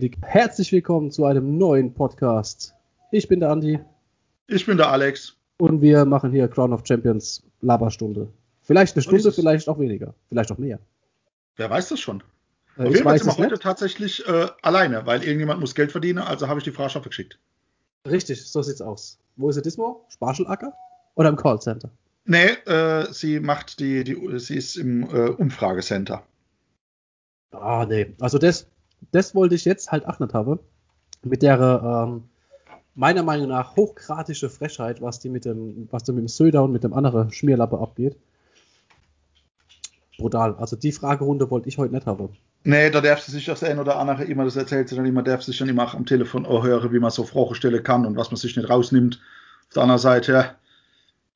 Diggity. Herzlich willkommen zu einem neuen Podcast. Ich bin der Andi. Ich bin der Alex. Und wir machen hier Crown of Champions Laberstunde. Vielleicht eine Stunde, vielleicht auch weniger. Vielleicht auch mehr. Wer weiß das schon? Äh, Auf jeden Fall sind wir heute nicht. tatsächlich äh, alleine, weil irgendjemand muss Geld verdienen, also habe ich die schon geschickt. Richtig, so sieht's aus. Wo ist sie diesmal? Sparschelacker? Oder im Callcenter? Nee, äh, sie macht die, die, sie ist im äh, Umfragecenter. Ah, nee. Also das, das wollte ich jetzt halt auch nicht haben. Mit der ähm, meiner Meinung nach hochgratische Frechheit, was die mit dem, was da mit dem Söder und mit dem anderen Schmierlappe abgeht. Brutal. Also die Fragerunde wollte ich heute nicht haben. Nee, da darfst du sich das ein oder andere immer, das erzählt sie dann immer, darfst du sich dann immer am Telefon auch hören, wie man so Fragen stellen kann und was man sich nicht rausnimmt. Auf der anderen Seite,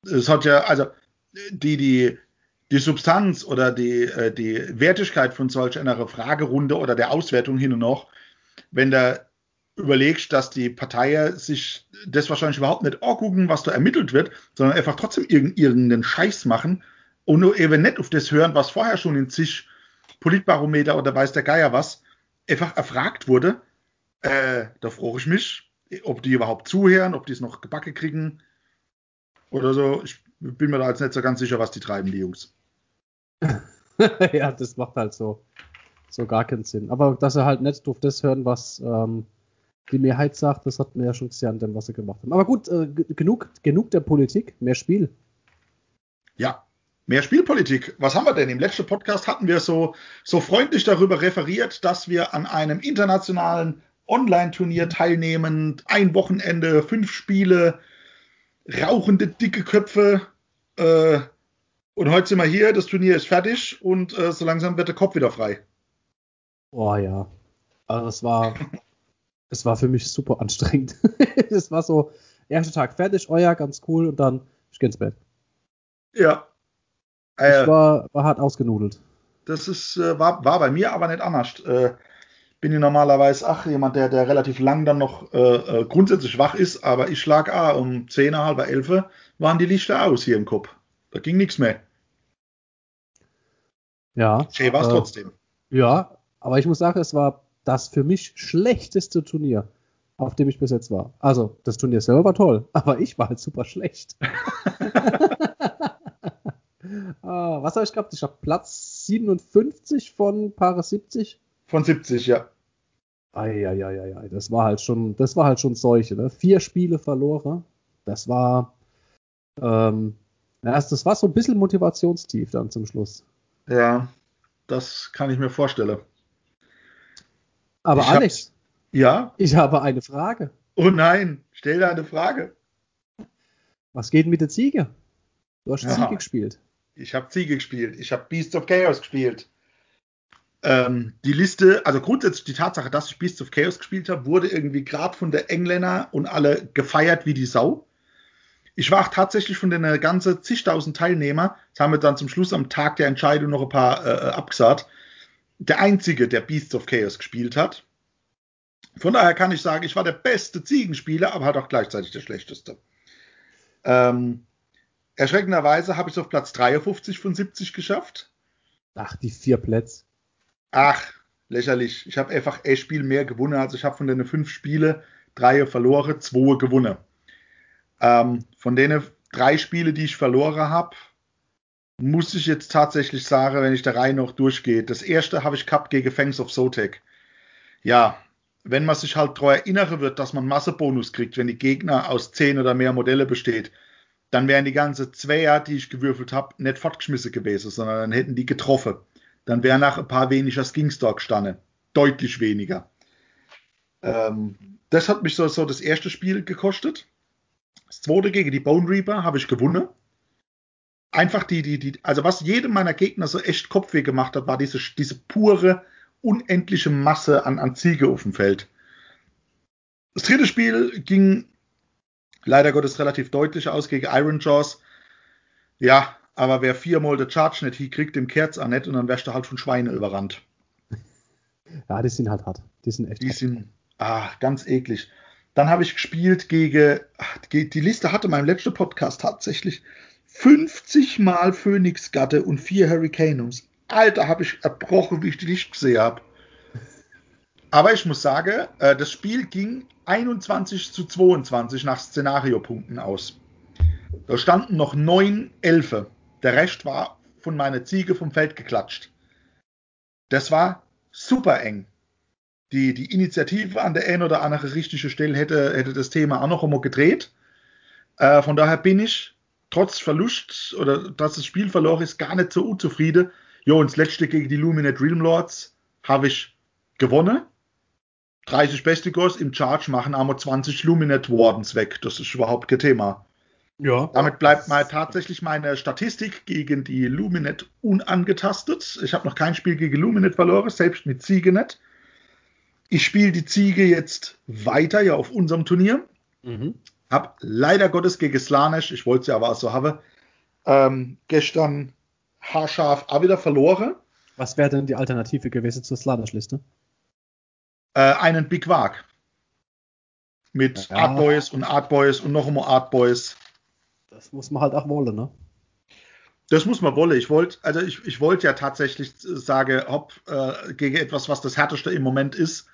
es hat ja, also die, die, die Substanz oder die, äh, die Wertigkeit von solch einer Fragerunde oder der Auswertung hin und noch, wenn du überlegst, dass die Parteien sich das wahrscheinlich überhaupt nicht angucken, was da ermittelt wird, sondern einfach trotzdem irgendeinen Scheiß machen und nur eben nicht auf das hören, was vorher schon in sich Politbarometer oder weiß der Geier was einfach erfragt wurde, äh, da frage ich mich, ob die überhaupt zuhören, ob die es noch gebacke kriegen oder so. Ich bin mir da jetzt nicht so ganz sicher, was die treiben, die Jungs. ja, das macht halt so, so gar keinen Sinn. Aber dass er halt nicht auf das hören, was ähm, die Mehrheit sagt, das hat mir ja schon gesehen, denn was sie gemacht haben. Aber gut, äh, genug, genug der Politik, mehr Spiel. Ja, mehr Spielpolitik. Was haben wir denn? Im letzten Podcast hatten wir so, so freundlich darüber referiert, dass wir an einem internationalen Online-Turnier teilnehmen. Ein Wochenende, fünf Spiele, rauchende dicke Köpfe. Äh, und heute sind wir hier, das Turnier ist fertig und äh, so langsam wird der Kopf wieder frei. Oh ja. Also es war, es war für mich super anstrengend. es war so, erster Tag fertig, oh ja, ganz cool und dann, ich geh ins Bett. Ja. Äh, ich war, war hart ausgenudelt. Das ist, äh, war, war bei mir aber nicht anders. Äh, bin ich normalerweise, ach, jemand, der, der relativ lang dann noch äh, äh, grundsätzlich wach ist, aber ich schlag ah, um 10, halb 11 waren die Lichter aus hier im Kopf. Da ging nichts mehr. Ja. Schön war es äh, trotzdem. Ja, aber ich muss sagen, es war das für mich schlechteste Turnier, auf dem ich bis jetzt war. Also, das Turnier selber war toll, aber ich war halt super schlecht. ah, was habe ich gehabt? Ich habe Platz 57 von Paare 70. Von 70, ja. Eieieiei, das war halt schon, das war halt schon solche, ne? Vier Spiele verloren. Das war, ähm, das war so ein bisschen motivationstief dann zum Schluss. Ja, das kann ich mir vorstellen. Aber ich Alex, hab, ja? Ich habe eine Frage. Oh nein, stell dir eine Frage. Was geht mit der Ziege? Du hast ja, Ziege gespielt. Ich habe Ziege gespielt. Ich habe Beasts of Chaos gespielt. Ähm, die Liste, also grundsätzlich die Tatsache, dass ich Beasts of Chaos gespielt habe, wurde irgendwie gerade von der Engländer und alle gefeiert wie die Sau. Ich war auch tatsächlich von den ganzen zigtausend Teilnehmer, das haben wir dann zum Schluss am Tag der Entscheidung noch ein paar äh, abgesagt, der einzige, der Beasts of Chaos gespielt hat. Von daher kann ich sagen, ich war der beste Ziegenspieler, aber halt auch gleichzeitig der schlechteste. Ähm, erschreckenderweise habe ich es auf Platz 53 von 70 geschafft. Ach, die vier Plätze. Ach, lächerlich. Ich habe einfach ein Spiel mehr gewonnen. Also ich habe von den fünf Spiele drei verloren, zwei gewonnen. Ähm, von denen drei Spiele, die ich verloren habe, muss ich jetzt tatsächlich sagen, wenn ich der Reihe noch durchgehe. Das erste habe ich gehabt gegen Fangs of Sotek. Ja, wenn man sich halt daran erinnern wird, dass man Massebonus kriegt, wenn die Gegner aus zehn oder mehr Modelle besteht, dann wären die ganze Zweier, die ich gewürfelt habe, nicht fortgeschmissen gewesen, sondern dann hätten die getroffen. Dann wäre nach ein paar weniger Skingstar gestanden. Deutlich weniger. Ähm, das hat mich so, so das erste Spiel gekostet. Das zweite gegen die Bone Reaper habe ich gewonnen. Einfach die, die, die, also was jedem meiner Gegner so echt Kopfweh gemacht hat, war diese, diese pure, unendliche Masse an, an Ziege auf dem Feld. Das dritte Spiel ging leider Gottes relativ deutlich aus gegen Iron Jaws. Ja, aber wer viermal der Charge nicht hinkriegt, dem kehrt's auch nicht und dann wärst du halt von Schweine überrannt. Ja, die sind halt hart. Die sind echt Die hart. sind, ah, ganz eklig. Dann habe ich gespielt gegen, die Liste hatte mein letzter Podcast tatsächlich 50 Mal Phoenix Gatte und vier Hurricanums. Alter, habe ich erbrochen, wie ich die Licht gesehen habe. Aber ich muss sagen, äh, das Spiel ging 21 zu 22 nach Szenariopunkten aus. Da standen noch neun Elfe. Der Rest war von meiner Ziege vom Feld geklatscht. Das war super eng. Die, die Initiative an der einen oder anderen richtigen Stelle hätte, hätte das Thema auch noch einmal gedreht. Äh, von daher bin ich trotz Verlust oder dass das Spiel verloren ist, gar nicht so unzufrieden. Jo, und das letzte gegen die Luminate Realm Lords habe ich gewonnen. 30 beste Goals im Charge machen aber 20 Luminate Wardens weg. Das ist überhaupt kein Thema. Ja. Damit bleibt mal tatsächlich meine Statistik gegen die Luminet unangetastet. Ich habe noch kein Spiel gegen Luminet verloren, selbst mit Ziege nicht. Ich spiele die Ziege jetzt weiter ja auf unserem Turnier. Mhm. Hab leider Gottes gegen Slanesh, ich wollte es ja aber auch so haben, ähm, gestern haarscharf auch wieder verloren. Was wäre denn die Alternative gewesen zur Slanesh-Liste? Äh, einen Big Wag. Mit ja. Art Boys und Art Boys und noch einmal Art Boys. Das muss man halt auch wollen, ne? Das muss man wollen. Ich wollte, also ich, ich wollte ja tatsächlich sagen, ob äh, gegen etwas, was das härteste im Moment ist.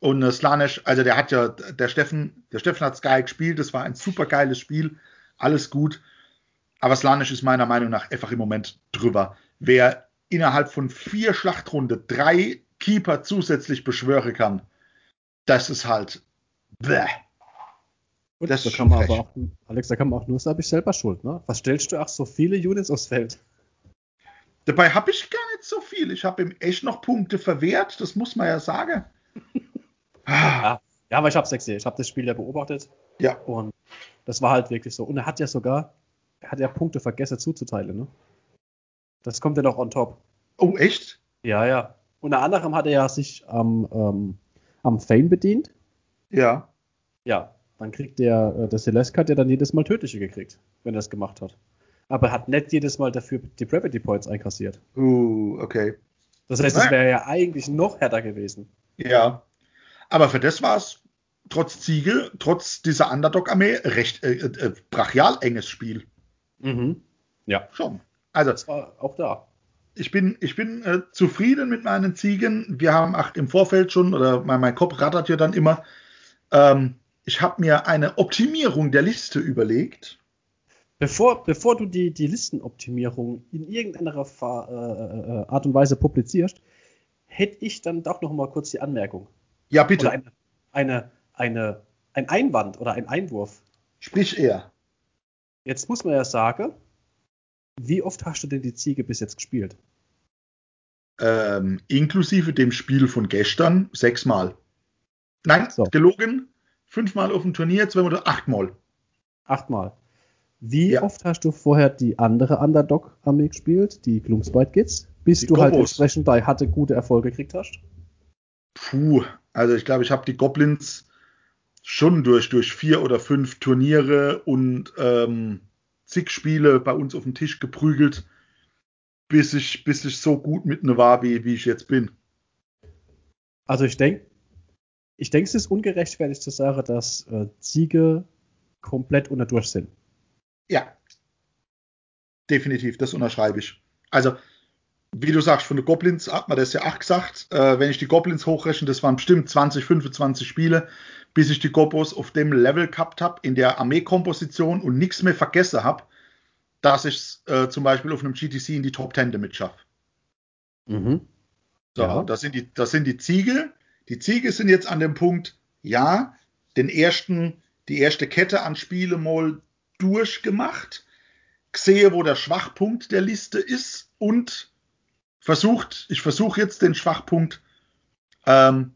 Und äh, Slanesh, also der hat ja, der Steffen, der Steffen hat Sky gespielt, das war ein super geiles Spiel, alles gut. Aber Slanesh ist meiner Meinung nach einfach im Moment drüber. Wer innerhalb von vier Schlachtrunden drei Keeper zusätzlich beschwören kann, das ist halt. Bäh. Gut, das da kann man aber auch, Alex, da kann man auch nur sagen, ich selber schuld, ne? Was stellst du auch so viele Units aufs Feld? Dabei habe ich gar nicht so viel. Ich habe ihm echt noch Punkte verwehrt, das muss man ja sagen. ja, ja, aber ich habe es gesehen. Ich habe das Spiel ja beobachtet. Ja. Und das war halt wirklich so. Und er hat ja sogar, er hat ja Punkte vergessen zuzuteilen, ne? Das kommt ja noch on top. Oh, echt? Ja, ja. Unter anderem hat er ja sich am, ähm, am Fane bedient. Ja. Ja, dann kriegt der, äh, der Celeste hat ja dann jedes Mal tödliche gekriegt, wenn er es gemacht hat. Aber er hat nicht jedes Mal dafür die Brevity Points einkassiert. Uh, okay. Das heißt, es wäre ja eigentlich noch härter gewesen. Ja. Aber für das war es trotz Ziegel, trotz dieser Underdog-Armee, recht äh, äh, brachial enges Spiel. Mhm. Ja. Schon. Also. Das war auch da. Ich bin, ich bin äh, zufrieden mit meinen Ziegen. Wir haben ach, im Vorfeld schon, oder mein, mein Kopf rattert ja dann immer, ähm, ich habe mir eine Optimierung der Liste überlegt. Bevor, bevor du die, die Listenoptimierung in irgendeiner äh, äh, Art und Weise publizierst, hätte ich dann doch noch mal kurz die Anmerkung. Ja, bitte. Oder eine, eine, eine, ein Einwand oder ein Einwurf. Sprich eher. Jetzt muss man ja sagen, wie oft hast du denn die Ziege bis jetzt gespielt? Ähm, inklusive dem Spiel von gestern sechsmal. Nein, so. gelogen fünfmal auf dem Turnier, zweimal oder achtmal. Achtmal. Wie ja. oft hast du vorher die andere Underdog-Armee gespielt, die Gloomspite Kids, bis die du Gobos. halt entsprechend bei hatte gute Erfolge gekriegt hast? Puh, also ich glaube, ich habe die Goblins schon durch, durch vier oder fünf Turniere und ähm, zig Spiele bei uns auf den Tisch geprügelt, bis ich, bis ich so gut mit ne war, wie, wie ich jetzt bin. Also ich denke, ich denke, es ist ungerechtfertigt zu sagen, dass äh, Ziege komplett unter durch sind. Ja. Definitiv, das unterschreibe ich. Also, wie du sagst, von den Goblins hat man das ja auch gesagt. Äh, wenn ich die Goblins hochrechne, das waren bestimmt 20, 25 Spiele, bis ich die Gobos auf dem Level gehabt habe, in der Armeekomposition und nichts mehr vergessen habe, dass ich es äh, zum Beispiel auf einem GTC in die Top 10 damit schaffe. Mhm. So, ja. das, sind die, das sind die Ziege. Die Ziege sind jetzt an dem Punkt, ja, den ersten, die erste Kette an Spiele mal durchgemacht, sehe, wo der Schwachpunkt der Liste ist und versucht, ich versuche jetzt den Schwachpunkt ähm,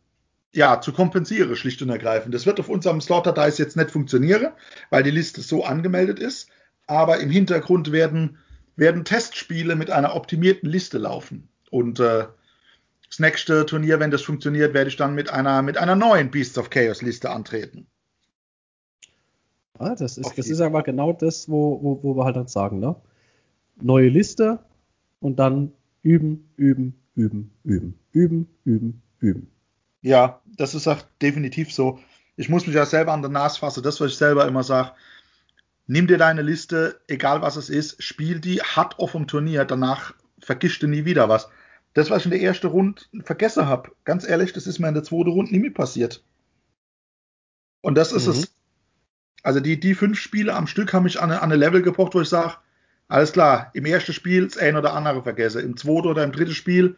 ja, zu kompensieren, schlicht und ergreifend. Das wird auf unserem Slaughter Dice jetzt nicht funktionieren, weil die Liste so angemeldet ist, aber im Hintergrund werden, werden Testspiele mit einer optimierten Liste laufen. Und äh, das nächste Turnier, wenn das funktioniert, werde ich dann mit einer, mit einer neuen Beasts of Chaos Liste antreten. Ah, das ist, das ist aber genau das, wo, wo, wo wir halt dann sagen, ne? Neue Liste und dann üben, üben, üben, üben, üben, üben, üben. Ja, das ist auch definitiv so. Ich muss mich ja selber an der Nase fassen, das, was ich selber immer sage. Nimm dir deine Liste, egal was es ist, spiel die hart auf dem Turnier, danach vergisst du nie wieder was das, was ich in der ersten Runde vergessen habe, ganz ehrlich, das ist mir in der zweiten Runde nicht mehr passiert. Und das ist mhm. es. Also die, die fünf Spiele am Stück haben mich an, eine, an eine Level gebracht, wo ich sage, alles klar, im ersten Spiel das ein oder andere vergesse, im zweiten oder im dritten Spiel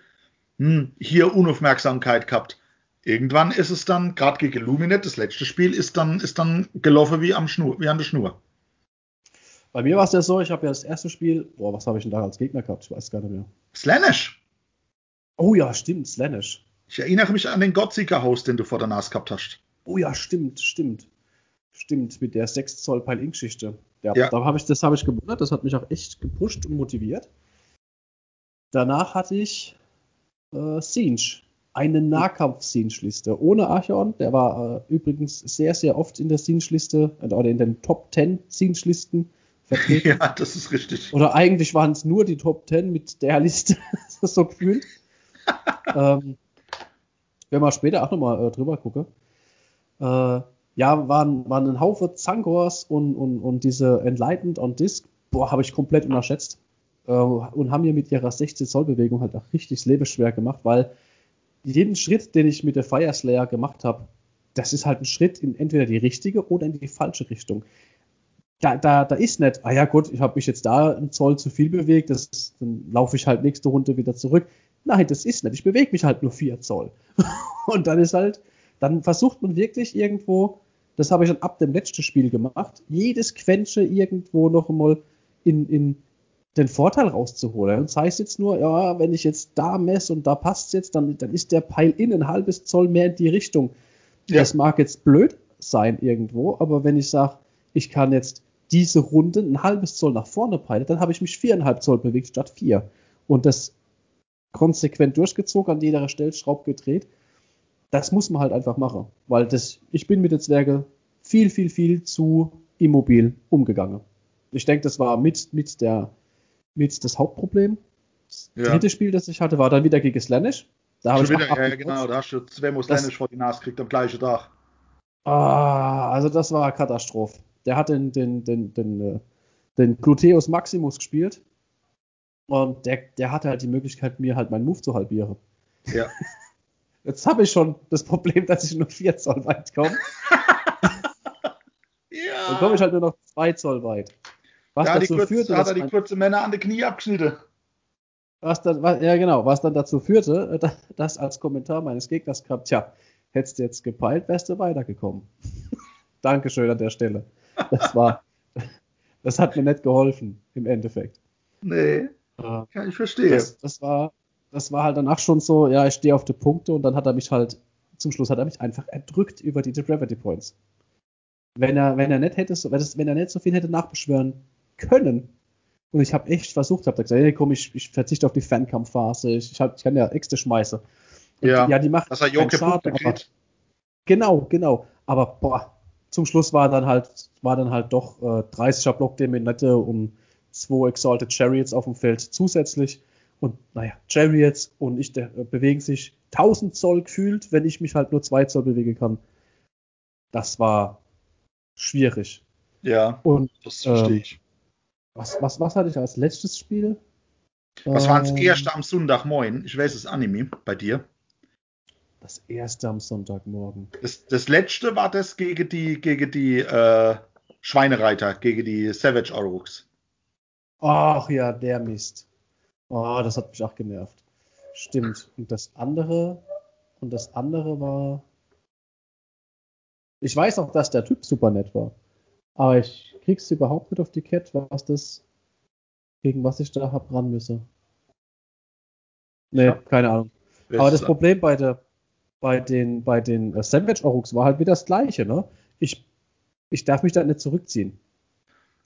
hm, hier Unaufmerksamkeit gehabt. Irgendwann ist es dann, gerade gegen Luminet, das letzte Spiel, ist dann, ist dann gelaufen wie, am Schnur, wie an der Schnur. Bei mir war es ja so, ich habe ja das erste Spiel, boah, was habe ich denn da als Gegner gehabt? Ich weiß gar nicht mehr. Slanish. Oh ja, stimmt, Slanish. Ich erinnere mich an den Gottseeker-Haus, den du vor der Nase gehabt hast. Oh ja, stimmt, stimmt. Stimmt, mit der 6 Zoll Pile-In-Geschichte. Ja, ja. Da hab ich, das habe ich gewundert, das hat mich auch echt gepusht und motiviert. Danach hatte ich äh, Siege, eine Nahkampf-Siege-Liste ohne Archeon. Der war äh, übrigens sehr, sehr oft in der Siege-Liste äh, oder in den Top 10 Siege-Listen vertreten. Ja, das ist richtig. Oder eigentlich waren es nur die Top 10 mit der Liste, so gefühlt. ähm, wenn wir später auch nochmal äh, drüber gucken. Äh, ja, waren, waren ein Haufen Zangors und, und, und diese Enlightened on Disc, boah, habe ich komplett unterschätzt. Äh, und haben mir mit ihrer 16 Zoll Bewegung halt auch richtig das Leben schwer gemacht, weil jeden Schritt, den ich mit der Fire Slayer gemacht habe, das ist halt ein Schritt in entweder die richtige oder in die falsche Richtung. Da, da, da ist nicht, ah ja gut, ich habe mich jetzt da einen Zoll zu viel bewegt, das dann laufe ich halt nächste Runde wieder zurück. Nein, das ist nicht. Ich bewege mich halt nur 4 Zoll. und dann ist halt, dann versucht man wirklich irgendwo, das habe ich dann ab dem letzten Spiel gemacht, jedes Quäntche irgendwo noch einmal in, in den Vorteil rauszuholen. Und das heißt jetzt nur, ja, wenn ich jetzt da messe und da passt es jetzt, dann, dann ist der Peil in ein halbes Zoll mehr in die Richtung. Ja. Das mag jetzt blöd sein irgendwo, aber wenn ich sage, ich kann jetzt diese Runde ein halbes Zoll nach vorne peilen, dann habe ich mich viereinhalb Zoll bewegt statt vier. Und das konsequent durchgezogen, an jeder Stellschraube gedreht. Das muss man halt einfach machen, weil das, ich bin mit den Zwerge viel, viel, viel zu immobil umgegangen. Ich denke, das war mit, mit der, mit das Hauptproblem. Das ja. dritte Spiel, das ich hatte, war dann wieder gegen Slanish. Da habe ich wieder, ja, genau, da hast du zweimal Slanish vor die Nase gekriegt am gleichen Tag. Ah, also das war eine Katastrophe. Der hat den, den, den, den, den, äh, den Gluteus Maximus gespielt. Und der, der hatte halt die Möglichkeit, mir halt meinen Move zu halbieren. Ja. Jetzt habe ich schon das Problem, dass ich nur 4 Zoll weit komme. ja. Dann komme ich halt nur noch 2 Zoll weit. Was ja, dazu kurz, führte, hat er die kurzen Männer an die Knie abgeschnitten. Was dann, was, ja genau, was dann dazu führte, äh, dass als Kommentar meines Gegners kam, tja, hättest du jetzt gepeilt, wärst du weitergekommen. Dankeschön an der Stelle. Das war, das hat mir nicht geholfen, im Endeffekt. Nee, ja, ich verstehe. Das, das war, das war halt danach schon so, ja, ich stehe auf die Punkte und dann hat er mich halt, zum Schluss hat er mich einfach erdrückt über die Depravity Points. Wenn er, wenn er nicht hätte, wenn er nicht so viel hätte nachbeschwören können, und ich habe echt versucht, habe gesagt, hey, komm, ich, ich verzichte auf die Fernkampfphase, ich, ich, hab, ich kann ja Äxte schmeißen. Ja, ja, die macht er Joke Schaden, aber, Genau, genau. Aber boah, zum Schluss war dann halt, war dann halt doch äh, 30er Block Deminette und zwei Exalted Chariots auf dem Feld zusätzlich. Und naja, Chariots und ich der, äh, bewegen sich 1000 Zoll gefühlt, wenn ich mich halt nur 2 Zoll bewegen kann. Das war schwierig. Ja, und, das verstehe ich. Was, was, was hatte ich als letztes Spiel? Was war das ähm, erste am Sonntagmorgen? Ich weiß es Anime bei dir. Das erste am Sonntagmorgen. Das, das letzte war das gegen die, gegen die äh, Schweinereiter, gegen die Savage Aurochs. Ach ja, der Mist. Oh, das hat mich auch genervt. Stimmt. Und das andere, und das andere war. Ich weiß auch, dass der Typ super nett war. Aber ich krieg's überhaupt nicht auf die Kette, was das, gegen was ich da hab ran müsse. Nee, ja. keine Ahnung. Aber das Problem bei der, bei den, bei den äh, Sandwich Oruks war halt wieder das gleiche, ne? Ich, ich darf mich da nicht zurückziehen.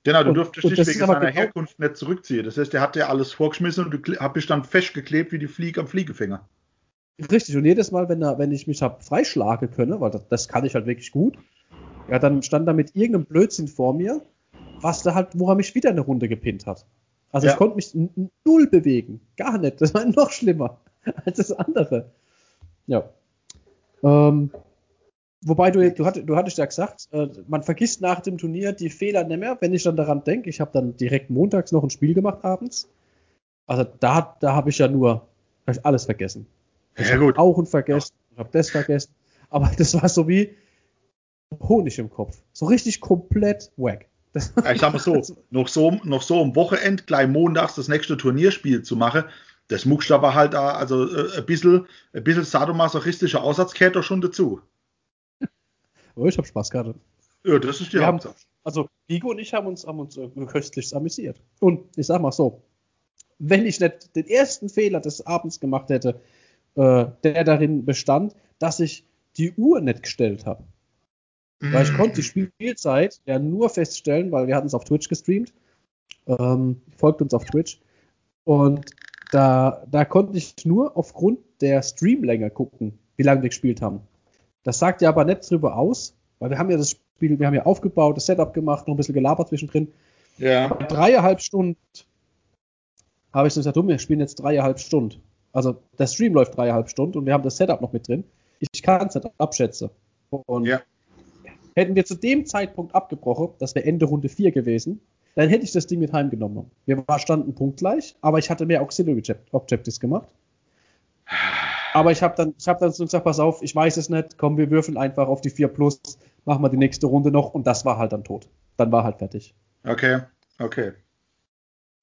Genau, du durftest dich wegen seiner genau Herkunft nicht zurückziehen. Das heißt, der hat dir alles vorgeschmissen und du hab dich dann festgeklebt wie die Fliege am Fliegefänger. Richtig, und jedes Mal, wenn, er, wenn ich mich hab freischlagen können, weil das, das, kann ich halt wirklich gut, ja, dann stand da mit irgendeinem Blödsinn vor mir, was da halt, wo er mich wieder eine Runde gepinnt hat. Also ja. ich konnte mich null bewegen. Gar nicht. Das war noch schlimmer als das andere. Ja. Ähm, Wobei du, du, hatt, du hattest ja gesagt, äh, man vergisst nach dem Turnier die Fehler nicht mehr. Wenn ich dann daran denke, ich habe dann direkt montags noch ein Spiel gemacht abends. Also da, da habe ich ja nur ich alles vergessen. Ich Ja, habe gut. Rauchen vergessen, ich habe das vergessen. Aber das war so wie Honig im Kopf. So richtig komplett wack. Das, Ich sag mal so, noch so, noch so am Wochenende, gleich montags das nächste Turnierspiel zu machen, das muckst aber halt da, also äh, ein bisschen, ein bisschen sadomasochistische Aussatz gehört doch schon dazu. Oh, ich habe Spaß gehabt. Ja, das ist die Wir haben- Hauptsache. Also, Vigo und ich haben uns, haben uns äh, köstlichst amüsiert. Und ich sag mal so, wenn ich nicht den ersten Fehler des Abends gemacht hätte, äh, der darin bestand, dass ich die Uhr nicht gestellt habe. Weil ich konnte die Spielzeit ja nur feststellen, weil wir hatten es auf Twitch gestreamt. Ähm, folgt uns auf Twitch. Und da, da konnte ich nur aufgrund der Streamlänge gucken, wie lange wir gespielt haben. Das sagt ja aber nicht drüber aus, weil wir haben ja das Spiel, wir haben ja aufgebaut, das Setup gemacht, noch ein bisschen gelabert zwischendrin. Ja, Dreieinhalb Stunden habe ich gesagt, du, wir spielen jetzt dreieinhalb Stunden. Also der Stream läuft dreieinhalb Stunden und wir haben das Setup noch mit drin. Ich kann es nicht abschätzen. Und Ja. hätten wir zu dem Zeitpunkt abgebrochen, das wäre Ende Runde 4 gewesen, dann hätte ich das Ding mit heimgenommen. Wir standen punktgleich, aber ich hatte mehr Auxiliary Object- Objectives gemacht. Aber ich habe dann, ich habe dann so gesagt, pass auf, ich weiß es nicht, komm, wir würfeln einfach auf die 4 plus, machen wir die nächste Runde noch und das war halt dann tot. Dann war halt fertig. okay, okay.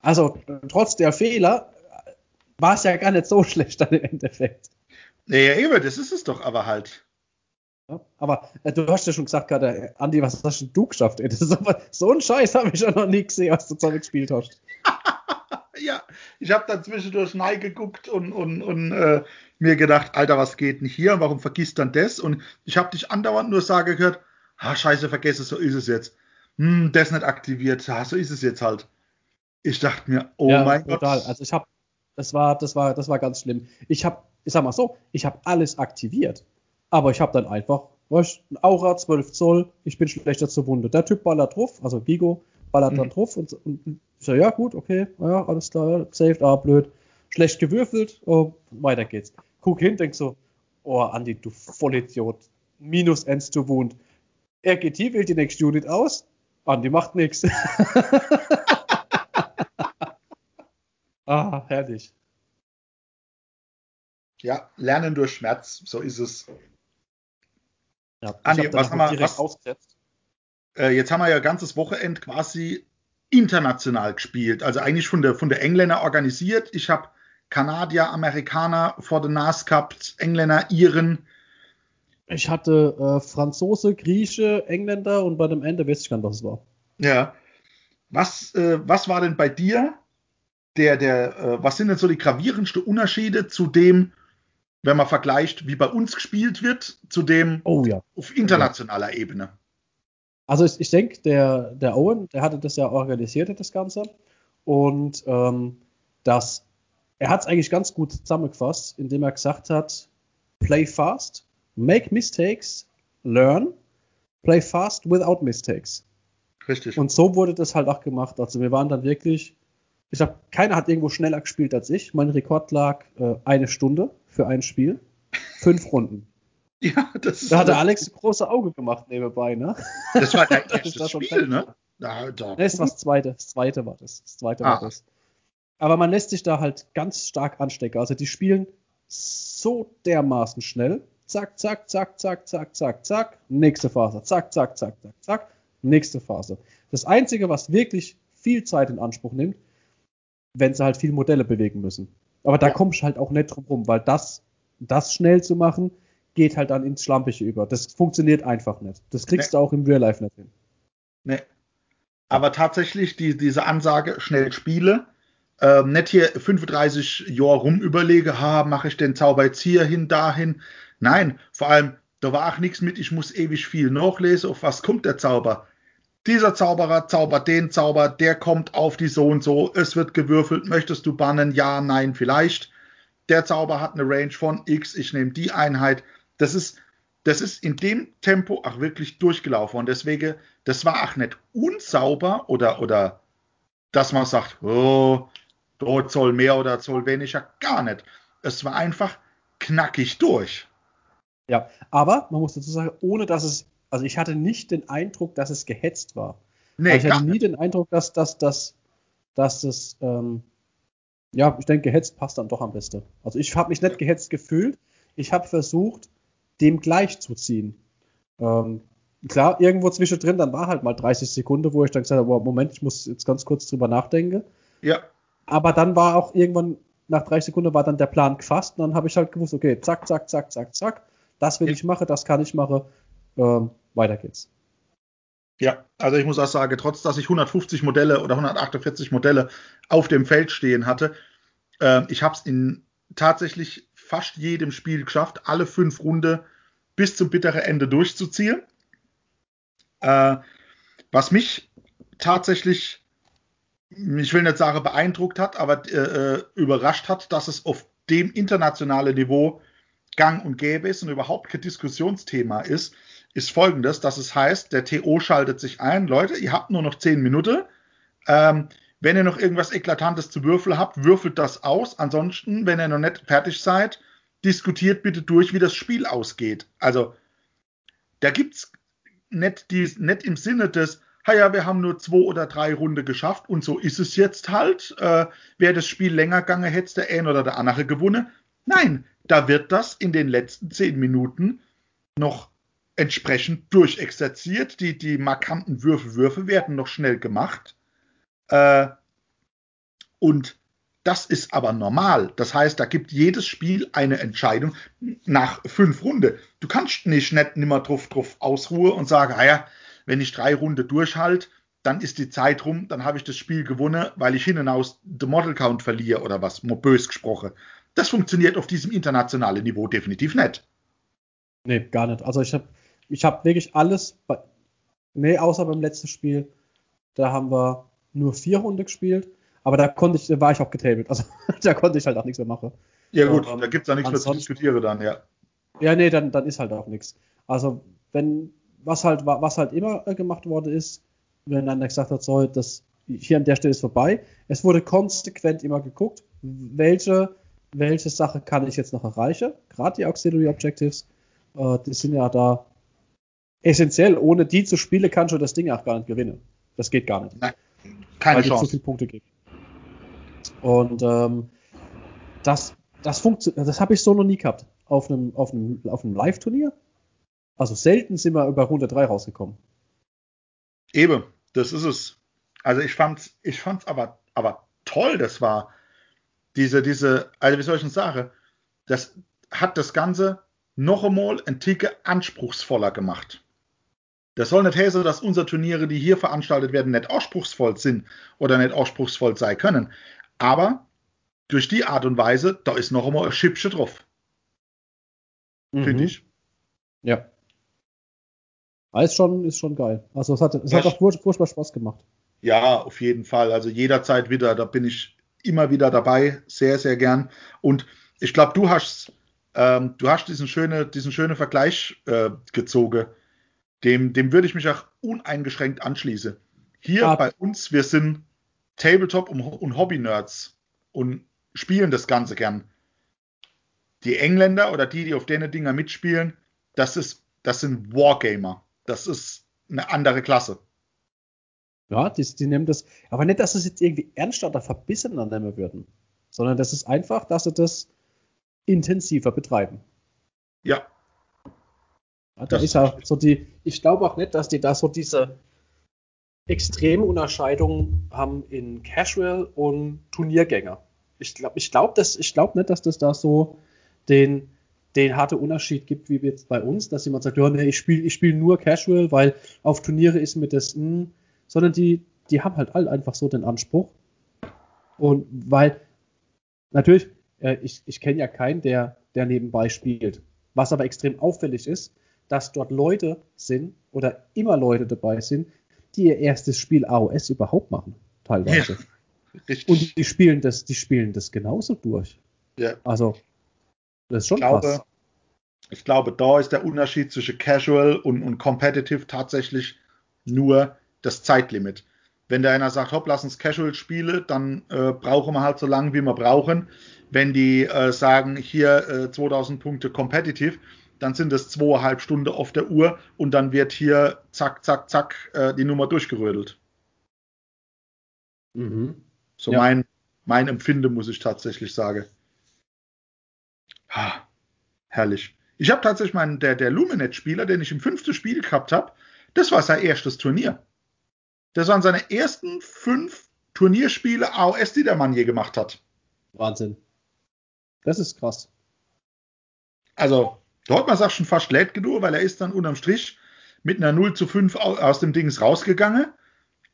Also, trotz der Fehler äh, war es ja gar nicht so schlecht dann im Endeffekt. Nee, ja, eben, das ist es doch aber halt. Ja, aber äh, du hast ja schon gesagt gerade, äh, Andi, was hast denn du geschafft? Ey? Aber, so einen Scheiß habe ich ja noch nie gesehen, was du zusammen gespielt hast. Ja, ich habe dann zwischendurch nein geguckt und, und, und äh, mir gedacht, Alter, was geht denn hier? Warum vergisst dann das? Und ich habe dich andauernd nur sagen gehört, ah, scheiße, vergesse, so ist es jetzt. Hm, das nicht aktiviert, ah, so ist es jetzt halt. Ich dachte mir, oh ja, mein total. Gott. Also ich habe, das war, das war, das war ganz schlimm. Ich habe, ich sag mal so, ich habe alles aktiviert, aber ich habe dann einfach, weißt, ein Aura 12 Zoll, ich bin schlechter zur Wunde. Der Typ ballert drauf, also Gigo ballert dann Mhm. drauf und, und ich so, ja gut, okay, ja, alles klar, saved, ah, blöd, schlecht gewürfelt, oh, weiter geht's. Guck hin, denk so, oh Andi, du Vollidiot, minus eins to Wound. RGT wählt die nächste Unit aus, Andi macht nichts. Ah, herrlich. Ja, lernen durch Schmerz, so ist es. Ja, Andi, was haben wir- was- ausgesetzt. Äh, jetzt haben wir ja ganzes Wochenende quasi international gespielt. Also eigentlich von der, von der Engländer organisiert. Ich habe Kanadier, Amerikaner vor der Nase gehabt, Engländer, Iren. Ich hatte äh, Franzose, Grieche, Engländer und bei dem Ende weiß ich gar nicht, was es war. Ja. Was, äh, was war denn bei dir der, der, äh, was sind denn so die gravierendsten Unterschiede zu dem, wenn man vergleicht, wie bei uns gespielt wird, zu dem Oh ja. auf internationaler Ebene? Also ich, ich denke, der, der Owen, der hatte das ja organisiert, das Ganze. Und ähm, das, er hat es eigentlich ganz gut zusammengefasst, indem er gesagt hat, play fast, make mistakes, learn, play fast without mistakes. Richtig. Und so wurde das halt auch gemacht. Also wir waren dann wirklich, ich glaube, keiner hat irgendwo schneller gespielt als ich. Mein Rekord lag äh, eine Stunde für ein Spiel. Fünf Runden. ja, das ist Da hat der Alex ein große Auge gemacht nebenbei, ne? Das war dein erstes Spiel, ne? Da, da. Ne, das war das zweite. Das zweite war das. Das zweite Ah. war das. Aber man lässt sich da halt ganz stark anstecken. Also die spielen so dermaßen schnell. Zack, zack, zack, zack, zack, zack, zack. Nächste Phase. Zack, zack, zack, zack, zack. Nächste Phase. Das Einzige, was wirklich viel Zeit in Anspruch nimmt, wenn sie halt viele Modelle bewegen müssen. Aber da Ja. kommst du halt auch nicht drum rum, weil das, das schnell zu machen, geht halt dann ins Schlampige über. Das funktioniert einfach nicht. Das kriegst du auch im Real Life nicht hin. Nee. Aber tatsächlich die, diese Ansage, schnell Spiele, ähm, nicht hier 35 Jahre rumüberlege, ha, mache ich den Zauber jetzt hier hin, dahin. Nein, vor allem, da war auch nichts mit, ich muss ewig viel nachlesen, auf was kommt der Zauber. Dieser Zauberer zaubert den Zauber, der kommt auf die so und so, es wird gewürfelt, möchtest du bannen? Ja, nein, vielleicht. Der Zauber hat eine Range von X, ich nehme die Einheit. Das ist, das ist in dem Tempo auch wirklich durchgelaufen. Und deswegen, das war auch nicht unsauber oder, oder dass man sagt, oh, dort soll mehr oder soll weniger, gar nicht. Es war einfach knackig durch. Ja, aber man muss dazu sagen, ohne dass es, also ich hatte nicht den Eindruck, dass es gehetzt war. Nee, also ich hatte nie nicht. den Eindruck, dass, dass, dass, dass es, ähm, Ja, ich denke, gehetzt passt dann doch am besten. Also ich habe mich nicht gehetzt gefühlt. Ich habe versucht, dem gleich zu ziehen. Ähm, klar, irgendwo zwischendrin, dann war halt mal 30 Sekunden, wo ich dann gesagt habe, wow, Moment, ich muss jetzt ganz kurz drüber nachdenken. Ja. Aber dann war auch irgendwann, nach 30 Sekunden war dann der Plan gefasst und dann habe ich halt gewusst, okay, zack, zack, zack, zack, zack. Das will ich machen, das kann ich machen. Ähm, weiter geht's. Ja, also ich muss auch sagen, trotz dass ich 150 Modelle oder 148 Modelle auf dem Feld stehen hatte, äh, ich habe es in tatsächlich fast jedem Spiel geschafft, alle fünf Runde bis zum bitteren Ende durchzuziehen. Äh, was mich tatsächlich, ich will nicht sagen beeindruckt hat, aber äh, überrascht hat, dass es auf dem internationalen Niveau gang und gäbe ist und überhaupt kein Diskussionsthema ist, ist folgendes, dass es heißt, der TO schaltet sich ein, Leute, ihr habt nur noch 10 Minuten. Ähm, wenn ihr noch irgendwas Eklatantes zu würfeln habt, würfelt das aus. Ansonsten, wenn ihr noch nicht fertig seid, diskutiert bitte durch, wie das Spiel ausgeht. Also, da gibt's nicht, die, nicht im Sinne des, ja, wir haben nur zwei oder drei Runde geschafft und so ist es jetzt halt. Äh, Wäre das Spiel länger gegangen, hätte der ein oder der andere gewonnen. Nein, da wird das in den letzten zehn Minuten noch entsprechend durchexerziert. Die, die markanten Würfe, Würfe werden noch schnell gemacht. Äh, und das ist aber normal. Das heißt, da gibt jedes Spiel eine Entscheidung nach fünf Runden. Du kannst nicht nicht nimmer drauf, drauf ausruhen und sagen, ah ja, wenn ich drei Runden durchhalte, dann ist die Zeit rum, dann habe ich das Spiel gewonnen, weil ich hin und aus den Model Count verliere oder was, mal bös gesprochen. Das funktioniert auf diesem internationalen Niveau definitiv nicht. Nee, gar nicht. Also ich habe ich hab wirklich alles, bei, nee, außer beim letzten Spiel, da haben wir nur vier Runden gespielt, aber da konnte ich, da war ich auch getabelt. Also da konnte ich halt auch nichts mehr machen. Ja gut, Ähm, da gibt es ja nichts mehr zu diskutieren dann, ja. Ja, nee, dann, dann ist halt auch nichts. Also, wenn, was halt, wa- was halt immer äh, gemacht worden ist, wenn einer gesagt hat, so, das, hier an der Stelle ist vorbei, es wurde konsequent immer geguckt, welche, welche Sache kann ich jetzt noch erreichen, gerade die Auxiliary Objectives, äh, die sind ja da essentiell, ohne die zu spielen, kann schon das Ding auch gar nicht gewinnen. Das geht gar nicht Keine weil die zu Chance. viele Punkte gibt. Und ähm, das, das das habe ich so noch nie gehabt auf einem, auf einem, auf einem Live-Turnier. Also selten sind wir über Runde 3 rausgekommen. Eben, das ist es. Also ich fand's, ich fand's aber, aber toll, das war diese, diese, also wie soll ich denn sagen, das hat das Ganze noch einmal ein Ticke anspruchsvoller gemacht. Das soll nicht heißen, dass unsere Turniere, die hier veranstaltet werden, nicht anspruchsvoll sind oder nicht anspruchsvoll sein können. Aber durch die Art und Weise, da ist noch einmal ein Schippchen drauf, finde Mhm. ich. Ja. Aber ist schon, ist schon geil. Also es hat, es Ja, hat auch furch- furchtbar Spaß gemacht. Ja, auf jeden Fall. Also jederzeit wieder, da bin ich immer wieder dabei, sehr, sehr gern. Und ich glaube, du hast, ähm, du hast diesen schönen, diesen schönen Vergleich äh, gezogen. Dem, dem würde ich mich auch uneingeschränkt anschließen. Hier Ah. bei uns, wir sind Tabletop und, und Hobby-Nerds und spielen das Ganze gern. Die Engländer oder die, die auf denen Dinger mitspielen, das ist, das sind Wargamer. Das ist eine andere Klasse. Ja, die, die nehmen das, aber nicht, dass sie es jetzt irgendwie ernster oder verbissener nehmen würden, sondern das ist einfach, dass sie das intensiver betreiben. Ja, Ja, da Das ist richtig. so die, ich glaube auch nicht, dass die da so diese extreme Unterscheidung haben in Casual und Turniergänger. Ich glaube ich glaub das, ich glaub nicht, dass das da so den, den harten Unterschied gibt, wie jetzt bei uns, dass jemand sagt, ja, nee, ich spiele ich spiel nur Casual, weil auf Turniere ist mir das, mh, sondern die, die haben halt all einfach so den Anspruch. Und weil, natürlich, äh, ich, ich kenne ja keinen, der, der nebenbei spielt. Was aber extrem auffällig ist, dass dort Leute sind oder immer Leute dabei sind, die ihr erstes Spiel AOS überhaupt machen, teilweise. richtig. Und die spielen das, die spielen das genauso durch. Ja. Also, das ist schon ich glaube, krass. ich glaube, da ist der Unterschied zwischen Casual und, und Competitive tatsächlich nur das Zeitlimit. Wenn der einer sagt, hopp, lass uns Casual spielen, dann äh, brauchen wir halt so lange, wie wir brauchen. Wenn die äh, sagen, hier äh, 2000 Punkte Competitive, dann sind es zweieinhalb Stunden auf der Uhr und dann wird hier zack, zack, zack äh, die Nummer durchgerödelt. Mhm. So Ja. mein, mein Empfinden, muss ich tatsächlich sagen. Ha, herrlich. Ich habe tatsächlich meinen, der, der Luminet-Spieler, den ich im fünften Spiel gehabt habe, das war sein erstes Turnier. Das waren seine ersten fünf Turnierspiele AOS, die der Mann je gemacht hat. Wahnsinn. Das ist krass. Also, dort man sagt schon fast lädt genug, weil er ist dann unterm Strich mit einer 0 zu 5 aus dem Dings rausgegangen.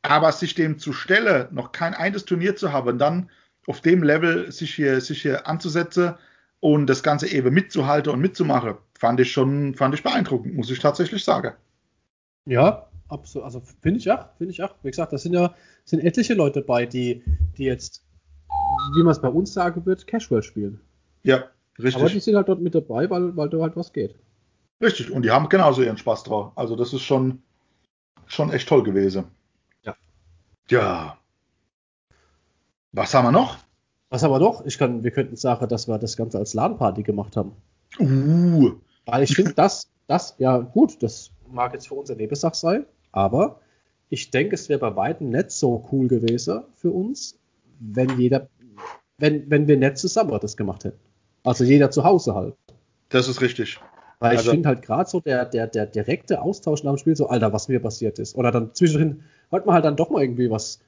Aber sich dem zu stellen, noch kein eines Turnier zu haben, dann auf dem Level sich hier, sich hier anzusetzen und das Ganze eben mitzuhalten und mitzumachen, fand ich schon, fand ich beeindruckend, muss ich tatsächlich sagen. Ja, absolut. Also finde ich auch, finde ich auch. Wie gesagt, da sind ja sind etliche Leute dabei, die, die jetzt, wie man es bei uns sagen wird, Casual spielen. Ja, richtig. Aber die sind halt dort mit dabei, weil, weil da halt was geht. Richtig, und die haben genauso ihren Spaß drauf. Also das ist schon, schon echt toll gewesen. Ja. Ja. Was haben wir noch? Was haben wir noch? Ich kann, wir könnten sagen, dass wir das Ganze als LAN-Party gemacht haben. Uh. Weil ich finde, das, das, ja gut, das mag jetzt für uns eine Nebensache sein, aber ich denke, es wäre bei weitem nicht so cool gewesen für uns, wenn jeder, wenn, wenn wir nicht zusammen das gemacht hätten. Also jeder zu Hause halt. Das ist richtig. Weil also, ich finde halt gerade so der, der, der direkte Austausch nach dem Spiel so, Alter, was mir passiert ist. Oder dann zwischendrin, heute man halt dann doch mal irgendwie was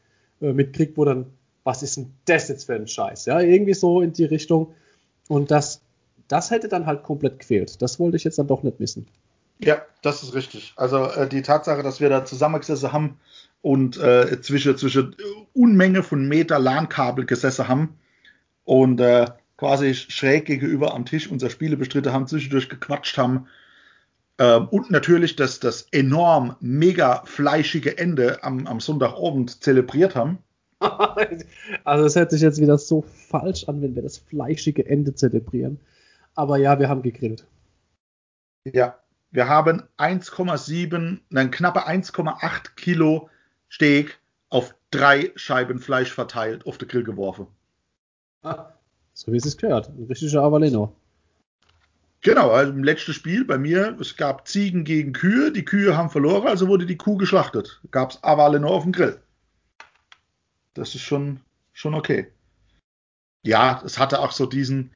äh, mitkriegt, wo dann, was ist denn das jetzt für ein Scheiß? Ja, irgendwie so in die Richtung. Und das, das hätte dann halt komplett quält. Das wollte ich jetzt dann doch nicht wissen. Ja, das ist richtig. Also äh, die Tatsache, dass wir da zusammengesessen haben und äh, zwischen, zwischen Unmenge von Meter LAN-Kabel gesessen haben und äh, quasi schräg gegenüber am Tisch unser Spiele bestritten haben, zwischendurch gequatscht haben ähm, und natürlich das, das enorm mega fleischige Ende am, am Sonntagabend zelebriert haben. also es hört sich jetzt wieder so falsch an, wenn wir das fleischige Ende zelebrieren. Aber ja, wir haben gegrillt. Ja, wir haben 1,7, nein, knappe 1,8 Kilo Steak auf drei Scheiben Fleisch verteilt auf den Grill geworfen. Ah, so wie es sich gehört. Ein richtiger Avaleno. Genau, also im letzten Spiel bei mir, es gab Ziegen gegen Kühe, die Kühe haben verloren, also wurde die Kuh geschlachtet. Gab es Avaleno auf dem Grill. Das ist schon, schon okay. Ja, es hatte auch so diesen,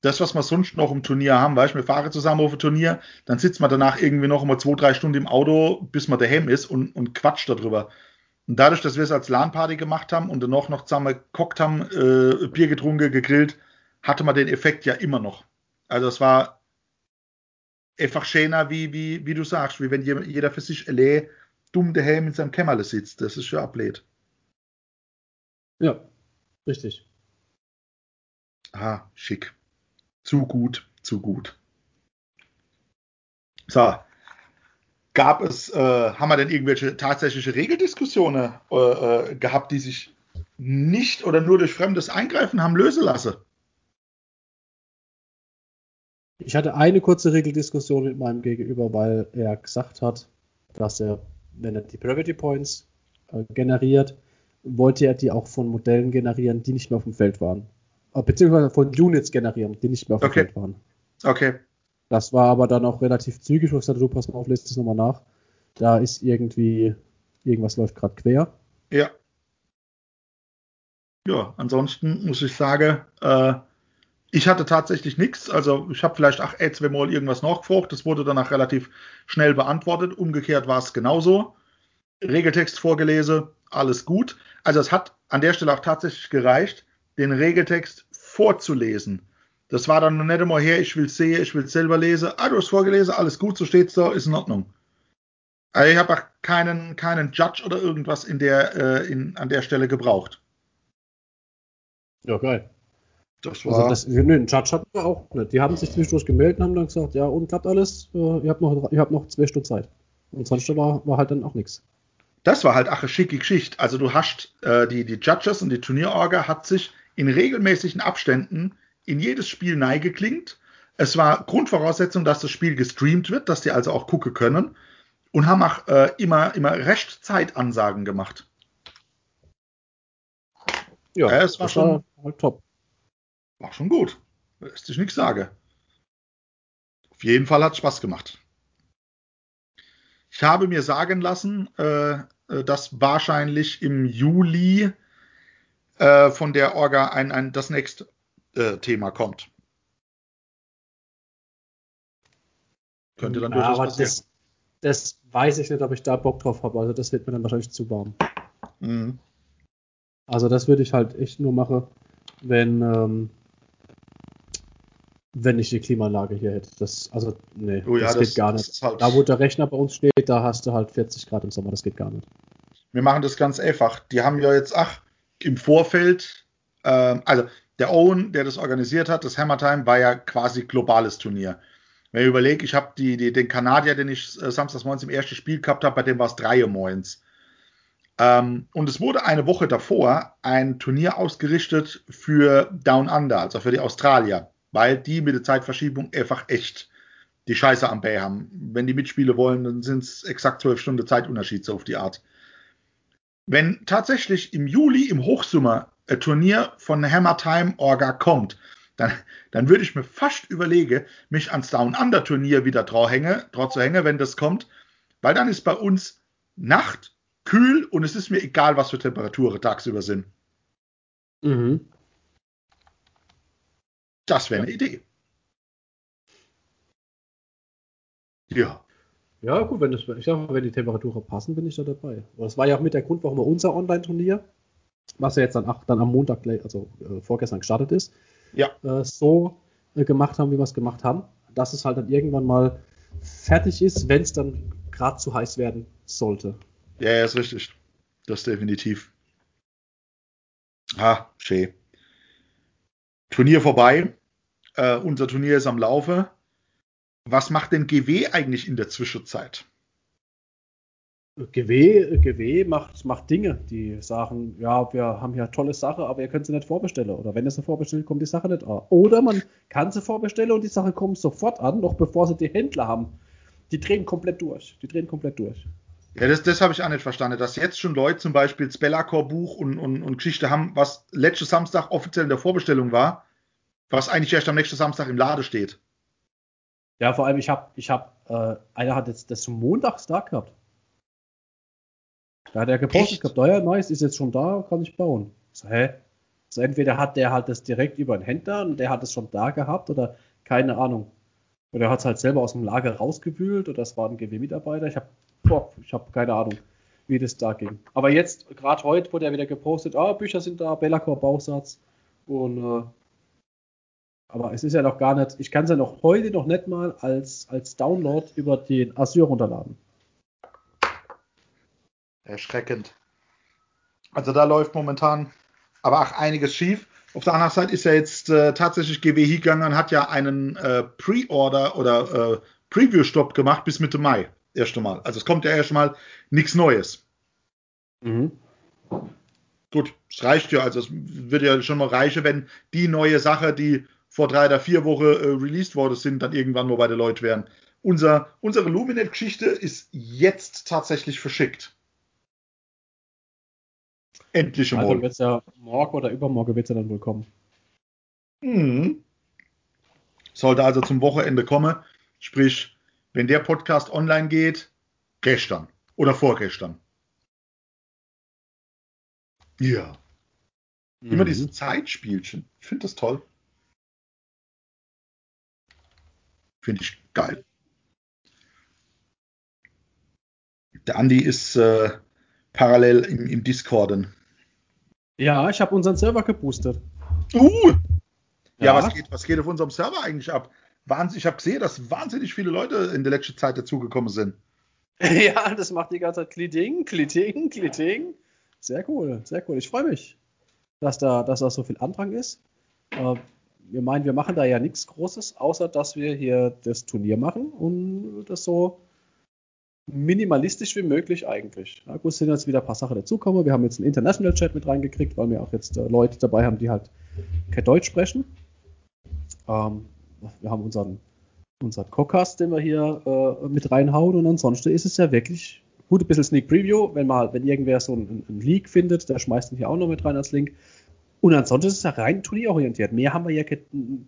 das, was wir sonst noch im Turnier haben, weißt du, wir fahren zusammen auf ein Turnier, dann sitzt man danach irgendwie noch immer zwei, drei Stunden im Auto, bis man daheim ist und, und quatscht darüber. Und dadurch, dass wir es als LAN-Party gemacht haben und dann noch, noch zusammen gekocht haben, äh, Bier getrunken, gegrillt, hatte man den Effekt ja immer noch. Also es war einfach schöner, wie, wie, wie du sagst, wie wenn jeder für sich allein dumm daheim in seinem Kämmerle sitzt. Das ist schon ablehnt. Ja, richtig. Ah, schick. Zu gut, zu gut. So. Gab es, äh, haben wir denn irgendwelche tatsächliche Regeldiskussionen äh, äh, gehabt, die sich nicht oder nur durch fremdes Eingreifen haben lösen lassen? Ich hatte eine kurze Regeldiskussion mit meinem Gegenüber, weil er gesagt hat, dass er, wenn er die Gravity Points äh, generiert, wollte er die auch von Modellen generieren, die nicht mehr auf dem Feld waren. Äh, beziehungsweise von Units generieren, die nicht mehr auf dem okay. Feld waren. Okay. Das war aber dann auch relativ zügig, wo ich sagte, du pass mal auf, lest das nochmal nach. Da ist irgendwie, irgendwas läuft gerade quer. Ja. Ja, ansonsten muss ich sagen, äh, ich hatte tatsächlich nichts. Also ich habe vielleicht ach, zwei Mal irgendwas nachgefragt. Das wurde danach relativ schnell beantwortet. Umgekehrt war es genauso. Regeltext vorgelesen, alles gut. Also es hat an der Stelle auch tatsächlich gereicht, den Regeltext vorzulesen. Das war dann noch nicht immer her, ich will es sehen, ich will es selber lesen. Ah, du hast vorgelesen, alles gut, so steht's da, ist in Ordnung. Also ich habe auch keinen, keinen Judge oder irgendwas in der, äh, in, an der Stelle gebraucht. Ja, geil. Das war also das, nö, einen Judge hatten wir auch nicht. Die haben sich zwischendurch gemeldet und haben dann gesagt, ja, und klappt alles, äh, ihr, habt noch, ihr habt noch zwei Stunden Zeit. Und sonst war, war halt dann auch nichts. Das war halt auch eine schicke Geschichte. Also du hast äh, die, die Judges und die Turnierorga hat sich in regelmäßigen Abständen in jedes Spiel neigeklingt. Es war Grundvoraussetzung, dass das Spiel gestreamt wird, dass die also auch gucken können und haben auch äh, immer, immer Rechtzeitansagen gemacht. Ja, äh, es war schon war halt top. War schon gut. Lässt sich nichts sagen. Auf jeden Fall hat Spaß gemacht. Ich habe mir sagen lassen, äh dass wahrscheinlich im Juli äh, von der Orga ein, ein, das nächste äh, Thema kommt. Könnte dann ja, durchaus aber passieren. Das, das weiß ich nicht, ob ich da Bock drauf habe. Also das wird mir dann wahrscheinlich zu warm. Mhm. Also das würde ich halt echt nur machen, wenn, ähm, wenn ich die Klimaanlage hier hätte. Das, also, nee, oh ja, das, das, geht gar nicht. Halt da, wo der Rechner bei uns steht, da hast du halt 40 Grad im Sommer, das geht gar nicht. Wir machen das ganz einfach. Die haben ja jetzt, ach, im Vorfeld, äh, also der Owen, der das organisiert hat, das Hammer Time, war ja quasi globales Turnier. Wenn ich überlege, ich habe die, die, den Kanadier, den ich äh, samstags morgens im ersten Spiel gehabt habe, bei dem war es 3 Uhr morgens. Ähm, und es wurde eine Woche davor ein Turnier ausgerichtet für Down Under, also für die Australier, weil die mit der Zeitverschiebung einfach echt die Scheiße am Bay haben. Wenn die Mitspiele wollen, dann sind es exakt zwölf Stunden Zeitunterschied, so auf die Art. Wenn tatsächlich im Juli im Hochsommer ein Turnier von Hammer Time Orga kommt, dann, dann würde ich mir fast überlegen, mich ans Down Under Turnier wieder drauf drauf zu hängen, wenn das kommt, weil dann ist bei uns Nacht, kühl und es ist mir egal, was für Temperaturen tagsüber sind. Mhm. Das wäre eine. Idee. Ja. Ja, gut, wenn, das, ich sag mal, wenn die Temperaturen passen, bin ich da dabei. Das war ja auch mit der Grund, warum wir unser Online-Turnier, was ja jetzt dann, ach, dann am Montag, also äh, vorgestern gestartet ist, ja. äh, so äh, gemacht haben, wie wir es gemacht haben, dass es halt dann irgendwann mal fertig ist, wenn es dann gerade zu heiß werden sollte. Ja, ja, ist richtig. Das definitiv. Ah, schön. Turnier vorbei. Äh, unser Turnier ist am Laufe. Was macht denn GW eigentlich in der Zwischenzeit? GW, GW macht, macht Dinge, die sagen, ja, wir haben hier tolle Sache, aber ihr könnt sie nicht vorbestellen. Oder wenn ihr sie vorbestellt, kommt die Sache nicht an. Oder man kann sie vorbestellen und die Sache kommt sofort an, noch bevor sie die Händler haben. Die drehen komplett durch. Die drehen komplett durch. Ja, das, das habe ich auch nicht verstanden, dass jetzt schon Leute zum Beispiel das Bellacore-Buch und, und, und Geschichte haben, was letztes Samstag offiziell in der Vorbestellung war, was eigentlich erst am nächsten Samstag im Lade steht. Ja, vor allem, ich habe, ich habe, äh, einer hat jetzt das zum Montagstag gehabt. Da hat er gepostet gehabt, ja, nice, ist jetzt schon da, kann ich bauen. So, hä? So, entweder hat der halt das direkt über den Händler und der hat es schon da gehabt oder keine Ahnung. Oder er hat es halt selber aus dem Lager rausgewühlt oder es war ein GW-Mitarbeiter. Ich habe ich habe keine Ahnung, wie das da ging. Aber jetzt, gerade heute, wurde er wieder gepostet, ah, Bücher sind da, Bellacore Bausatz. Und äh, aber es ist ja noch gar nicht, ich kann es ja noch heute noch nicht mal als, als Download über den Azure runterladen. Erschreckend. Also da läuft momentan aber auch einiges schief. Auf der anderen Seite ist ja jetzt äh, tatsächlich GW gegangen und hat ja einen äh, Pre-Order oder äh, Preview-Stop gemacht bis Mitte Mai. Erste Mal. Also es kommt ja erstmal nichts Neues. Mhm. Gut, es reicht ja. Also es wird ja schon mal reichen, wenn die neue Sache, die vor drei oder vier Wochen äh, released worden sind, dann irgendwann mal bei den Leuten wären. Unser, unsere Luminet-Geschichte ist jetzt tatsächlich verschickt. Endlich mal. Also wird es ja morgen oder übermorgen wird es ja dann wohl kommen. Mhm. Sollte also zum Wochenende kommen. Sprich, wenn der Podcast online geht, gestern oder vorgestern. Ja. Mhm. Immer diese Zeitspielchen. Ich finde das toll. Finde ich geil. Der Andi ist äh, parallel im, im Discorden. Ja, ich habe unseren Server geboostet. Uh! Ja, ja, was, geht, was geht auf unserem Server eigentlich ab? Wahnsinn, ich habe gesehen, dass wahnsinnig viele Leute in der letzten Zeit dazugekommen sind. Ja, das macht die ganze Zeit Klitting, Klitting, Klitting. Sehr cool, sehr cool. Ich freue mich, dass da, dass da so viel Andrang ist. Äh, wir meinen, wir machen da ja nichts Großes, außer dass wir hier das Turnier machen und das so minimalistisch wie möglich eigentlich. Ja, gut, sind jetzt wieder ein paar Sachen dazukommen. Wir haben jetzt einen International Chat mit reingekriegt, weil wir auch jetzt äh, Leute dabei haben, die halt kein Deutsch sprechen. Ähm, wir haben unseren, unseren Cockcast, den wir hier äh, mit reinhauen und ansonsten ist es ja wirklich gut ein bisschen Sneak Preview, wenn mal, wenn irgendwer so einen, einen Leak findet, der schmeißt ihn hier auch noch mit rein als Link. Und ansonsten ist es ja rein turnierorientiert. Mehr haben wir ja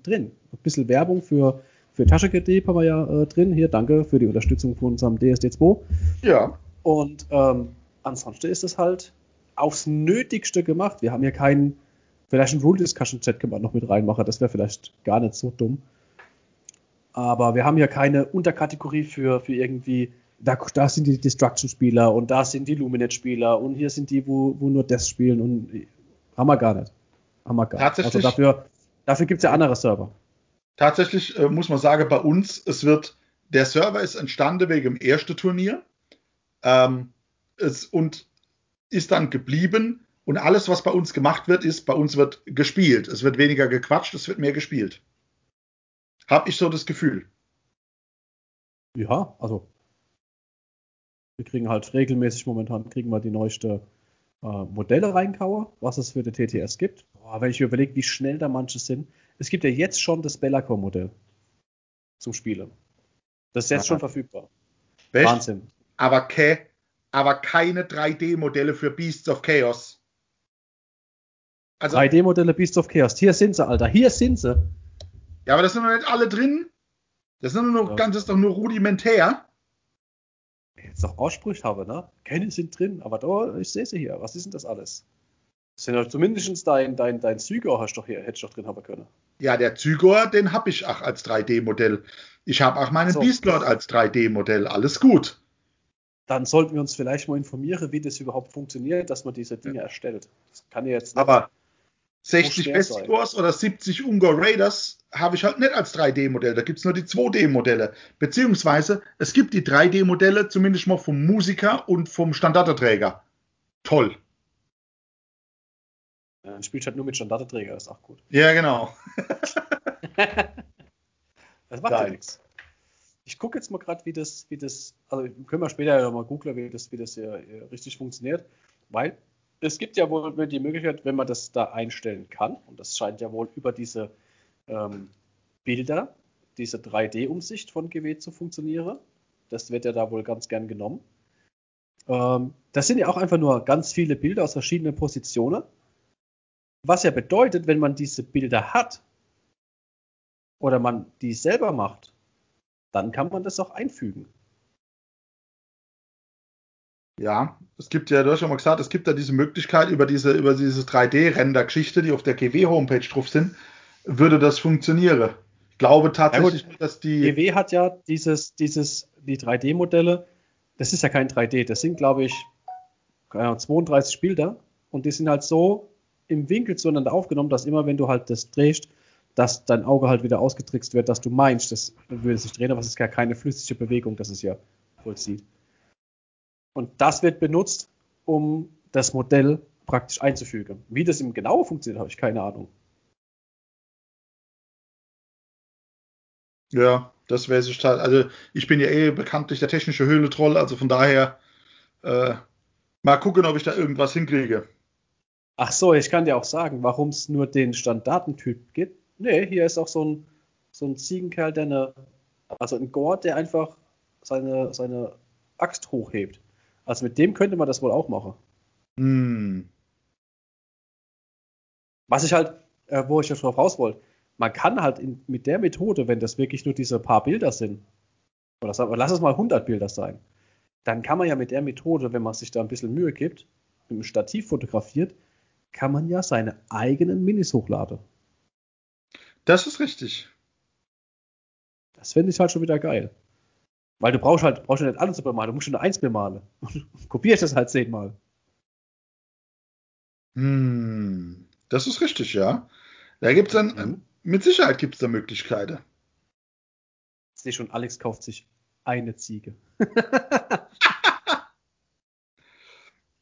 drin. Ein bisschen Werbung für, für Taschengedeb haben wir ja äh, drin. Hier, danke für die Unterstützung von unserem DSD2. Ja. Und ähm, ansonsten ist es halt aufs Nötigste gemacht. Wir haben hier keinen, vielleicht einen Rule Discussion Chat gemacht noch mit reinmachen, das wäre vielleicht gar nicht so dumm. Aber wir haben hier keine Unterkategorie für, für irgendwie, da, da sind die Destruction-Spieler und da sind die Luminet-Spieler und hier sind die, wo, wo nur das spielen und haben wir gar nicht. Haben wir gar nicht. Also dafür, dafür gibt es ja andere Server. Tatsächlich äh, muss man sagen, bei uns, es wird, der Server ist entstanden wegen dem ersten Turnier ähm, es, und ist dann geblieben. Und alles, was bei uns gemacht wird, ist, bei uns wird gespielt. Es wird weniger gequatscht, es wird mehr gespielt. Hab ich so das Gefühl. Ja, also wir kriegen halt regelmäßig momentan kriegen wir die neueste äh, Modelle reinkauer, was es für die TTS gibt. Boah, wenn ich mir überlege, wie schnell da manche sind. Es gibt ja jetzt schon das Bellacore-Modell zum Spielen. Das ist jetzt Aha. schon verfügbar. Weißt, Wahnsinn. Aber, ke aber keine 3D-Modelle für Beasts of Chaos. Also, 3D-Modelle Beasts of Chaos. Hier sind sie, Alter. Hier sind sie. Ja, aber das sind noch nicht alle drin. Das sind nur noch, ja. ganz, das ist doch nur rudimentär. Jetzt noch Aussprüche habe, ne? Keine sind drin, aber da, ich sehe sie hier. Was ist denn das alles? Das sind doch zumindest dein, dein, dein Zygor hast doch hier, hätte ich doch drin haben können. Ja, der Zygor, den habe ich auch als 3D-Modell. Ich habe auch meinen so. Beastlord als 3D-Modell. Alles gut. Dann sollten wir uns vielleicht mal informieren, wie das überhaupt funktioniert, dass man diese Dinge ja. erstellt. Das kann ja jetzt nicht. Aber 60 Westgors oder 70 Ungar Raiders habe ich halt nicht als 3D-Modell. Da gibt es nur die 2D-Modelle. Beziehungsweise es gibt die 3D-Modelle zumindest mal vom Musiker und vom Standardträger. Toll. Ja, dann spielt halt nur mit Standardträger, ist auch gut. Ja, genau. das macht ja nichts. Ich gucke jetzt mal gerade, wie das, wie das, also können wir später ja mal googeln, wie das, wie das hier, hier richtig funktioniert, weil es gibt ja wohl die Möglichkeit, wenn man das da einstellen kann, und das scheint ja wohl über diese ähm, Bilder, diese 3D-Umsicht von GW zu funktionieren. Das wird ja da wohl ganz gern genommen. Ähm, das sind ja auch einfach nur ganz viele Bilder aus verschiedenen Positionen. Was ja bedeutet, wenn man diese Bilder hat oder man die selber macht, dann kann man das auch einfügen. Ja, es gibt ja, du hast ja mal gesagt, es gibt ja diese Möglichkeit über diese, über diese 3D-Render-Geschichte, die auf der GW-Homepage drauf sind, würde das funktionieren. Ich glaube tatsächlich, ja, dass die. GW hat ja dieses, dieses, die 3D-Modelle, das ist ja kein 3D, das sind, glaube ich, 32 Bilder und die sind halt so im Winkel zueinander aufgenommen, dass immer, wenn du halt das drehst, dass dein Auge halt wieder ausgetrickst wird, dass du meinst, das würde sich drehen, aber es ist ja keine flüssige Bewegung, das es ja vollzieht. Und das wird benutzt, um das Modell praktisch einzufügen. Wie das im Genauen funktioniert, habe ich keine Ahnung. Ja, das wäre sich halt. Also ich bin ja eh bekanntlich der technische Höhle-Troll, also von daher äh, mal gucken, ob ich da irgendwas hinkriege. Ach so, ich kann dir auch sagen, warum es nur den Standardentyp gibt. Nee, hier ist auch so ein, so ein Ziegenkerl, der eine, also ein Gord, der einfach seine, seine Axt hochhebt. Also mit dem könnte man das wohl auch machen. Hm. Was ich halt, äh, wo ich drauf raus wollte, man kann halt in, mit der Methode, wenn das wirklich nur diese paar Bilder sind, oder sagen, lass es mal 100 Bilder sein, dann kann man ja mit der Methode, wenn man sich da ein bisschen Mühe gibt, mit dem Stativ fotografiert, kann man ja seine eigenen Minis hochladen. Das ist richtig. Das finde ich halt schon wieder geil. Weil du brauchst halt, brauchst ja nicht alles bemalen, du musst schon eine Eins bemalen. Kopierst das halt zehnmal. Hm, das ist richtig, ja. Da gibt es dann, mhm. mit Sicherheit gibt es da Möglichkeiten. Ich sehe schon, Alex kauft sich eine Ziege.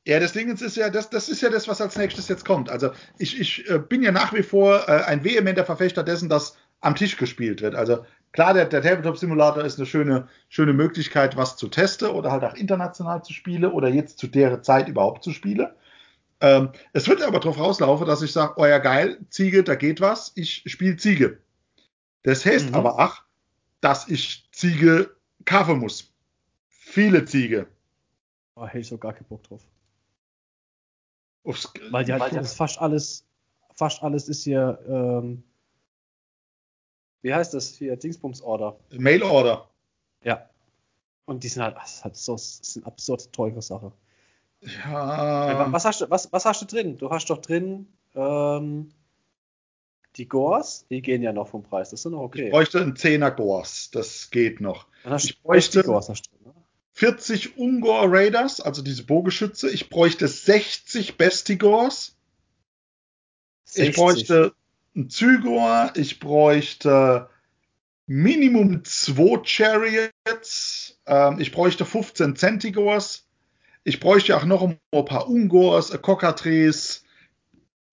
Ja, das Ding ist ja, das, das ist ja das, was als nächstes jetzt kommt. Also ich, ich äh, bin ja nach wie vor äh, ein vehementer Verfechter dessen, dass am Tisch gespielt wird. Also Klar, der, der Tabletop-Simulator ist eine schöne, schöne Möglichkeit, was zu testen oder halt auch international zu spielen oder jetzt zu der Zeit überhaupt zu spielen. Ähm, es wird aber darauf rauslaufen, dass ich sage, oh ja geil, Ziege, da geht was, ich spiele Ziege. Das heißt mhm. aber auch, dass ich Ziege kaufen muss. Viele Ziege. Oh, hätte ich so gar keinen Bock drauf. Uffs, weil die halt, weil fast alles, fast alles ist hier ähm, wie heißt das hier, Dingsbums Order? Mail Order. Ja. Und die sind halt, das ist halt so, das ist eine absurd teure Sache. Ja. Was hast, du, was, was hast du drin? Du hast doch drin ähm, die Gores, die gehen ja noch vom Preis. Das ist noch okay. Ich bräuchte einen 10er Gores, das geht noch. Ich bräuchte Gores drin, ne? 40 Ungor Raiders, also diese Bogenschütze. Ich bräuchte 60 Bestigors. Ich 60. bräuchte einen Zygor. Ich bräuchte Minimum 2 Chariots. Ähm, ich bräuchte 15 Centigors. Ich bräuchte auch noch ein paar Ungors, Cockatrees.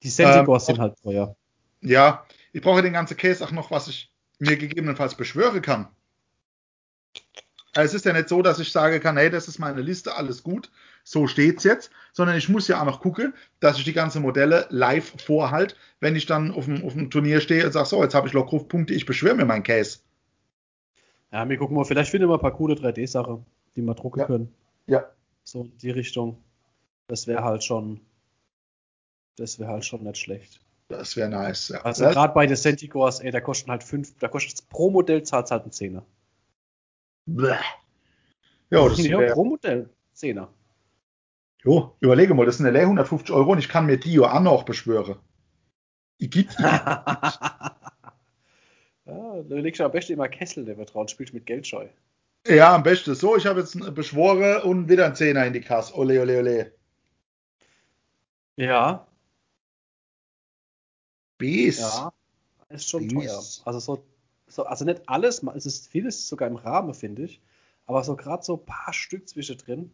Die Sentigors ähm, sind halt teuer. Ja, ich brauche den ganzen Case auch noch, was ich mir gegebenenfalls beschwören kann. Es ist ja nicht so, dass ich sage kann, hey, das ist meine Liste, alles gut, so steht's jetzt, sondern ich muss ja auch noch gucken, dass ich die ganzen Modelle live vorhalte, wenn ich dann auf dem, auf dem Turnier stehe und sage, so, jetzt habe ich Lockrufpunkte, ich beschwöre mir meinen Case. Ja, wir gucken mal, vielleicht finden wir ein paar coole 3D-Sachen, die wir drucken Ja. können. Ja. So in die Richtung. Das wäre halt schon, das wäre halt schon nicht schlecht. Das wäre nice. Ja. Also gerade bei den Sentigors, ey, da kosten halt fünf, da kostet pro Modell zahlt halt ein Zehner. Bleh. Ja, das ja, pro Modell Zehner. Jo, überlege mal, das sind allein 150 Euro und ich kann mir die auch noch beschwören. Ich gib, ja, da legst du am besten immer Kessel, der vertraut, spielst mit Geldscheu. ja, am besten so, ich habe jetzt einen beschworen und wieder einen Zehner in die Kasse. Ole, ole, ole. Ja, Bis. ja, ist schon Süß. teuer. Also so, so, also nicht alles, es ist vieles sogar im Rahmen, finde ich. Aber so gerade so ein paar Stück zwischendrin,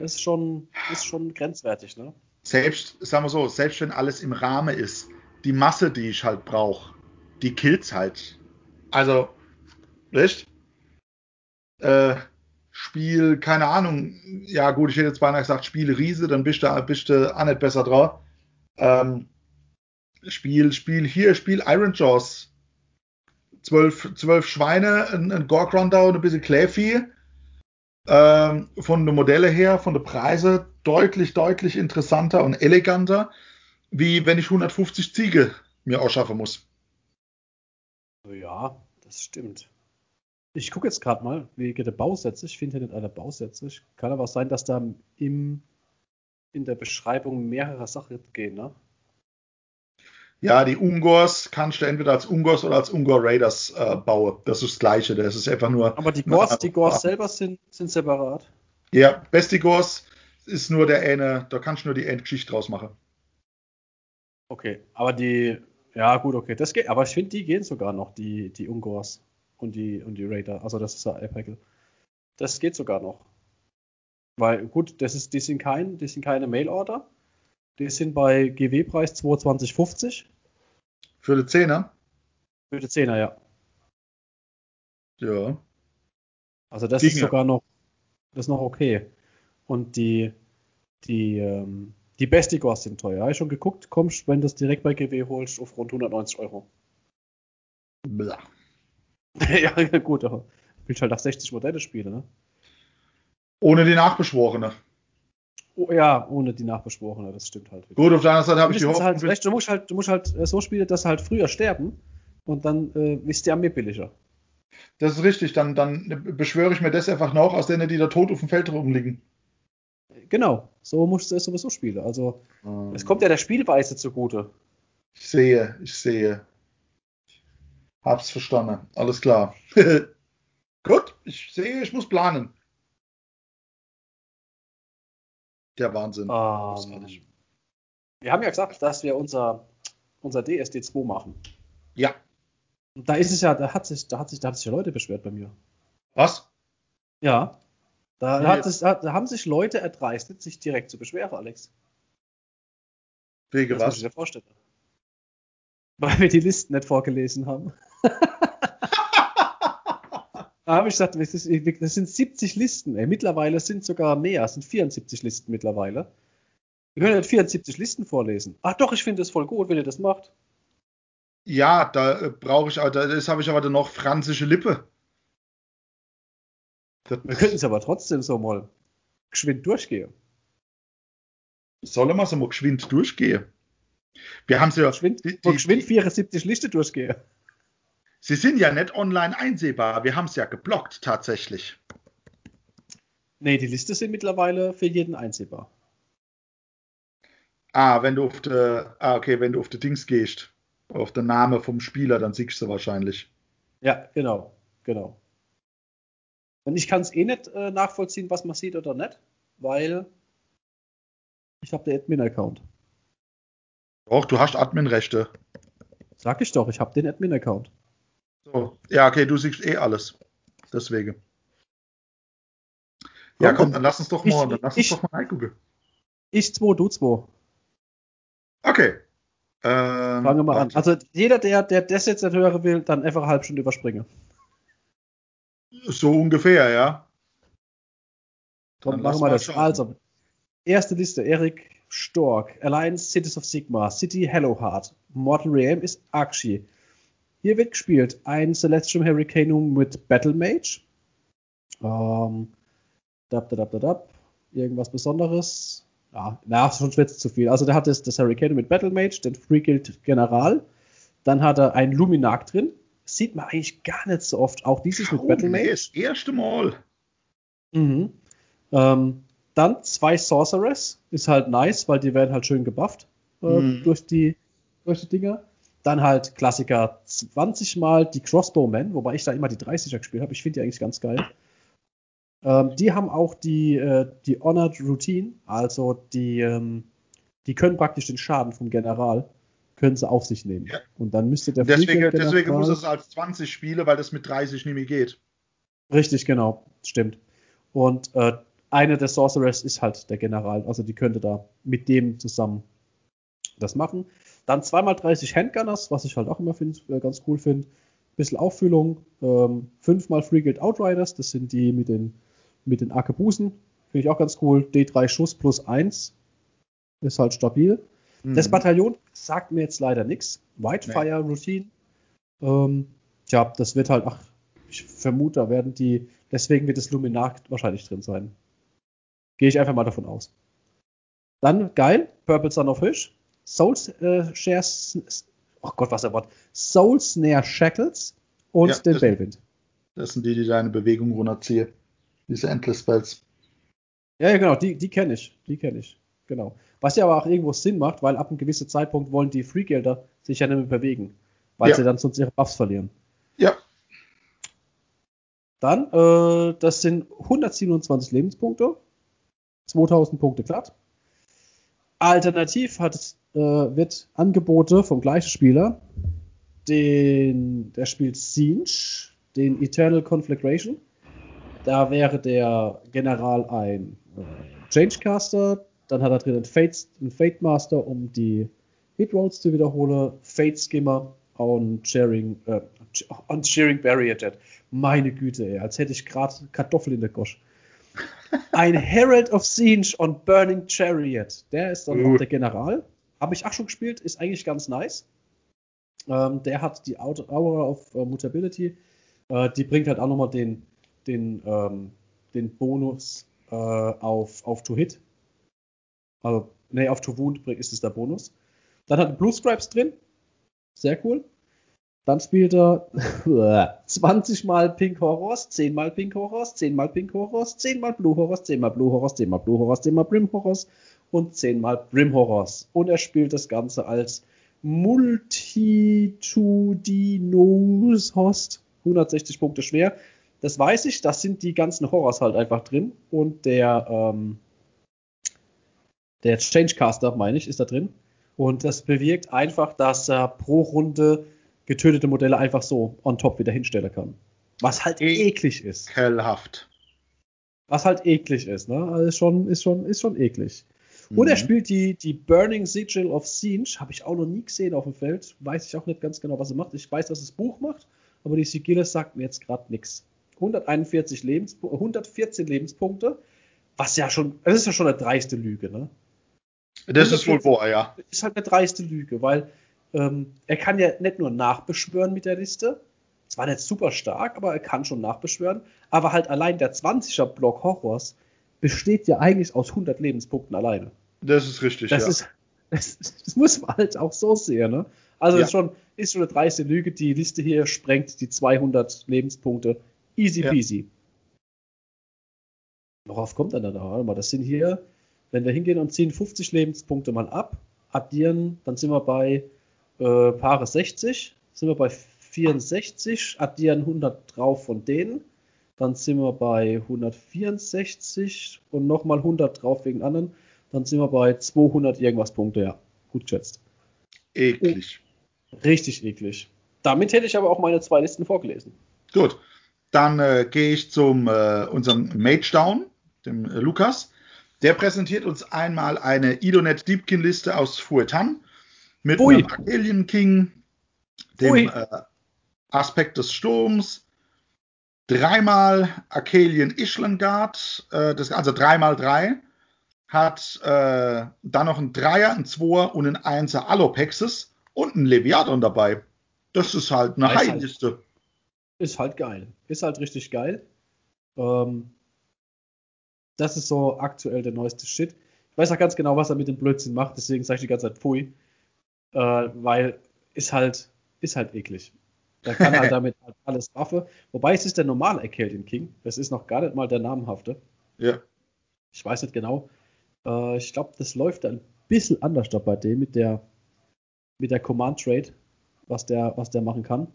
ist schon, ist schon grenzwertig, ne? Selbst, sagen wir so, selbst wenn alles im Rahmen ist, die Masse, die ich halt brauche, die killt's halt. Also, echt? Äh, Spiel, keine Ahnung, ja gut, ich hätte jetzt beinahe gesagt, Spiel Riese, dann bist du, bist du auch nicht besser drauf. Ähm, Spiel, Spiel hier, Spiel Iron Jaws. Zwölf, zwölf Schweine, ein, ein Gork Rundown, ein bisschen Kläffi. Ähm, von den Modelle her, von den Preise deutlich, deutlich interessanter und eleganter, wie wenn ich 150 Ziege mir ausschaffen muss. Ja, das stimmt. Ich gucke jetzt gerade mal wegen der Bausätze. Ich finde hier nicht alle Bausätze. Kann aber auch sein, dass da im, in der Beschreibung mehrere Sachen gehen, ne? Ja, die Ungors kannst du entweder als Ungors oder als Ungor Raiders äh, bauen. Das ist das Gleiche. Das ist einfach nur. Aber die Gors, die Gors selber sind, sind separat. Ja, Bestigors ist nur der eine, da kannst du nur die Endgeschichte draus machen. Okay, aber die, ja gut, okay, das geht, aber ich finde, die gehen sogar noch, die, die Ungors und die, und die Raider. Also das ist ja Apex. Das geht sogar noch. Weil, gut, das ist, die sind kein, die sind keine Mail-Order. Die sind bei GW-Preis 22,50 Für die Zehner? für die 10er, ja. Ja. Also das ist Ginge. sogar noch, das ist noch okay. Und die, die, ähm, die Bestigors sind teuer. Habe ich schon geguckt, kommst, wenn du das direkt bei GW holst, auf rund 190 Euro. Blah. ja, gut, aber du willst halt nach 60 Modelle spielen, ne? Ohne die Nachbeschworene. Oh, ja, ohne die Nachbeschworene, das stimmt halt. Gut, auf der anderen Seite habe ich die Hoffnung. halt, recht, du musst halt, du musst halt äh, so spielen, dass sie halt früher sterben und dann äh, ist die Armee billiger. Das ist richtig, dann, dann beschwöre ich mir das einfach noch, aus denen, die da tot auf dem Feld rumliegen. Genau, so musst du es sowieso spielen. Also, es kommt ja der Spielweise zugute. Ich sehe, ich sehe. Hab's verstanden. Alles klar. Gut, ich sehe, ich muss planen. Der Wahnsinn. Ähm, Großartig. wir haben ja gesagt, dass wir unser, unser DSD2 machen. Ja. Und da ist es ja, da hat sich, da hat sich, da haben sich ja Leute beschwert bei mir. Was? Ja. Da, Wie hat es, da, da haben sich Leute erdreistet, sich direkt zu beschweren, Alex. Wege Das muss was? ich dir vorstellen. Weil wir die Listen nicht vorgelesen haben. Da habe ich gesagt, das, ist, das sind 70 Listen. Ey. Mittlerweile sind sogar mehr, es sind 74 Listen mittlerweile. Wir können nicht 74 Listen vorlesen. Ach doch, ich finde es voll gut, wenn ihr das macht. Ja, da äh, brauche ich, da das habe ich aber dann noch franzische Lippe. Das Wir könnten es aber trotzdem so mal geschwind durchgehen. soll mal so mal geschwind durchgehen. Wir haben sie ja, Geschwind, die, die, geschwind die, 74 Liste durchgehen. Sie sind ja nicht online einsehbar. Wir haben es ja geblockt tatsächlich. Nee, die Liste sind mittlerweile für jeden einsehbar. Ah, wenn du auf der, ah, okay, wenn du auf die Dings gehst, auf den Namen vom Spieler, dann siehst du wahrscheinlich. Ja, genau, genau. Und ich kann es eh nicht äh, nachvollziehen, was man sieht oder nicht, weil ich habe den Admin-Account. Doch, du hast Admin-Rechte. Sag ich doch, ich habe den Admin-Account. So. Ja, okay, du siehst eh alles. Deswegen. Ja, komm, dann lass uns doch mal, ich, dann lass uns ich, doch mal reingucken. Ich 2, du 2. Okay. Ähm, Fangen wir mal an. Also jeder, der, der das jetzt nicht hören will, dann einfach eine halbe Stunde überspringen. So ungefähr, ja. Komm, machen wir das. Schauen. Also, erste Liste, Erik Stork, Alliance Cities of Sigma, City Hello Heart, Mortal Realm ist Akshi. Hier wird gespielt ein Celestial Hurricanum mit Battle Mage. Ähm, dab, dab, dab, dab, irgendwas Besonderes. Ja, na, schon schwitzt zu viel. Also der hat das, das Hurricane mit Battle Mage, den Free Guild General. Dann hat er einen Luminark drin. Sieht man eigentlich gar nicht so oft. Auch dieses mit Battle Mage. Das erste Mal. Mhm. Ähm, dann zwei Sorceress. Ist halt nice, weil die werden halt schön gebufft äh, mhm. durch, die, durch die Dinger. Dann halt Klassiker 20 Mal die Crossbowmen, wobei ich da immer die 30er gespielt habe. Ich finde die eigentlich ganz geil. Ähm, die haben auch die, äh, die Honored Routine, also die, ähm, die können praktisch den Schaden vom General, können sie auf sich nehmen. Ja. Und dann müsste der Deswegen, deswegen muss es als 20 spielen, weil das mit 30 nicht mehr geht. Richtig, genau, stimmt. Und äh, eine der Sorcerers ist halt der General, also die könnte da mit dem zusammen das machen. Dann zweimal 30 Handgunners, was ich halt auch immer find, äh, ganz cool finde. Bisschen Auffüllung. Ähm, fünfmal Free Guild Outriders, das sind die mit den mit den Arkebusen. Finde ich auch ganz cool. D3 Schuss plus 1. Ist halt stabil. Mhm. Das Bataillon sagt mir jetzt leider nichts. Whitefire nee. Routine. Ähm, tja, das wird halt, ach, ich vermute, da werden die, deswegen wird das Luminar wahrscheinlich drin sein. Gehe ich einfach mal davon aus. Dann, geil, Purple Son of Fish. Soul äh, Shares, oh Gott, was er Wort. Soul Snare Shackles und ja, den Bellwind. Das sind die, die deine Bewegung runterziehen. Diese Endless Spells. Ja, ja, genau, die, die kenne ich. Die kenne ich. Genau. Was ja aber auch irgendwo Sinn macht, weil ab einem gewissen Zeitpunkt wollen die Freegelder sich ja nicht mehr bewegen, weil ja. sie dann sonst ihre Buffs verlieren. Ja. Dann, äh, das sind 127 Lebenspunkte, 2000 Punkte glatt. Alternativ hat, äh, wird Angebote vom gleichen Spieler, den, der spielt Siege, den Eternal Conflagration. Da wäre der General ein äh, Changecaster, dann hat er drin einen Fate, einen Fate Master, um die Hitrolls zu wiederholen, Fate Skimmer und Sharing, äh, Barrier Jet. Meine Güte, ey, als hätte ich gerade Kartoffeln in der Gosch. Ein Herald of Siege und Burning Chariot. Der ist dann uh. auch der General. Habe ich auch schon gespielt, ist eigentlich ganz nice. Ähm, der hat die Aura of uh, Mutability. Äh, die bringt halt auch nochmal den, den, ähm, den Bonus äh, auf, auf To Hit. Also, nee, auf To Wound ist es der Bonus. Dann hat Blue Stripes drin. Sehr cool. Dann spielt er 20 mal Pink Horrors, 10 mal Pink Horrors, 10 mal Pink Horrors, 10 mal Blue Horrors, 10 mal Blue Horrors, 10 mal Blue Horrors, 10 mal Brim Horrors und 10 mal Brim Horrors. Und er spielt das Ganze als Multitudinous Host. 160 Punkte schwer. Das weiß ich, das sind die ganzen Horrors halt einfach drin. Und der, ähm, der Changecaster, meine ich, ist da drin. Und das bewirkt einfach, dass er pro Runde getötete Modelle einfach so on top wieder hinstellen kann. Was halt e eklig ist. Hellhaft. Was halt eklig ist, ne? Also ist schon, ist schon, ist schon eklig. Mhm. Und er mhm. spielt die, die Burning Sigil of Siege, habe ich auch noch nie gesehen auf dem Feld. Weiß ich auch nicht ganz genau, was er macht. Ich weiß, dass es Buch macht, aber die Sigille sagt mir jetzt gerade nichts. 141 Lebens 114 Lebenspunkte, was ja schon, das ist ja schon eine dreiste Lüge, ne? Das ist wohl wahr, ja. Ist halt eine dreiste Lüge, weil ähm, er kann ja nicht nur nachbeschwören mit der Liste, zwar nicht super stark, aber er kann schon nachbeschwören, aber halt allein der 20er Block Horrors besteht ja eigentlich aus 100 Lebenspunkten alleine. Das ist richtig, das ja. Ist, das, das, muss man halt auch so sehen, ne? Also ja. ist, schon, ist schon eine dreiste Lüge, die Liste hier sprengt die 200 Lebenspunkte Easy peasy. Ja. Worauf kommt er dann da? Warte mal, das sind hier Wenn wir hingehen und ziehen 50 Lebenspunkte mal ab, addieren, dann sind wir bei äh, Paare 60, sind wir bei 64, addieren 100 drauf von denen, dann sind wir bei 164 und nochmal 100 drauf wegen anderen, dann sind wir bei 200 irgendwas Punkte, ja. Gut geschätzt. Eklig. Richtig eklig. Damit hätte ich aber auch meine zwei Listen vorgelesen. Gut. Dann äh, gehe ich zum äh, unserem Mage Down, dem äh, Lukas. Der präsentiert uns einmal eine Idonet Deepkin Liste aus Fuetan mit Ui. einem Arcalian King, dem äh, Aspekt des Sturms, dreimal Arcalian Ishlangard, äh, das, also dreimal drei, hat äh, dann noch ein Dreier, ein Zweier und ein Einser Alopexes und ein Leviathan dabei. Das ist halt eine High-Liste. Halt, ist halt geil. Ist halt richtig geil. Ähm, das ist so aktuell der neueste Shit. Ich weiß auch ganz genau, was er mit dem Blödsinn macht, deswegen sage ich die ganze Zeit Pfui. Äh, weil ist halt, ist halt eklig. Der kann halt damit halt alles Waffe. Wobei es ist der normale Acadian King. Das ist noch gar nicht mal der namenhafte. Ja. Ich weiß nicht genau. Äh, ich glaube, das läuft ein bisschen anders da bei dem mit der, mit der Command Trade, was der, was der machen kann.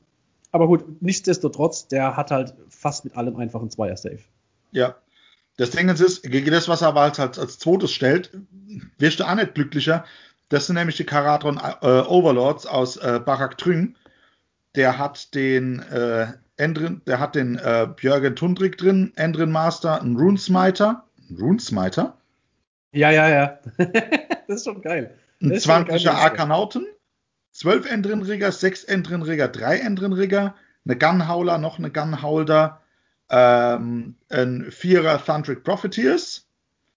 Aber gut, nichtsdestotrotz, der hat halt fast mit allem einfach ein Zweier-Safe. Ja. Das Ding ist, gegen das, was er aber als, als zweites stellt, wirst du auch nicht glücklicher. Das sind nämlich die Karatron äh, Overlords aus äh, Barak Trüng der hat den äh, Endrin, der hat den äh, Björgen Tundrik drin, Endrin Master, einen Runesmiter. Runesmiter? Ja, ja, ja. das ist schon geil. Ein 20er Arkanauten, 12 Endrinrigger, 6 Endrinrigger, 3 Endrinrigger, eine Gunhauler, noch eine Gunholder, ähm, ein Vierer Thundric Profiteers,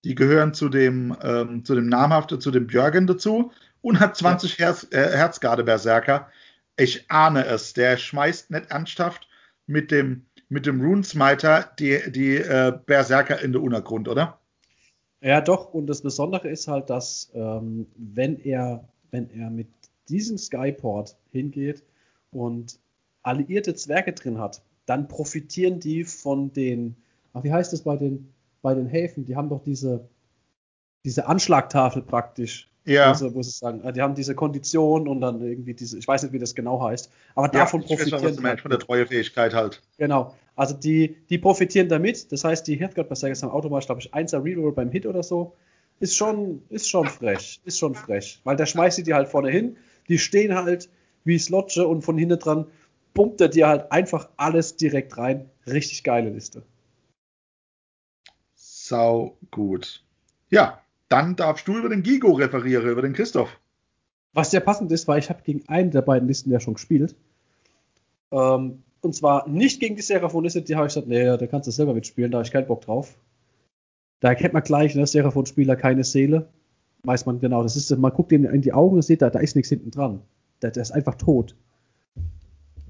die gehören zu dem, ähm, zu dem namhaften, zu dem Björgen dazu und hat 20 ja. Herz, äh, Herzgarde-Berserker ich ahne es. Der schmeißt nicht ernsthaft mit dem, mit dem Runesmiter die, die äh, Berserker in den Untergrund, oder? Ja, doch. Und das Besondere ist halt, dass ähm, wenn er, wenn er mit diesem Skyport hingeht und alliierte Zwerge drin hat, dann profitieren die von den, ach, wie heißt es bei den, bei den Häfen? Die haben doch diese, diese Anschlagtafel praktisch. Ja. Also, wo sie sagen, die haben diese Kondition und dann irgendwie diese, ich weiß nicht, wie das genau heißt, aber ja, davon profitieren weiß, halt von der Treuefähigkeit halt. Genau. Also die, die profitieren damit. Das heißt, die Heathguard Berserkers haben automatisch, glaube ich, 1er Reroll beim Hit oder so. Ist schon, ist schon frech. Ist schon frech. Weil da schmeißt sie die halt vorne hin. Die stehen halt wie Slotche und von hinten dran pumpt er dir halt einfach alles direkt rein. Richtig geile Liste. Sau gut. Ja, dann darfst du über den Gigo referieren, über den Christoph. Was sehr passend ist, weil ich habe gegen einen der beiden Listen ja schon gespielt. Ähm, und zwar nicht gegen die Seraphon-Liste, die habe ich gesagt, nee, da kannst du selber mitspielen, da habe ich keinen Bock drauf. Da kennt man gleich, ne, Seraphon-Spieler, keine Seele. Weiß man genau, das ist, man guckt ihm in die Augen und sieht, da, da ist nichts hinten dran. Der, der ist einfach tot.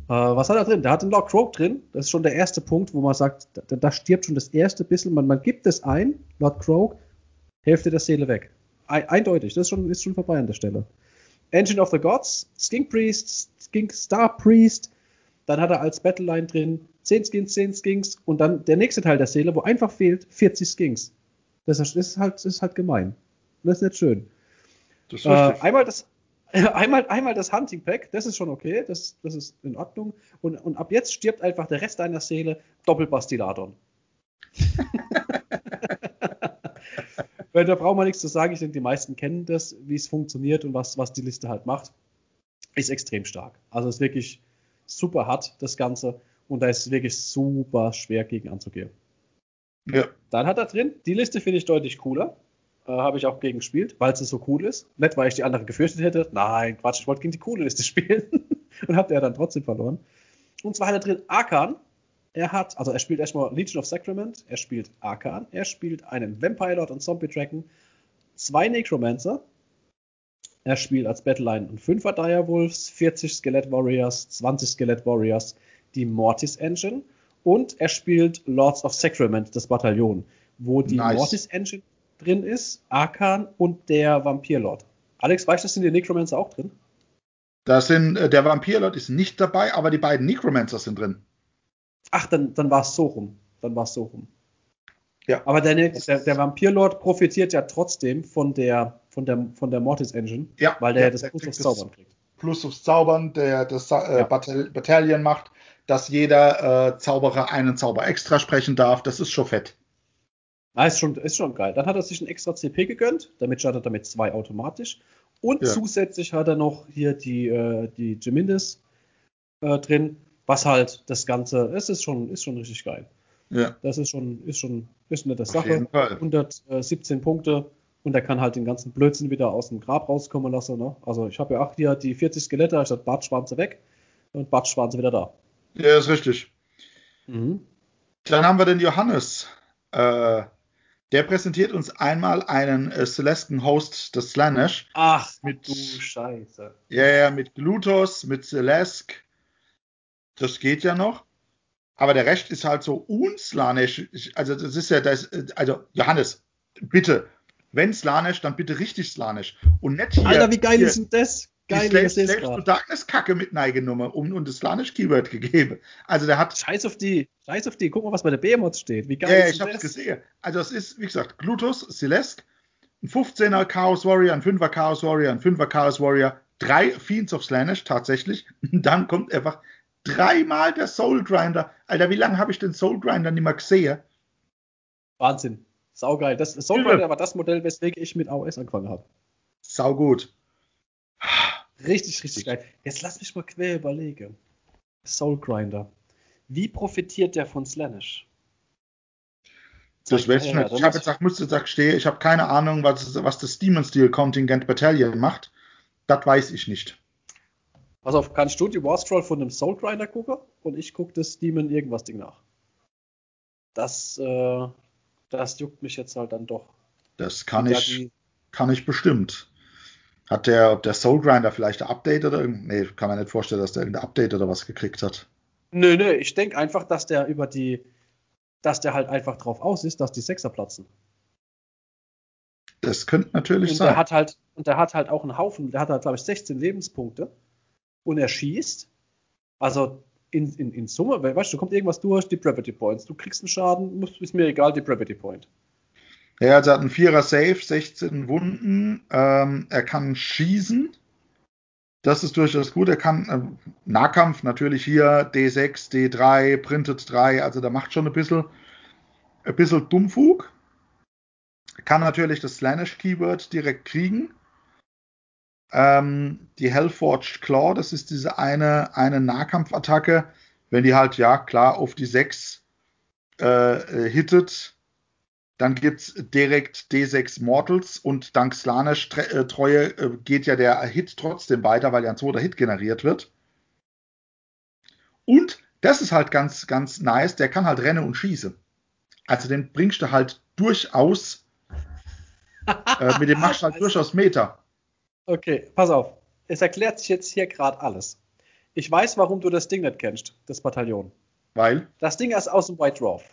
Äh, was hat er drin? Der hat einen Lord Croak drin. Das ist schon der erste Punkt, wo man sagt, da, da stirbt schon das erste bisschen. Man, man gibt es ein, Lord Croak, Hälfte der Seele weg. Eindeutig, das ist schon, ist schon vorbei an der Stelle. Engine of the Gods, Skink Priest, Skink Star Priest, dann hat er als Battleline drin 10 Skins, 10 Skinks und dann der nächste Teil der Seele, wo einfach fehlt 40 Skinks. Das ist, ist halt, ist halt gemein. Das ist nicht schön. Das äh, einmal das, einmal, einmal das Hunting Pack, das ist schon okay, das, das ist in Ordnung. Und, und ab jetzt stirbt einfach der Rest deiner Seele Doppelbastiladon. Weil da braucht man nichts zu sagen. Ich denke, die meisten kennen das, wie es funktioniert und was, was die Liste halt macht. Ist extrem stark. Also ist wirklich super hart, das Ganze. Und da ist wirklich super schwer gegen anzugehen. Ja. Dann hat er drin, die Liste finde ich deutlich cooler. Äh, Habe ich auch gegen gespielt, weil sie so cool ist. Nicht, weil ich die andere gefürchtet hätte. Nein, Quatsch, ich wollte gegen die coole Liste spielen. und habt er dann trotzdem verloren. Und zwar hat er drin Arkan, er hat, also er spielt erstmal Legion of Sacrament, er spielt Arkan, er spielt einen Vampire Lord und Zombie Dragon, zwei Necromancer, er spielt als Battleline einen 5er Direwolves, 40 Skelett Warriors, 20 Skelett Warriors, die Mortis Engine und er spielt Lords of Sacrament, das Bataillon, wo die nice. Mortis Engine drin ist, Arkan und der Vampir Lord. Alex, weißt du, sind die Necromancer auch drin? Da sind, äh, der Vampir Lord ist nicht dabei, aber die beiden Necromancer sind drin. Ach, dann, dann war es so rum. Dann war es so rum. Ja. Aber der, der, der Vampirlord profitiert ja trotzdem von der, von der, von der Mortis Engine, ja, weil der ja, das Plus aufs Zaubern kriegt. Plus aufs Zaubern, der das äh, ja. Bataillon macht, dass jeder äh, Zauberer einen Zauber extra sprechen darf. Das ist schon fett. Ah, ist schon, ist schon geil. Dann hat er sich ein extra CP gegönnt, damit startet er mit zwei automatisch. Und ja. zusätzlich hat er noch hier die, äh, die Gemindis äh, drin, was halt das Ganze, es ist schon, ist schon richtig geil. Ja. Das ist schon, ist schon, ist eine nette Sache. 117 Punkte und er kann halt den ganzen Blödsinn wieder aus dem Grab rauskommen lassen. Ne? Also ich habe ja auch hier die 40 Skelette, statt Bartschwanze weg und Bartschwanze wieder da. Ja, ist richtig. Mhm. Dann haben wir den Johannes. Äh, der präsentiert uns einmal einen äh, Celestin Host des Slanesh. Ach, mit, du Scheiße. Ja, ja, mit Glutos, mit Celesk. Das geht ja noch. Aber der Rest ist halt so unslanisch. Also, das ist ja das. Also, Johannes, bitte. Wenn slanisch, dann bitte richtig slanisch. Und nicht hier. Alter, wie geil hier, ist denn das? Geil, die Slave to Darkness Kacke mit Neigenummer und, und das Slanisch Keyword gegeben. Also der hat. Scheiß auf die, scheiß auf die. Guck mal, was bei der Behemoth steht. Wie geil ja, ist ich hab's gesehen. Also es ist, wie gesagt, Glutus, Celeste, ein 15er Chaos Warrior, ein 5er Chaos Warrior, ein 5er Chaos Warrior, drei Fiends of Slanish tatsächlich. Und dann kommt einfach dreimal der Soul Grinder. Alter, wie lange habe ich den Soul Grinder nicht mehr gesehen? Wahnsinn. Saugeil. Das Soul Grinder war das Modell, weswegen ich mit AOS angefangen habe. Sau gut. Richtig, richtig geil. Jetzt lass mich mal quer überlegen. Soul Grinder. Wie profitiert der von Slanish? Das weiß ich nicht. Ich habe jetzt gesagt, musste sagen, stehe, ich habe keine Ahnung, was, was das Demon Steel Contingent Battalion macht. Das weiß ich nicht. Pass auf, kannst du die Warstroll von dem Soul Grinder gucken und ich gucke das Demon irgendwas Ding nach. Das, äh, das juckt mich jetzt halt dann doch. Das kann ich, kann ich bestimmt. Hat der, ob der Soul Grinder vielleicht ein Update oder irgend. Nee, kann man nicht vorstellen, dass der irgendein Update oder was gekriegt hat. Nö, nö, ich denke einfach, dass der über die, dass der halt einfach drauf aus ist, dass die Sechser platzen. Das könnte natürlich und sein. Der hat halt, und der hat halt auch einen Haufen, der hat halt, glaube ich, 16 Lebenspunkte und er schießt. Also in, in, in Summe, weißt du, kommt irgendwas durch, Depravity Points. Du kriegst einen Schaden, ist mir egal, Depravity Point. Ja, also er hat einen Vierer Safe, 16 Wunden. Ähm, er kann schießen. Das ist durchaus gut. Er kann äh, Nahkampf natürlich hier D6, D3, Printed 3. Also da macht schon ein bisschen, ein bisschen Dummfug. Kann natürlich das Slanish Keyword direkt kriegen. Ähm, die Hellforged Claw, das ist diese eine, eine Nahkampfattacke. Wenn die halt, ja, klar, auf die 6 äh, hittet, dann gibt es direkt D6 Mortals und dank Slanesh äh, Treue äh, geht ja der Hit trotzdem weiter, weil ja ein zweiter Hit generiert wird. Und das ist halt ganz, ganz nice, der kann halt rennen und schießen. Also den bringst du halt durchaus, äh, mit dem machst du halt durchaus Meter. Okay, pass auf. Es erklärt sich jetzt hier gerade alles. Ich weiß, warum du das Ding nicht kennst, das Bataillon. Weil? Das Ding ist aus dem White Dwarf.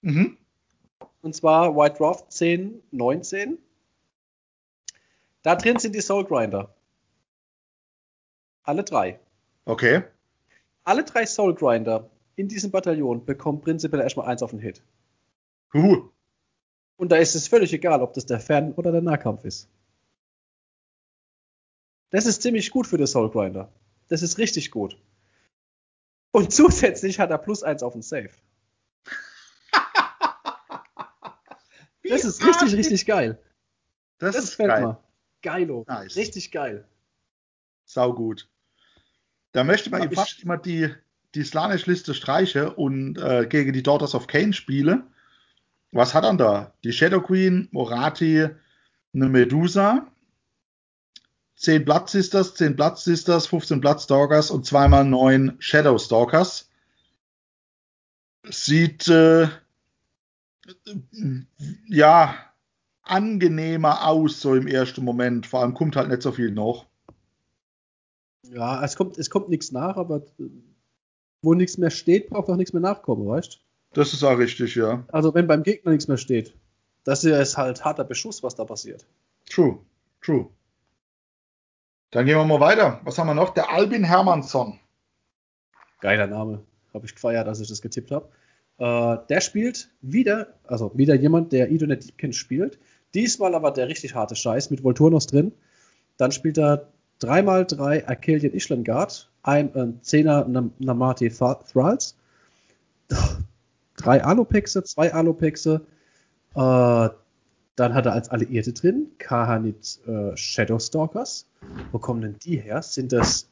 Mhm. Und zwar White Dwarf 10, 19. Da drin sind die Soul Grinder. Alle drei. Okay. Alle drei Soul Grinder in diesem Bataillon bekommen prinzipiell erstmal eins auf den Hit. Uh. Und da ist es völlig egal, ob das der Fern- oder der Nahkampf ist. Das ist ziemlich gut für den Soul Grinder. Das ist richtig gut. Und zusätzlich hat er plus eins auf den Safe. Das ist richtig, richtig geil. Das, das ist geil. Mal. Geilo. Nice. Richtig geil. Sau gut. Da möchte man ihm fast immer die, die Slanish-Liste streichen und äh, gegen die Daughters of Cain spiele. Was hat er da? Die Shadow Queen, Morati, eine Medusa, 10 Blood Sisters, 10 Blood Sisters, 15 Blood Stalkers und zweimal 9 Shadow Stalkers. Sieht äh, ja angenehmer aus, so im ersten Moment. Vor allem kommt halt nicht so viel noch. Ja, es kommt, es kommt nichts nach, aber wo nichts mehr steht, braucht auch nichts mehr nachkommen, weißt Das ist auch richtig, ja. Also wenn beim Gegner nichts mehr steht. Das ist halt harter Beschuss, was da passiert. True, true. Dann gehen wir mal weiter. Was haben wir noch? Der Albin Hermannsson. Geiler Name. Habe ich gefeiert, als ich das getippt habe. Äh, der spielt wieder, also wieder jemand, der Idonet Deepkin spielt. Diesmal aber der richtig harte Scheiß mit Volturnos drin. Dann spielt er 3x3 Arcadian Ishlengard, ein äh, 10er Namati Thralls, drei Alopexe, zwei Alopexe, äh, dann hat er als Alliierte drin Kahanit äh, Shadowstalkers. Wo kommen denn die her? Sind das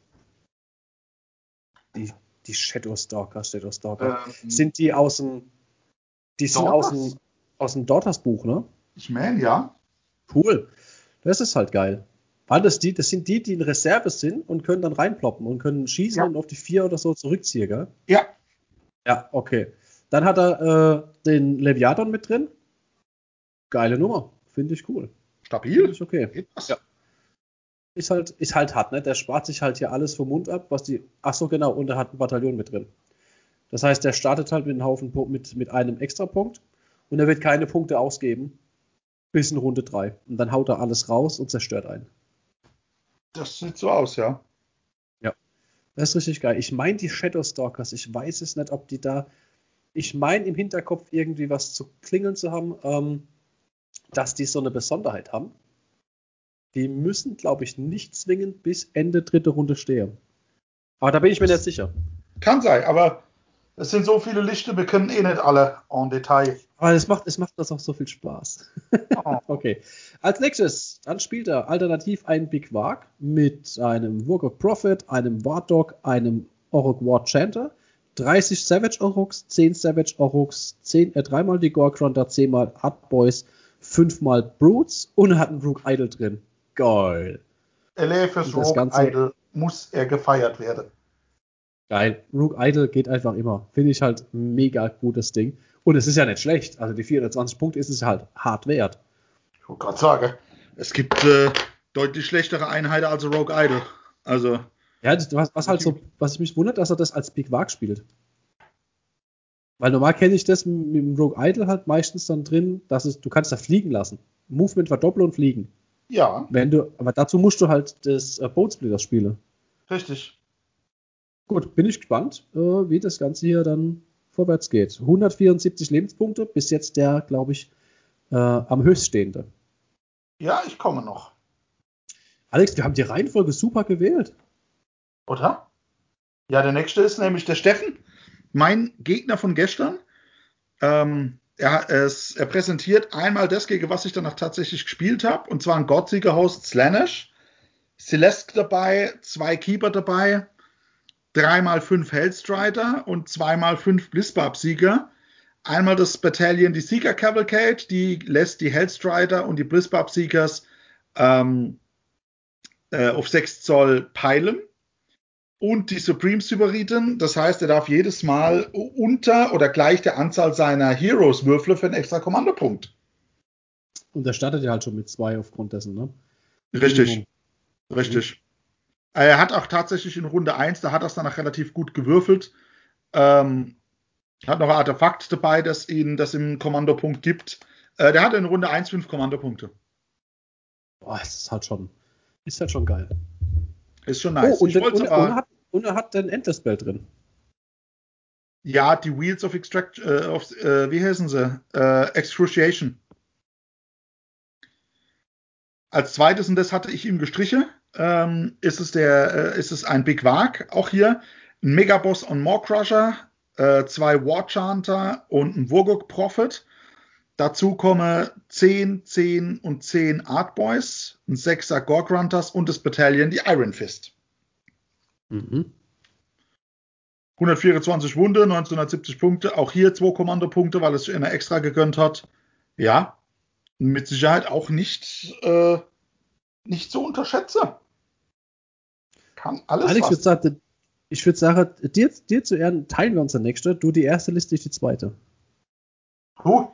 die, die Shadowstalker, Shadowstalker? Ähm, sind die aus dem die sind aus dem, aus dem Daughters Buch, ne? Ich meine, ja. Cool. Das ist halt geil. Weil das, die, das sind die, die in Reserve sind und können dann reinploppen und können schießen ja. und auf die vier oder so zurückziehen, gell? Ja. Ja, okay. Dann hat er äh, den Leviathan mit drin. Geile Nummer. Finde ich cool. Stabil. Finde ich okay. Ja. Ist halt, ist halt hart, ne? Der spart sich halt hier alles vom Mund ab, was die. Ach so, genau, und er hat ein Bataillon mit drin. Das heißt, der startet halt mit einem Haufen mit, mit einem Extrapunkt und er wird keine Punkte ausgeben bis in Runde 3. Und dann haut er alles raus und zerstört einen. Das sieht so aus, ja. Ja. Das ist richtig geil. Ich meine die Shadowstalkers, ich weiß es nicht, ob die da. Ich meine im Hinterkopf irgendwie was zu klingeln zu haben, ähm, dass die so eine Besonderheit haben. Die müssen, glaube ich, nicht zwingend bis Ende dritte Runde stehen. Aber da bin ich mir nicht sicher. Kann sein, aber es sind so viele Lichter, wir können eh nicht alle en Detail. Aber es macht, es macht das auch so viel Spaß. Oh. okay. Als nächstes, dann spielt er alternativ einen Big Wag mit einem Wargok Prophet, einem Wardog, einem Orok War Chanter, 30 Savage Oroks, 10 Savage Oroks, 10, äh, dreimal die Gorgrunter, 10 mal Hard Boys, 5 mal Brutes und er hat einen Rook Idol drin. Geil. LA fürs Rook Idol muss er gefeiert werden. Geil. Rook Idol geht einfach immer. Finde ich halt mega gutes Ding. Und es ist ja nicht schlecht. Also die 420 Punkte ist es halt hart wert. Ich wollte gerade sagen, es gibt äh, deutlich schlechtere Einheiten als Rogue Idol. Also. Ja, was, was halt so, was ich mich wundert, dass er das als Big Wag spielt. Weil normal kenne ich das mit dem Rogue Idol halt meistens dann drin, dass es, du kannst da fliegen lassen. Movement verdoppeln und fliegen. Ja. Wenn du, aber dazu musst du halt das äh, Boat Splitters spielen. Richtig. Gut, bin ich gespannt, äh, wie das Ganze hier dann vorwärts geht. 174 Lebenspunkte, bis jetzt der, glaube ich, äh, am höchststehende. Ja, ich komme noch. Alex, wir haben die Reihenfolge super gewählt. Oder? Ja, der nächste ist nämlich der Steffen, mein Gegner von gestern. Ähm, er, es, er, präsentiert einmal das, gegen was ich danach tatsächlich gespielt habe, und zwar ein Godseeker-Host Slanish. Celeste dabei, zwei Keeper dabei, dreimal fünf Hellstrider und zweimal fünf Blizzbarb-Sieger. Einmal das Battalion, die Seeker Cavalcade, die lässt die Hellstrider und die Blizzbarb-Siegers ähm, äh, auf 6 Zoll peilen. Und die Supreme Sybariten, das heißt, er darf jedes Mal unter oder gleich der Anzahl seiner Heroes würfeln für einen extra Kommandopunkt. Und er startet ja halt schon mit zwei aufgrund dessen, ne? Richtig. Richtig. Er hat auch tatsächlich in Runde 1, da hat er es dann auch relativ gut gewürfelt. Ähm, hat noch ein Artefakt dabei, das ihn das im Kommandopunkt gibt. Äh, der hat in Runde 1 fünf Kommandopunkte. Boah, das ist halt schon, ist halt schon geil. Ist schon nice. Oh, und, den, und, aber, und, er hat, und er hat den Endless Bell drin. Ja, die Wheels of Extract, äh, of, äh, wie heißen sie? Äh, Excruciation. Als zweites, und das hatte ich ihm gestrichen, ähm, ist, es der, äh, ist es ein Big Wag, auch hier. Ein Megaboss und Maw äh, zwei War Chanter und ein Wurgok Prophet. Dazu kommen 10, 10 und 10 Art Boys, ein 6er Gorg Runters und das Battalion, die Iron Fist. Mhm. 124 Wunde, 1970 Punkte. Auch hier zwei Kommandopunkte, weil es sich einer extra gegönnt hat. Ja, mit Sicherheit auch nicht, äh, nicht zu unterschätzen. Kann alles Alex, was. Ich würde sagen, dir, dir zu Ehren teilen wir uns der nächste. Du die erste Liste, ich die zweite. Oh,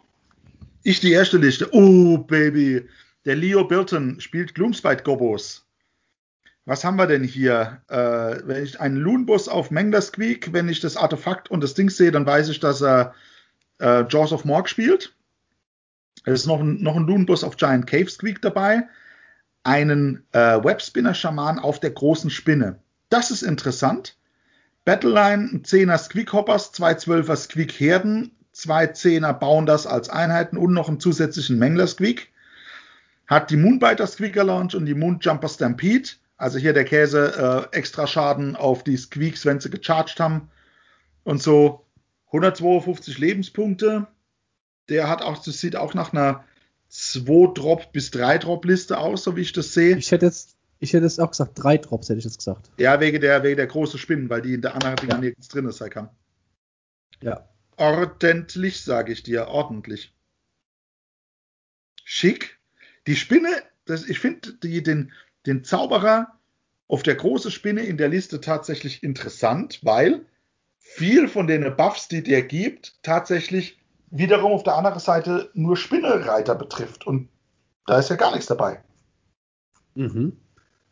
ich die erste Liste. Oh, Baby. Der Leo Bilton spielt Gloomspite Gobos. Was haben wir denn hier? Äh, wenn ich einen Loonbus auf Mangler Squeak, wenn ich das Artefakt und das Ding sehe, dann weiß ich, dass er äh, Jaws of Morg spielt. Es ist noch ein, noch ein Loonbus auf Giant Cave Squeak dabei einen äh, Webspinner-Schaman auf der großen Spinne. Das ist interessant. Battleline, ein 10er Squeakhoppers, zwei 12er Squeak-Herden, zwei Zehner bauen das als Einheiten und noch einen zusätzlichen Mangler Squeak. Hat die Moonbiter Squeaker Launch und die Moonjumper Stampede. Also hier der Käse äh, extra Schaden auf die Squeaks, wenn sie gecharged haben. Und so 152 Lebenspunkte. Der hat auch, das sieht auch nach einer 2-Drop bis 3-Drop-Liste aus, so wie ich das sehe. Ich hätte jetzt, ich hätte jetzt auch gesagt, drei Drops hätte ich jetzt gesagt. Ja, wegen der, wegen der großen Spinnen, weil die in der anderen Dinger Ja. nirgends drin sein kann. Ja. Ordentlich, sage ich dir, ordentlich. Schick. Die Spinne, das, ich finde den, den Zauberer auf der großen Spinne in der Liste tatsächlich interessant, weil viel von den Buffs, die der gibt, tatsächlich wiederum auf der anderen Seite nur Spinnereiter betrifft. Und da ist ja gar nichts dabei. Mhm.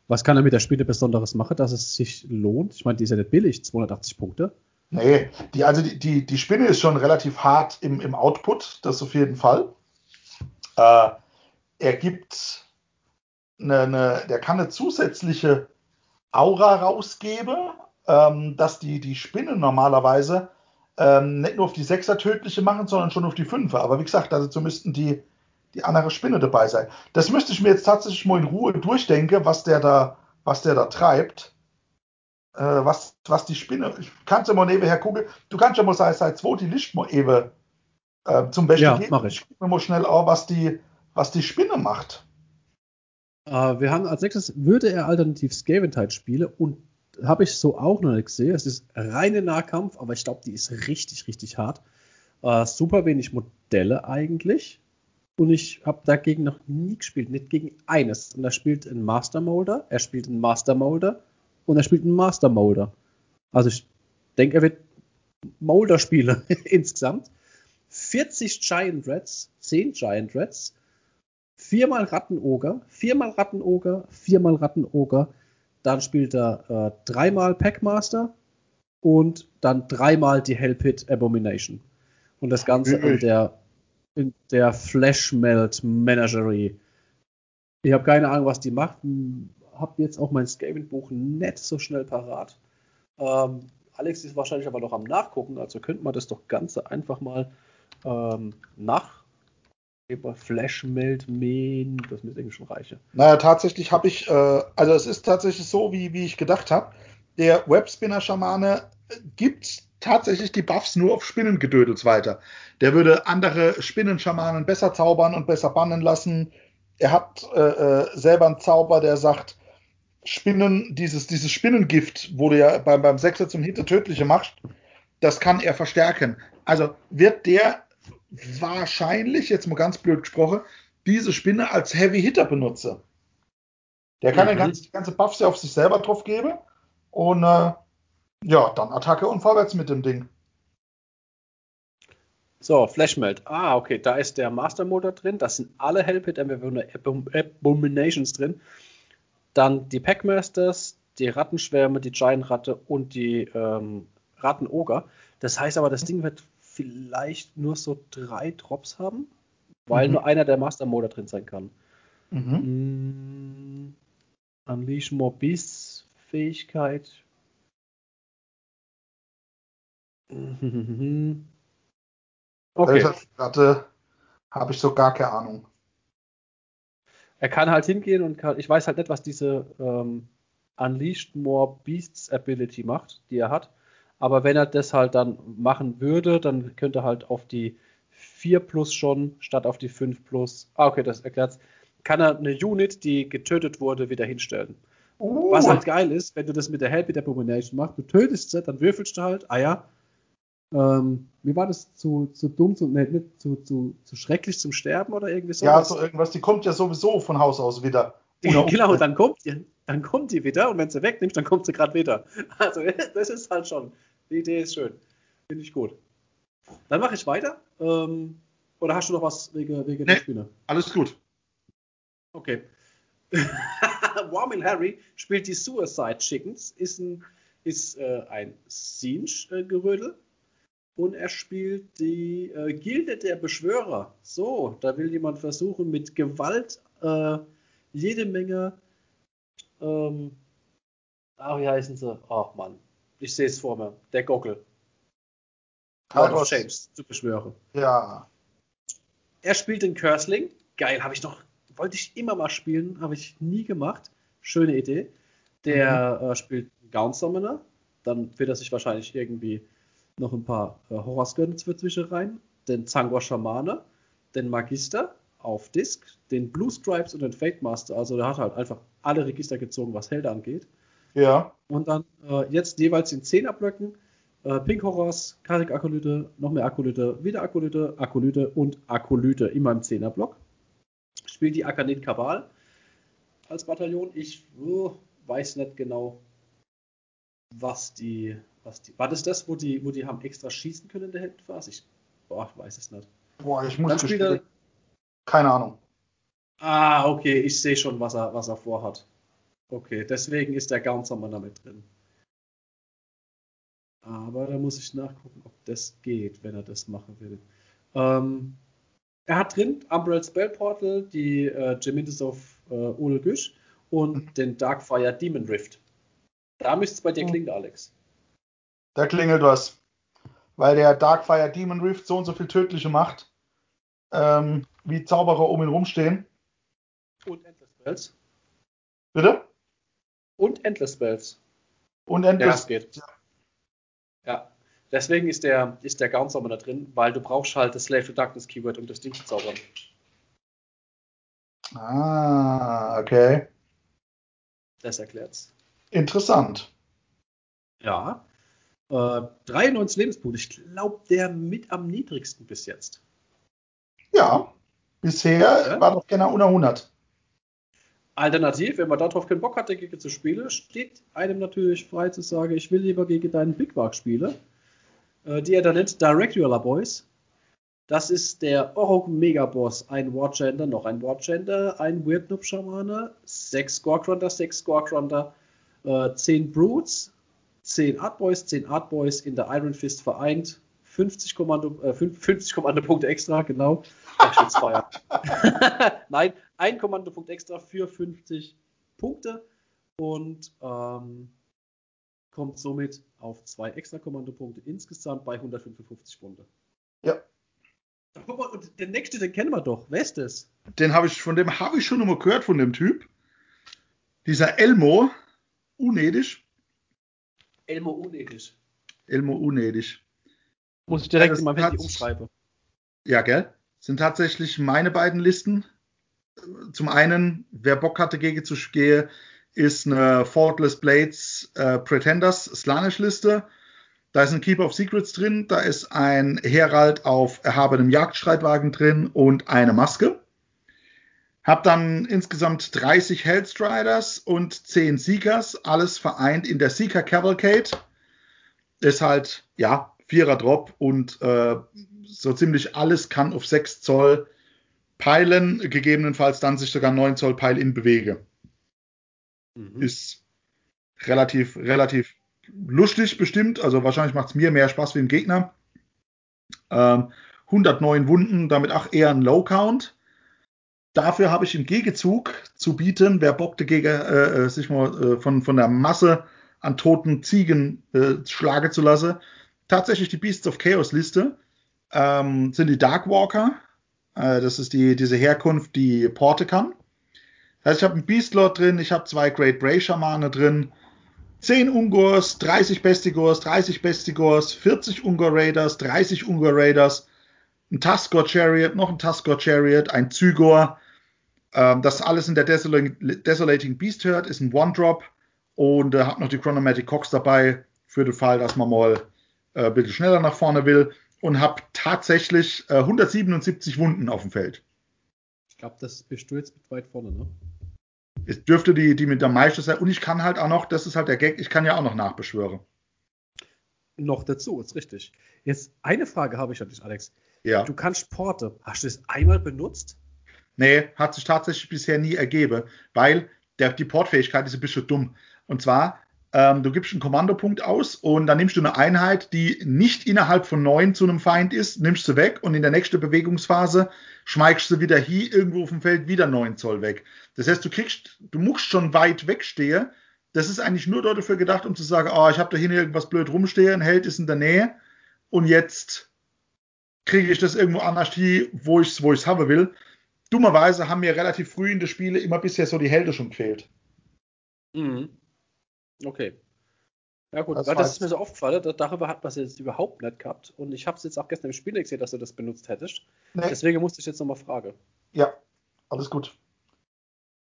Was kann er mit der Spinne Besonderes machen, dass es sich lohnt? Ich meine, die ist ja nicht billig, 280 Punkte. Nee, die, also die, die, die Spinne ist schon relativ hart im, im Output, das auf jeden Fall. Äh, er gibt eine, eine, der kann eine zusätzliche Aura rausgeben, ähm, dass die, die Spinnen normalerweise ähm, nicht nur auf die Sechser tödliche machen, sondern schon auf die Fünfer. Aber wie gesagt, dazu müssten die, die andere Spinne dabei sein. Das müsste ich mir jetzt tatsächlich mal in Ruhe durchdenken, was der da, was der da treibt. Äh, was, was die Spinne. Ich kann ja mal nebenher gucken. Du kannst ja mal seit, seit 2 die Licht mal eben äh, zum Besten Ja, geben. mach ich. mir mal schnell an, was die, was die Spinne macht. Äh, wir haben als nächstes, würde er alternativ Scaventide spielen und habe ich so auch noch nicht gesehen. Es ist reine Nahkampf, aber ich glaube, die ist richtig, richtig hart. Äh, super wenig Modelle eigentlich. Und ich habe dagegen noch nie gespielt, nicht gegen eines. Und er spielt einen Master Molder, er spielt einen Master Molder und er spielt einen Master Molder. Also ich denke, er wird Molder spielen insgesamt. 40 Giant Rats, 10 Giant Rats, viermal Rattenoger, viermal Rattenoger, viermal Rattenoger. Dann spielt er äh, dreimal Packmaster und dann dreimal die Hellpit Abomination. Und das Ganze in der, in der Flashmelt Menagerie. Ich habe keine Ahnung, was die macht. Hab jetzt auch mein Skaven-Buch nicht so schnell parat. Ähm, Alex ist wahrscheinlich aber noch am Nachgucken, also könnte man das doch ganz einfach mal ähm, nach über Flashmelt mähen. Das müsste irgendwie schon reichen. Naja, tatsächlich habe ich, äh, also es ist tatsächlich so, wie, wie ich gedacht habe. Der Webspinner-Schamane gibt tatsächlich die Buffs nur auf Spinnengedödels weiter. Der würde andere Spinnenschamanen besser zaubern und besser bannen lassen. Er hat äh, äh, selber einen Zauber, der sagt, Spinnen, dieses, dieses Spinnengift, wo du ja beim, beim Sechser zum Hinter tödliche machst, das kann er verstärken. Also wird der wahrscheinlich, jetzt mal ganz blöd gesprochen, diese Spinne als Heavy Hitter benutzen. Der kann Mhm. den ganzen, die ganze Buffs ja auf sich selber drauf geben und äh, ja, dann Attacke und vorwärts mit dem Ding. So, Flashmelt. Ah, okay, da ist der Master Motor drin. Das sind alle Hellpit Abom- Abominations drin. Dann die Packmasters, die Rattenschwärme, die Giant Ratte und die ähm, Rattenoger. Das heißt aber, das Ding wird vielleicht nur so drei Drops haben, weil Mhm. nur einer der Master Motor drin sein kann. Mhm. Mm, Unleash More Beasts Fähigkeit. Okay. Okay. Ratte habe ich so gar keine Ahnung. Er kann halt hingehen und kann, ich weiß halt nicht, was diese ähm, Unleashed More Beasts Ability macht, die er hat. Aber wenn er das halt dann machen würde, dann könnte er halt auf die 4 plus schon statt auf die 5 plus. Ah, okay, das erklärt's. Kann er eine Unit, die getötet wurde, wieder hinstellen. Uh, Was halt geil ist, wenn du das mit der Help Abomination machst, du tötest sie, dann würfelst du halt, ah ja. Ähm, wie war das? Zu, zu dumm, zu, nee, nicht zu, zu, zu schrecklich zum Sterben oder irgendwie so? ja, so irgendwas, die kommt ja sowieso von Haus aus wieder. Genau, dann kommt, die, dann kommt die wieder und wenn sie wegnimmst, dann kommt sie gerade wieder. Also das ist halt schon, die Idee ist schön. Finde ich gut. Dann mache ich weiter. Ähm, oder hast du noch was wegen, wegen Nee. der Spinne? Alles gut. Okay. Warming Harry spielt die Suicide Chickens, ist ein, ist, äh, ein Siege-Gerödel. Und er spielt die äh, Gilde der Beschwörer. So, da will jemand versuchen, mit Gewalt äh, jede Menge. Ähm, ach, wie heißen sie? Ach Mann, ich sehe es vor mir. Der Gockel. Carlos James zu beschwören. Ja. Er spielt den Cursling. Geil, habe ich noch, wollte ich immer mal spielen, habe ich nie gemacht. Schöne Idee. Der mhm. äh, spielt Gown Summoner. Dann wird er sich wahrscheinlich irgendwie noch ein paar äh, Horror-Skirts zwischen rein. Den Zangor Schamane, den Magister auf Disc, den Blue Stripes und den Fate Master. Also der hat halt einfach alle Register gezogen, was Helden angeht. Ja. Und dann äh, jetzt jeweils in 10 Blöcken äh, Pink Horrors, Karik Akolyte, noch mehr Akolyte, wieder Akolyte, Akolyte und Akolyte immer im 10er Block. Spielt die Akanit Kabal als Bataillon. Ich oh, weiß nicht genau, was die, was die. War das das, wo die, wo die haben extra schießen können in der Heldenphase? Ich boah, weiß es nicht. Boah, ich muss spielen. Keine Ahnung. Ah, okay, ich sehe schon, was er, was er vorhat. Okay, deswegen ist der Gaunzermer damit drin. Aber da muss ich nachgucken, ob das geht, wenn er das machen will. Ähm, er hat drin Umbrella Spell Portal, die äh, Gemintis of äh, Ole Güsch und mhm. den Darkfire Demon Rift. Da müsste es bei dir klingen, Alex. Da klingelt was. Weil der Darkfire Demon Rift so und so viel tödliche macht, ähm, wie Zauberer um ihn rumstehen. Und Endless Spells. Bitte? Und Endless Spells. Und Endless. Ja, geht. Ja. Deswegen ist der, ist der Garnzauber da drin, weil du brauchst halt das Slave to Darkness Keyword, um das Ding zu zaubern. Ah, okay. Das erklärt's. Interessant. Ja. Äh, 93 Lebenspunkte. Ich glaube, der mit am niedrigsten bis jetzt. Ja. Bisher ja? war doch gerne unter 100. Alternativ, wenn man darauf keinen Bock hat, dagegen zu spielen, steht einem natürlich frei zu sagen, ich will lieber gegen deinen Big Bark spielen, äh, die er dann nennt Directualer Boys. Das ist der Orok Megaboss, ein Wargender, noch ein Wargender, ein Weird Noob Schamane, 6 Scorecrunter, 6 Scorecrunter, äh, 10 Brutes, 10 Art Boys, 10 Art Boys in der Iron Fist vereint, 50 Kommando, äh, 50 Kommandopunkte extra, genau. Nein, ein Kommandopunkt extra für 50 Punkte und ähm, kommt somit auf zwei extra Kommandopunkte insgesamt bei 155 Punkte. Ja. Und der nächste, den kennen wir doch. Wer ist das? Den habe ich, von dem habe ich schon mal gehört, von dem Typ. Dieser Elmo, unedisch. Elmo unedisch. Elmo unedisch. Muss ich direkt ja, in meinem Handy umschreiben. Ja, gell? Sind tatsächlich meine beiden Listen zum einen, wer Bock hatte, gegen zu gehen, ist eine Faultless Blades äh, Pretenders Slanish-Liste. Da ist ein Keeper of Secrets drin, da ist ein Herald auf erhabenem Jagdstreitwagen drin und eine Maske. Hab dann insgesamt 30 Hellstriders und 10 Seekers, alles vereint in der Seeker Cavalcade. Ist halt, ja, Vierer Drop und äh, so ziemlich alles kann auf 6 Zoll peilen, gegebenenfalls dann sich sogar 9 Zoll Peil in bewege. Mhm. Ist relativ, relativ lustig bestimmt. Also wahrscheinlich macht es mir mehr Spaß wie dem Gegner. Ähm, 109 Wunden, damit auch eher ein Low Count. Dafür habe ich im Gegenzug zu bieten, wer Bock dagegen äh, äh, sich mal äh, von, von der Masse an toten Ziegen äh, schlagen zu lassen, tatsächlich die Beasts of Chaos Liste. Ähm, sind die Darkwalker, äh, das ist die, diese Herkunft, die Porte kann. Das heißt, ich habe einen Beastlord drin, ich habe zwei Great Bray Schamane drin, 10 Ungors, 30 Bestigors, 30 Bestigors, 40 Ungor Raiders, 30 Ungor Raiders, ein Tuskor Chariot, noch ein Tuskor Chariot, ein Zygor. Ähm, das alles in der Desolating, Desolating Beast hört, ist ein One-Drop und äh, habe noch die Chronomatic Cox dabei für den Fall, dass man mal äh, ein bisschen schneller nach vorne will und habe tatsächlich äh, 177 Wunden auf dem Feld. Ich glaube, das bist du jetzt mit weit vorne, ne? Es dürfte die, die mit der meiste sein. Und ich kann halt auch noch, das ist halt der Gag, ich kann ja auch noch nachbeschwören. Noch dazu, ist richtig. Jetzt eine Frage habe ich an dich, Alex. Ja. Du kannst Porte. Hast du es einmal benutzt? Nee, hat sich tatsächlich bisher nie ergeben, weil der, die Portfähigkeit ist ein bisschen dumm. Und zwar, ähm, du gibst einen Kommandopunkt aus und dann nimmst du eine Einheit, die nicht innerhalb von neun zu einem Feind ist, nimmst sie weg und in der nächsten Bewegungsphase schmeigst du wieder hier irgendwo auf dem Feld wieder neun Zoll weg. Das heißt, du kriegst, du musst schon weit wegstehen. Das ist eigentlich nur dafür gedacht, um zu sagen, oh, ich habe da hinten irgendwas blöd rumstehen, ein Held ist in der Nähe und jetzt kriege ich das irgendwo anders hier, wo ich es wo ich's haben will. Dummerweise haben mir relativ früh in den Spielen immer bisher so die Helden schon gefehlt. Mhm. Okay. Ja gut, Das weil das ist mir so aufgefallen, da- darüber hat man es jetzt überhaupt nicht gehabt. Und ich habe es jetzt auch gestern im Spiel nicht gesehen, dass du das benutzt hättest. Nee, Deswegen musste ich jetzt nochmal fragen. ja, alles gut.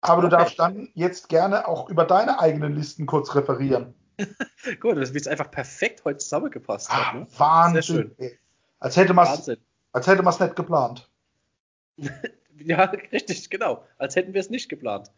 Aber du Okay. darfst dann jetzt gerne auch über deine eigenen Listen kurz referieren. Gut, das wird einfach perfekt heute zusammengepasst. Ah, hat, ne? Wahnsinn. Sehr schön. Als hätte man es nicht geplant. Ja, richtig, genau. Als hätten wir es nicht geplant.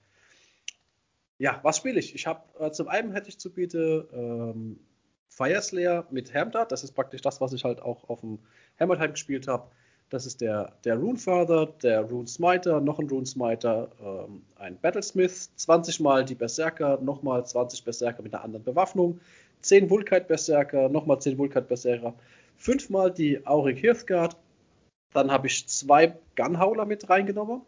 Ja, was spiele ich? Ich habe äh, zum einen hätte ich zu bieten ähm, Fire Slayer mit Hamdard. Das ist praktisch das, was ich halt auch auf dem Hammertime gespielt habe. Das ist der, der Rune Father, der Rune Smiter, noch ein Rune Smiter, ähm, ein Battlesmith, 20 Mal die Berserker, nochmal 20 Berserker mit einer anderen Bewaffnung, 10 Vulkite Berserker, nochmal 10 Vulkite Berserker, 5 Mal die Auric Hearthguard, dann habe ich zwei Gunhauler mit reingenommen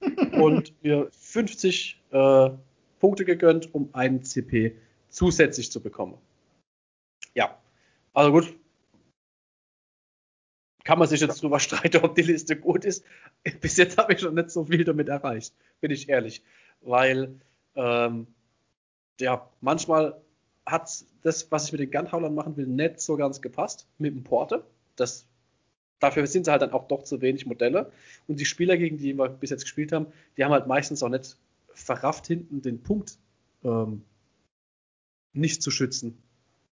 und mir 50 äh, Punkte gegönnt, um einen CP zusätzlich zu bekommen. Ja, also gut. Kann man sich jetzt drüber streiten, ob die Liste gut ist. Bis jetzt habe ich schon nicht so viel damit erreicht, bin ich ehrlich. Weil, ähm, ja, manchmal hat das, was ich mit den Gunhaulern machen will, nicht so ganz gepasst mit dem Porte. Das dafür sind sie halt dann auch doch zu wenig Modelle. Und die Spieler, gegen die wir bis jetzt gespielt haben, die haben halt meistens auch nicht verrafft, hinten den Punkt ähm, nicht zu schützen.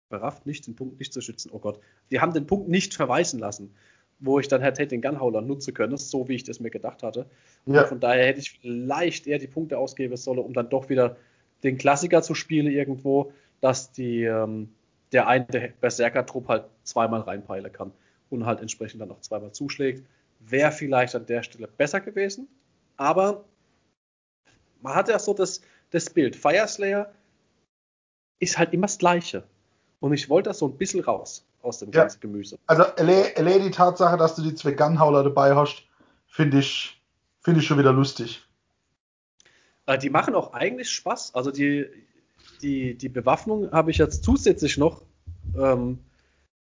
Verrafft nicht, den Punkt nicht zu schützen. Oh Gott. Die haben den Punkt nicht verweisen lassen, wo ich dann hätte den Gunhauler nutzen können, so wie ich das mir gedacht hatte. Ja. Und von daher hätte ich vielleicht eher die Punkte ausgeben sollen, um dann doch wieder den Klassiker zu spielen irgendwo, dass die, ähm, der eine Berserker-Trupp halt zweimal reinpeilen kann und halt entsprechend dann auch zweimal zuschlägt. Wäre vielleicht an der Stelle besser gewesen, aber man hat ja so das, das Bild. Fire Slayer ist halt immer das Gleiche. Und ich wollte das so ein bisschen raus aus dem Ja. ganzen Gemüse. Also alle, alle die Tatsache, dass du die zwei Gunhauler dabei hast, finde ich, finde ich schon wieder lustig. Äh, die machen auch eigentlich Spaß. Also die, die, die Bewaffnung habe ich jetzt zusätzlich noch ähm,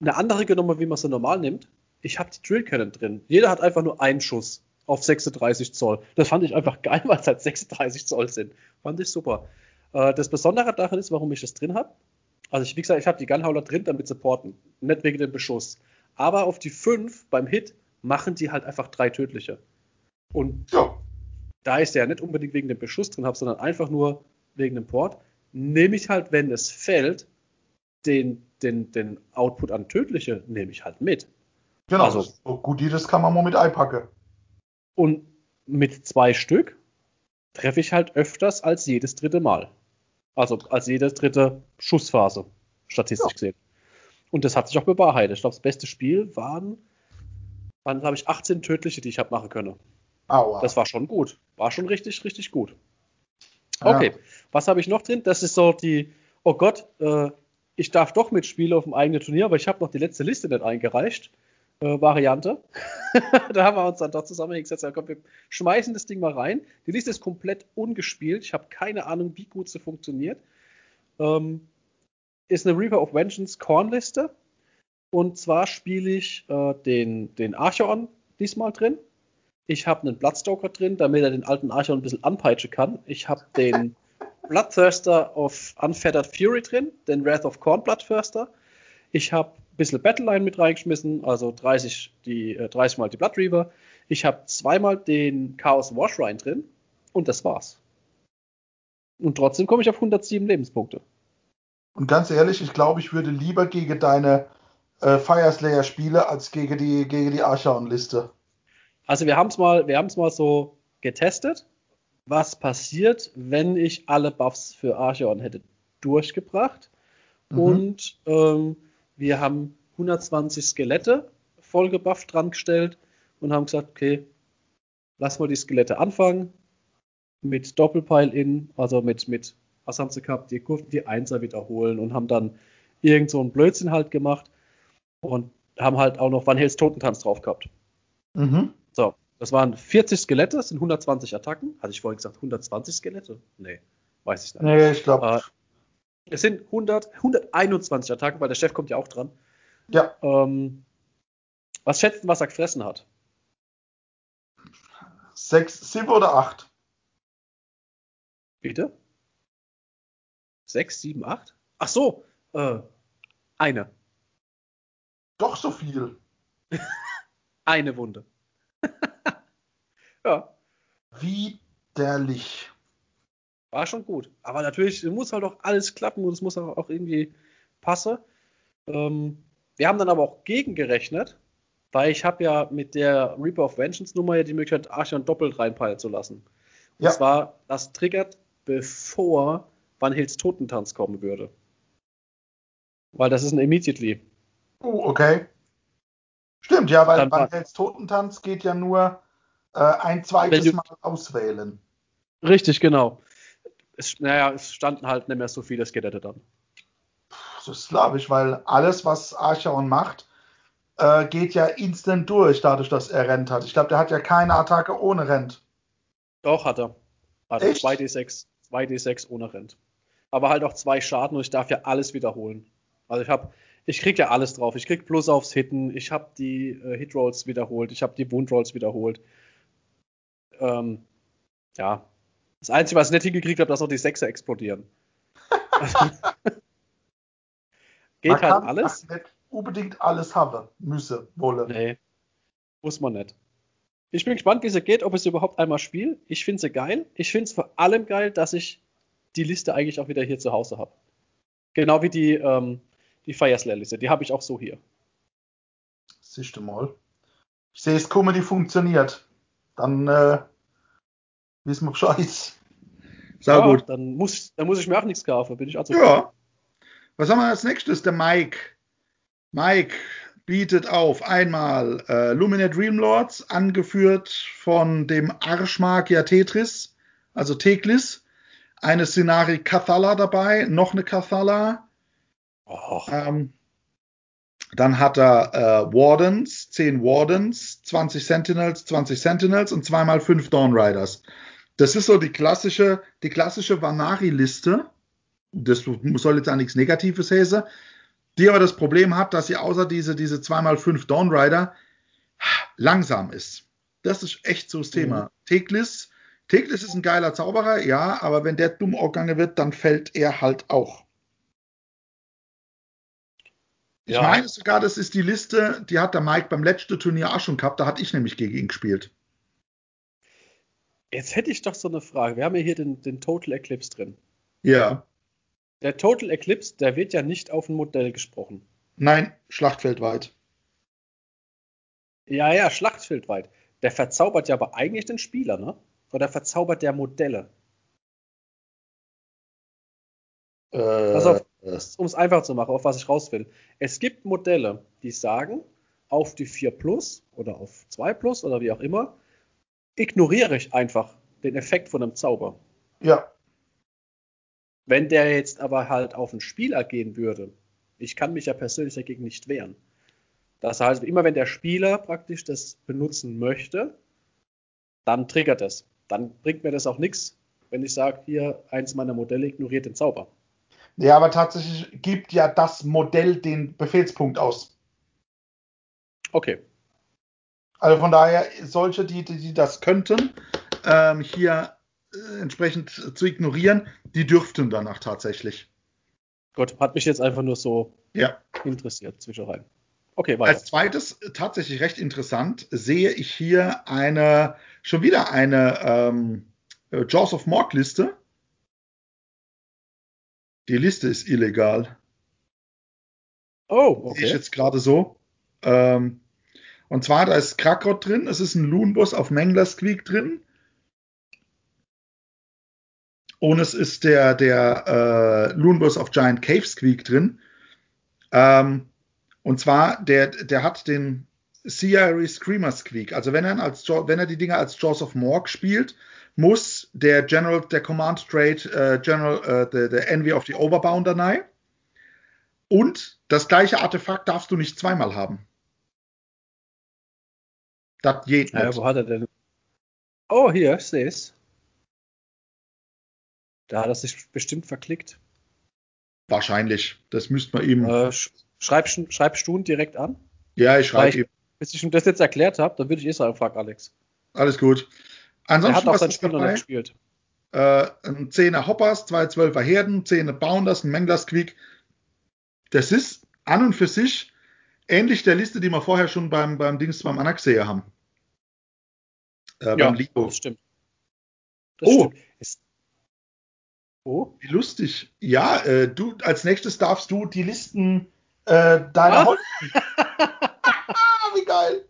eine andere genommen, wie man sie normal nimmt. Ich habe die Drill Cannon drin. Jeder hat einfach nur einen Schuss auf 36 Zoll. Das fand ich einfach geil, weil es halt 36 Zoll sind. Fand ich super. Äh, das Besondere daran ist, warum ich das drin habe. Also ich, wie gesagt, ich habe die Gunhauler drin, damit supporten. Nicht wegen dem Beschuss. Aber auf die 5 beim Hit machen die halt einfach drei tödliche. Und Ja. da ich ja nicht unbedingt wegen dem Beschuss drin habe, sondern einfach nur wegen dem Port, nehme ich halt, wenn es fällt, den, den, den Output an tödliche nehme ich halt mit. Genau. Also- so gut, die das kann man mal mit einpacken. Und mit zwei Stück treffe ich halt öfters als jedes dritte Mal. Also als jede dritte Schussphase, statistisch Ja. gesehen. Und das hat sich auch bewahrheitet. Ich glaube, das beste Spiel waren, waren glaube ich, 18 tödliche, die ich habe machen können. Aua. Das war schon gut. War schon richtig, richtig gut. Ja. Was habe ich noch drin? Das ist so die, oh Gott, äh, ich darf doch mitspielen auf dem eigenen Turnier, aber ich habe noch die letzte Liste nicht eingereicht. Äh, Variante. da haben wir uns dann doch zusammen hingesetzt. Komm, wir schmeißen das Ding mal rein. Die Liste ist komplett ungespielt. Ich habe keine Ahnung, wie gut sie funktioniert. Ähm, ist eine Reaper of Vengeance Korn-Liste. Und zwar spiele ich äh, den, den Archeon diesmal drin. Ich habe einen Bloodstoker drin, damit er den alten Archeon ein bisschen anpeitschen kann. Ich habe den Bloodthirster of Unfettered Fury drin, den Wrath of Corn Bloodthirster. Ich habe ein bisschen Battleline mit reingeschmissen, also 30, die, äh, 30 mal die Blood Reaver. Ich habe zweimal den Chaos Washrine drin und das war's. Und trotzdem komme ich auf 107 Lebenspunkte. Und ganz ehrlich, ich glaube, ich würde lieber gegen deine äh, Fire Slayer spielen, als gegen die, gegen die Archaon-Liste. Also wir haben es mal, wir haben's mal so getestet, was passiert, wenn ich alle Buffs für Archeon hätte durchgebracht. Mhm. Und ähm, wir haben 120 Skelette voll gebufft dran gestellt und haben gesagt, okay, lass mal die Skelette anfangen mit Doppelpile-In, also mit, mit, was haben sie gehabt, die Kurven, die Einser wiederholen und haben dann irgend so einen Blödsinn halt gemacht und haben halt auch noch Van Hels Totentanz drauf gehabt. Mhm. Das waren 40 Skelette, das sind 120 Attacken. Hatte ich vorhin gesagt, 120 Skelette? Nee, weiß ich nicht. Nee, ich glaube, Äh, es sind 100, 121 Attacken, weil der Chef kommt ja auch dran. Ja. Ähm, was schätzt du, was er gefressen hat? Sechs, sieben oder acht? Bitte? Sechs, sieben, acht? Ach so, äh, eine. Doch so viel. Eine Wunde. Ja. Widerlich. War schon gut. Aber natürlich muss halt auch alles klappen und es muss auch, auch irgendwie passen. Ähm, wir haben dann aber auch gegengerechnet, weil ich habe ja mit der Reaper of Vengeance Nummer ja die Möglichkeit, Archon doppelt reinpeilen zu lassen. Und Ja. zwar, das triggert, bevor Van Hills Totentanz kommen würde. Weil das ist ein Immediately. Oh, okay. Stimmt, ja, weil Van Hels Totentanz geht ja nur äh, ein zweites du- Mal auswählen. Richtig, genau. Es, naja, es standen halt nicht mehr so viele Skelette dann. Das glaube ich, weil alles, was Archaon macht, äh, geht ja instant durch, dadurch, dass er Rent hat. Ich glaube, der hat ja keine Attacke ohne Rent. Doch, hat er. Echt? 2D6, 2D6 ohne Rent. Aber halt auch zwei Schaden und ich darf ja alles wiederholen. Also ich habe, ich krieg ja alles drauf. Ich krieg Plus aufs Hitten, ich habe die äh, Hitrolls wiederholt, ich habe die Wundrolls wiederholt. Ähm, ja. Das Einzige, was ich nicht hingekriegt habe, dass noch die Sechser explodieren. Geht Man halt alles. nicht unbedingt alles haben, müsse, wolle. Nee, muss man nicht. Ich bin gespannt, wie es geht, ob ich es überhaupt einmal spiele. Ich finde sie geil. Ich finde es vor allem geil, dass ich die Liste eigentlich auch wieder hier zu Hause habe. Genau wie die, ähm, die Fireslayer-Liste. Die habe ich auch so hier. Siehst du mal. Ich sehe es die funktioniert. Dann äh, wissen wir Bescheid. Sehr ja, gut. Dann muss, dann muss ich mir auch nichts kaufen. Bin ich also Ja. Was haben wir als nächstes? Der Mike. Mike bietet auf einmal äh, Lumina Dreamlords, angeführt von dem Arschmagier Tetris, also Teklis. Eine Szenari Cathala dabei, noch eine Cathala. Och, Ähm, dann hat er äh, Wardens, 10 Wardens, 20 Sentinels, 20 Sentinels und zweimal 5 Dawn Riders. Das ist so die klassische, die klassische Vanari-Liste. Das soll jetzt auch nichts Negatives heißen. Die aber das Problem hat, dass sie außer diese, diese 2x5 Dawn Rider langsam ist. Das ist echt so das Thema. Mhm. Teklis, Teklis ist ein geiler Zauberer, ja, aber wenn der dumm gegangen wird, dann fällt er halt auch. Ich Ja. meine sogar, das ist die Liste, die hat der Mike beim letzten Turnier auch schon gehabt. Da hatte ich nämlich gegen ihn gespielt. Jetzt hätte ich doch so eine Frage. Wir haben ja hier den, den Total Eclipse drin. Ja. Der Total Eclipse, der wird ja nicht auf ein Modell gesprochen. Nein, Schlachtfeldweit. Ja, ja, Schlachtfeldweit. Der verzaubert ja aber eigentlich den Spieler, ne? Oder verzaubert der Modelle? Äh, Um es einfach zu machen, auf was ich raus will. Es gibt Modelle, die sagen, auf die 4 Plus oder auf 2 Plus oder wie auch immer, ignoriere ich einfach den Effekt von einem Zauber. ja, Wenn der jetzt aber halt auf einen Spieler gehen würde, ich kann mich ja persönlich dagegen nicht wehren. Das heißt, immer wenn der Spieler praktisch das benutzen möchte, dann triggert es. Dann bringt mir das auch nichts, wenn ich sage, hier, eins meiner Modelle ignoriert den Zauber. Ja, aber tatsächlich gibt ja das Modell den Befehlspunkt aus. Okay. Also von daher, solche, die, die, die das könnten, ähm, hier äh, entsprechend zu ignorieren, die dürften danach tatsächlich. Gut, hat mich jetzt einfach nur so Ja. interessiert zwischenrein. Okay, weiter. Als zweites, äh, tatsächlich recht interessant, sehe ich hier eine, schon wieder eine ähm, äh, Jaws of Morg Liste. Die Liste ist illegal. oh, Sehe ich okay. jetzt gerade so. Ähm, und zwar, da ist Krakot drin, es ist ein Loonboss auf Mangler Squeak drin. Und es ist der, der äh, Loonboss auf Giant Cave Squeak drin. Ähm, und zwar, der, der hat den Sierra Screamer Squeak. Also wenn er, als, wenn er die Dinger als Jaws of Morg spielt, muss der General, der Command Trade äh, General, äh, der, der Envy of the Overbounder rein. Und das gleiche Artefakt darfst du nicht zweimal haben. Das geht Ja, nicht. wo hat er denn? Oh, hier, ich sehe es. Da hat er sich bestimmt verklickt. Wahrscheinlich. Das müsste man ihm. Äh, sch Schreibst, schreibst du ihn direkt an? Ja, ich schreibe ihm. Bis ich ihm das jetzt erklärt habe, dann würde ich eh sagen, frag Alex. Alles gut. Ansonsten, er hat auch sein Spiel noch gespielt. Äh, ein 10er Hoppers, zwei 12er Herden, 10er Bounders, ein Menglers Quick. Das ist an und für sich ähnlich der Liste, die wir vorher schon beim, beim Dings beim Anaxia haben. Äh, ja, das stimmt. Das oh. Stimmt. oh. Wie lustig. Ja, äh, du als nächstes darfst du die Listen äh, deiner ah. Wie geil.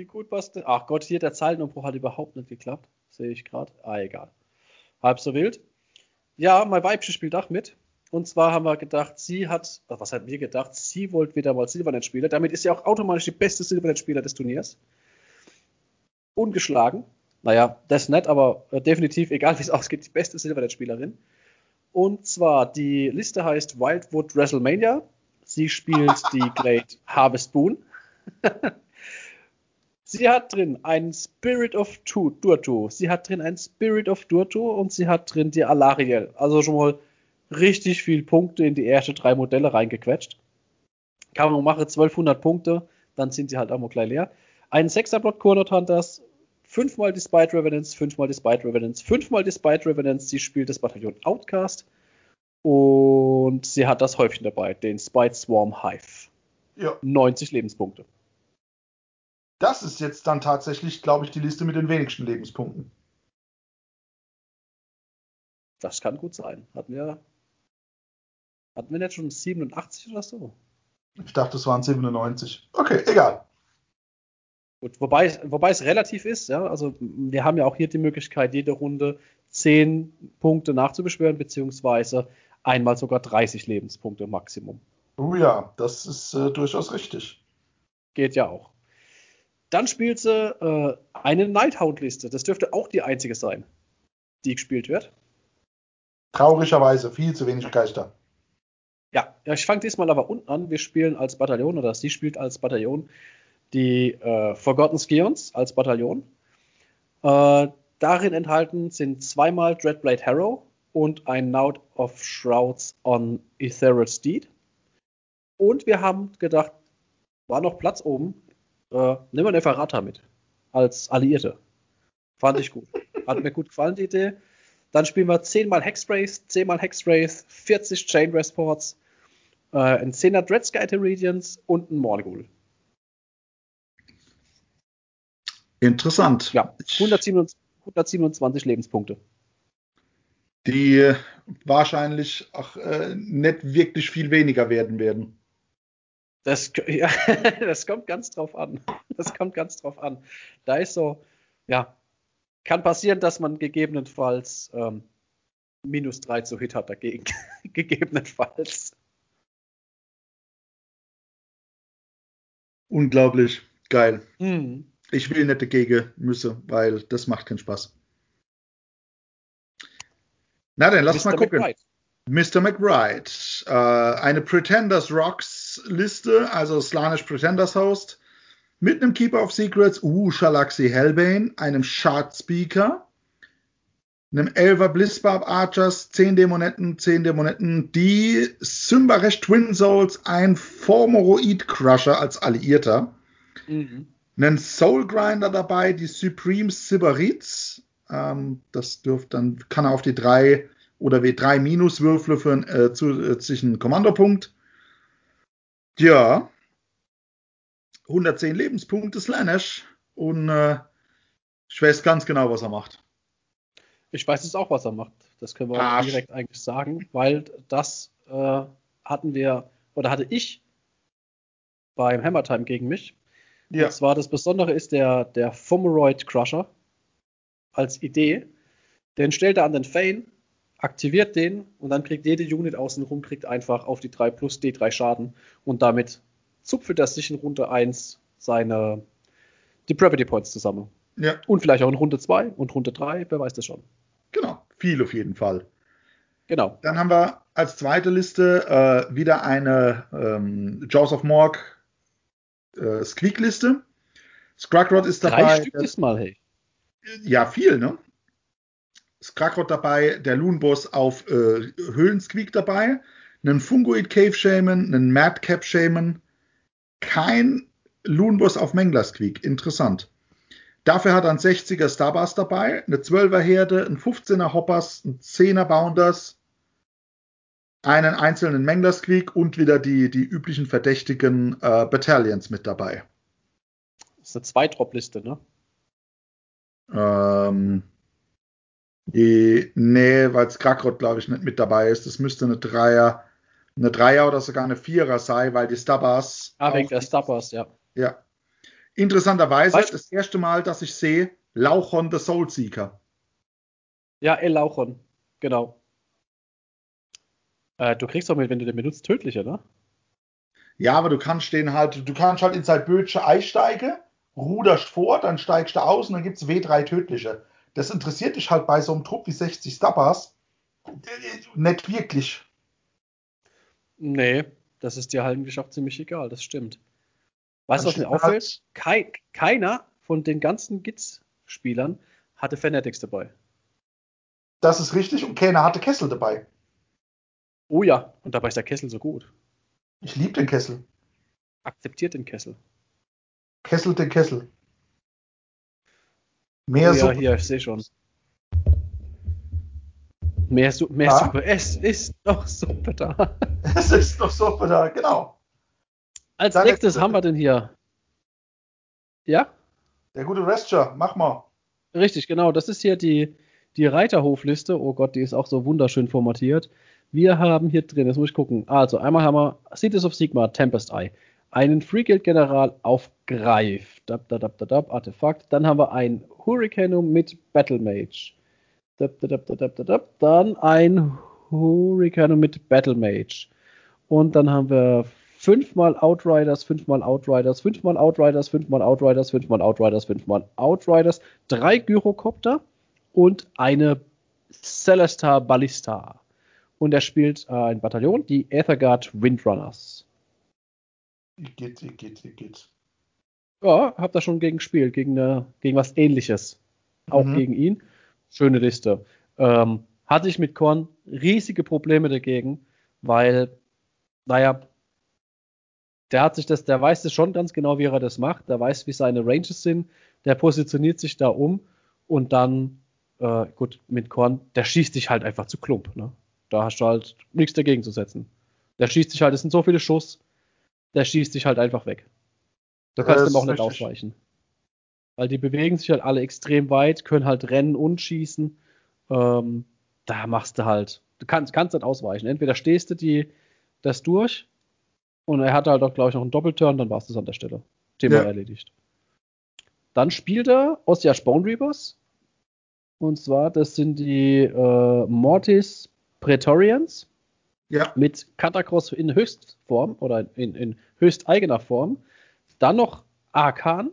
Wie gut was denn? Ach Gott, hier der Zeilenumbruch hat überhaupt nicht geklappt. Sehe ich gerade. Ah, egal. Halb so wild. Ja, mein Weibchen spielt auch mit. Und zwar haben wir gedacht, sie hat, was hat wir gedacht? Sie wollte wieder mal Silbernet-Spieler. Damit ist sie auch automatisch die beste Silbernet-Spieler des Turniers. Ungeschlagen. Naja, das nicht, aber äh, definitiv, egal wie es ausgeht, die beste Silbernet-Spielerin. Und zwar, die Liste heißt Wildwood WrestleMania. Sie spielt die Great Harvest Boon. sie hat drin einen Spirit of Durto. Sie hat drin einen Spirit of Durto und sie hat drin die Alariel. Also schon mal richtig viel Punkte in die ersten drei Modelle reingequetscht. Kann man machen, 1200 Punkte, dann sind sie halt auch mal gleich leer. Ein 6er Block Corner Hunters, fünfmal die Spite Revenants, fünfmal die Spite Revenants, fünfmal die Spite Revenants. Sie spielt das Bataillon Outcast und sie hat das Häufchen dabei, den Spite Swarm Hive. Ja. 90 Lebenspunkte. Das ist jetzt dann tatsächlich, glaube ich, die Liste mit den wenigsten Lebenspunkten. Das kann gut sein. Hatten wir hatten wir nicht schon 87 oder so? Ich dachte, es waren 97. Okay, egal. Gut, wobei, wobei es relativ ist, ja. Also wir haben ja auch hier die Möglichkeit, jede Runde 10 Punkte nachzubeschwören, beziehungsweise einmal sogar 30 Lebenspunkte Maximum. Oh ja, das ist äh, durchaus richtig. Geht ja auch. Dann spielt sie äh, eine Nighthound-Liste. Das dürfte auch die einzige sein, die gespielt wird. Traurigerweise viel zu wenig Geister. Ja, ja ich fange diesmal aber unten an. Wir spielen als Bataillon oder sie spielt als Bataillon die äh, Forgotten Skions als Bataillon. Äh, darin enthalten sind zweimal Dreadblade Harrow und ein Note of Shrouds on Ethereal Steed. Und wir haben gedacht, war noch Platz oben, äh, nehmen wir eine Ferrata mit als Alliierte. Fand ich gut. Hat mir gut gefallen, die Idee. Dann spielen wir 10 mal Hexrace, 10 mal Hexrace, 40 Chain Resports, äh, ein 10er Dreadsky Teridians und ein Morgul. Interessant. Ja, 127, 127 Lebenspunkte. Die wahrscheinlich auch äh, nicht wirklich viel weniger werden werden. Das, ja, das kommt ganz drauf an. Das kommt ganz drauf an. Da ist so, ja, kann passieren, dass man gegebenenfalls ähm, minus 3 zu Hit hat dagegen. gegebenenfalls. Unglaublich geil. Mhm. Ich will nicht dagegen müssen, weil das macht keinen Spaß. Na dann, lass Mr. mal gucken. McBride. Mr. McBride. Äh, eine Pretenders Rocks Liste, also Slanish Pretenders Host, mit einem Keeper of Secrets, uh, Shalaxi Hellbane, einem Shard Speaker, einem Elver Blissbarb Archers, 10 Dämonetten, 10 Dämonetten, die Symbaresh Twin Souls, ein Formoroid Crusher als Alliierter, mhm. einen Soul Grinder dabei, die Supreme Sybarites, ähm, das dürft dann, kann er auf die 3 oder W3 Minus Würfel für einen äh, zusätzlichen Kommandopunkt. Ja, 110 Lebenspunkte Slanesh und äh, ich weiß ganz genau, was er macht. Ich weiß es auch, was er macht. Das können wir auch direkt eigentlich sagen, weil das äh, hatten wir oder hatte ich beim Hammer Time gegen mich. Ja. Und zwar das Besondere ist der, der Fumeroid Crusher als Idee. Den stellt er an den Fane, aktiviert den und dann kriegt jede Unit außenrum kriegt einfach auf die 3 plus D3 Schaden und damit zupfelt er sich in Runde 1 seine Depravity Points zusammen. Ja. Und vielleicht auch in Runde 2 und Runde 3, wer weiß das schon. Genau, viel auf jeden Fall. Genau. Dann haben wir als zweite Liste äh, wieder eine ähm, Jaws of Morg äh, Squeak-Liste. Scragrod ist dabei. Drei Stück diesmal, hey. Ja, viel, ne? Scragrod dabei, der Loonboss auf äh, Höhlensqueak dabei, einen Fungoid Cave Shaman, einen Madcap Shaman, kein Loonboss auf Menglers Creek. Interessant. Dafür hat er einen 60er Starburst dabei, eine 12er Herde, einen 15er Hoppers, einen 10er Bounders, einen einzelnen Menglers Creek und wieder die, die üblichen verdächtigen äh, Battalions mit dabei. Das ist eine Zwei-Drop-Liste, ne? Ähm, die, nee, weil es Krakrot, glaube ich, nicht mit dabei ist. Das müsste eine Dreier, eine Dreier oder sogar eine Vierer sein, weil die Stubbers. Ah, wegen der Stubbers, ja. Ja. Interessanterweise, Weißt- das erste Mal, dass ich sehe, Lauchon the Soulseeker. Ja, El Lauchon, genau. Äh, du kriegst doch mit, wenn du den benutzt, tödliche, ne? Ja, aber du kannst den halt, du kannst halt in sein Bötsche einsteigen, ruderst vor, dann steigst du aus und dann gibt's W3 tödliche. Das interessiert dich halt bei so einem Trupp wie 60 Stubbers nicht wirklich. Nee, das ist dir halt eigentlich auch ziemlich egal, das stimmt. Weißt du, was mir auffällt? halt- Kei keiner von den ganzen Gits-Spielern hatte Fanatics dabei. Das ist richtig und keiner hatte Kessel dabei. Oh ja, und dabei ist der Kessel so gut. Ich liebe den Kessel. Akzeptiert den Kessel. Kessel den Kessel. Mehr oh, ja, hier, ich sehe schon. Mehr, Su mehr Ja. Suppe. Es ist noch Suppe da. Es ist doch so da, genau. Als Dann nächstes haben wir denn hier. Ja? Der gute Restcher, mach mal. Richtig, genau. Das ist hier die, die Reiterhofliste. Oh Gott, die ist auch so wunderschön formatiert. Wir haben hier drin, jetzt muss ich gucken. Also, einmal haben wir Cities of Sigma, Tempest Eye. Einen Free Guild General auf Greif. Dab, dab, dab, dab, Artefakt. Dann haben wir ein Hurricanum mit Battle Mage. Dab, dab, dab, dab, dab. Dann ein Hurricanum mit Battle Mage. Und dann haben wir fünfmal Outriders, fünfmal Outriders, fünfmal Outriders, fünfmal Outriders, fünfmal Outriders, fünfmal Outriders, drei Gyrocopter und eine Celestar Ballista. Und er spielt äh, ein Bataillon, die Aetherguard Windrunners. Geht, geht, geht. Ja, hab da schon gegen gespielt, gegen, eine, gegen was ähnliches. Auch Mhm. gegen ihn. Schöne Liste. Ähm, hatte ich mit Korn riesige Probleme dagegen, weil, naja, der hat sich das, der weiß es schon ganz genau, wie er das macht. Der weiß, wie seine Ranges sind. Der positioniert sich da um und dann, äh, gut, mit Korn, der schießt dich halt einfach zu Klump. Ne? Da hast du halt nichts dagegen zu setzen. Der schießt dich halt, es sind so viele Schuss, der schießt dich halt einfach weg. Du kannst dem auch nicht richtig. ausweichen. Weil die bewegen sich halt alle extrem weit, können halt rennen und schießen. Ähm, da machst du halt, du kannst, kannst nicht ausweichen. Entweder stehst du die, das durch und er hatte halt auch, glaube ich, noch einen Doppelturn, dann war es das an der Stelle. Thema Ja. erledigt. Dann spielt er Ossiash Bone Reapers. Und zwar, das sind die äh, Mortis Praetorians Ja, mit Katakros in Höchstform oder in, in höchst eigener Form. Dann noch Arkan.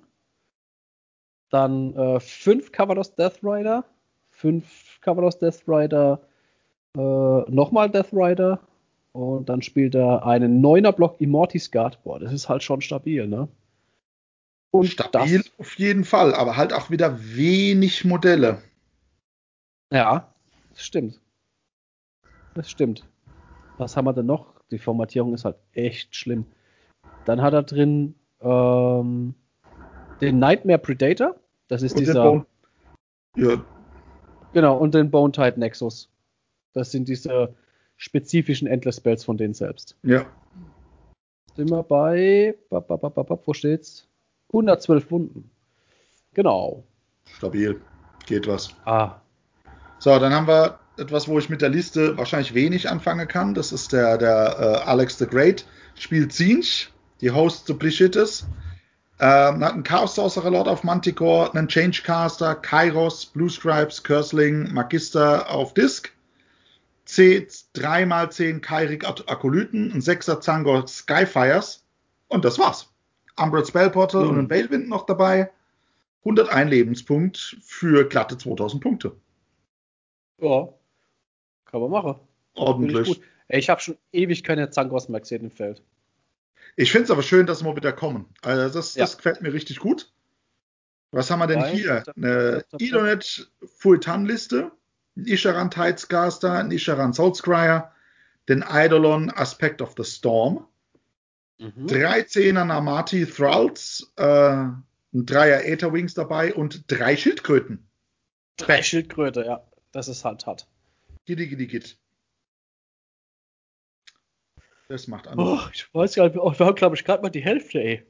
Dann äh, fünf Cavalos Death Rider. Fünf Cavalos Death Rider. Äh, Nochmal Death Rider. Und dann spielt er einen neuner Block Immortis Guard. Boah, das ist halt schon stabil, ne? Und stabil das, auf jeden Fall, aber halt auch wieder wenig Modelle. ja, das stimmt. Das stimmt. Was haben wir denn noch? Die Formatierung ist halt echt schlimm. Dann hat er drin ähm, den Nightmare Predator. Das ist Und dieser. Ja, Genau, und den Bone Tide Nexus. Das sind diese spezifischen Endless Spells von denen selbst. ja. Sind wir bei. bap, bap, bap, bap, bap, Wo steht's? 112 Wunden. Genau. Stabil. Geht was. Ah. So, dann haben wir etwas, wo ich mit der Liste wahrscheinlich wenig anfangen kann. Das ist der, der äh, Alex the Great. Spielt Zinch, die Host zu Blischittes. Ähm, hat einen Chaos Sorcerer Lord auf Manticore, einen Changecaster, Kairos, Blue Scribes, Cursling, Magister auf Disc. 3x10 Kairik Ak- Akolyten, ein 6er Zangor Skyfires. Und das war's. Umbral Spellportal Mhm. und ein Veilwind noch dabei. 101 Lebenspunkt für glatte 2000 Punkte. Ja. Kann man machen. Ich Ordentlich. Ey, ich habe schon ewig keine Zangos mehr gesehen im Feld. Ich finde es aber schön, dass mal wieder kommen. Also das, Ja. das gefällt mir richtig gut. Was haben wir denn Weil- hier? Eine Idonet Full-Tan-Liste, ein Isharan Tidescaster, ein Isharan Soulscryer, den Eidolon Aspect of the Storm, Mhm. drei Zehner Namati Thralls, äh, ein Dreier Aether Wings dabei und drei Schildkröten. Drei Schildkröte, ja. Das ist halt hart. Giddy, giddy, gid. Das macht an. Oh, ich weiß gar nicht, wir haben, glaube ich, gerade mal die Hälfte, ey.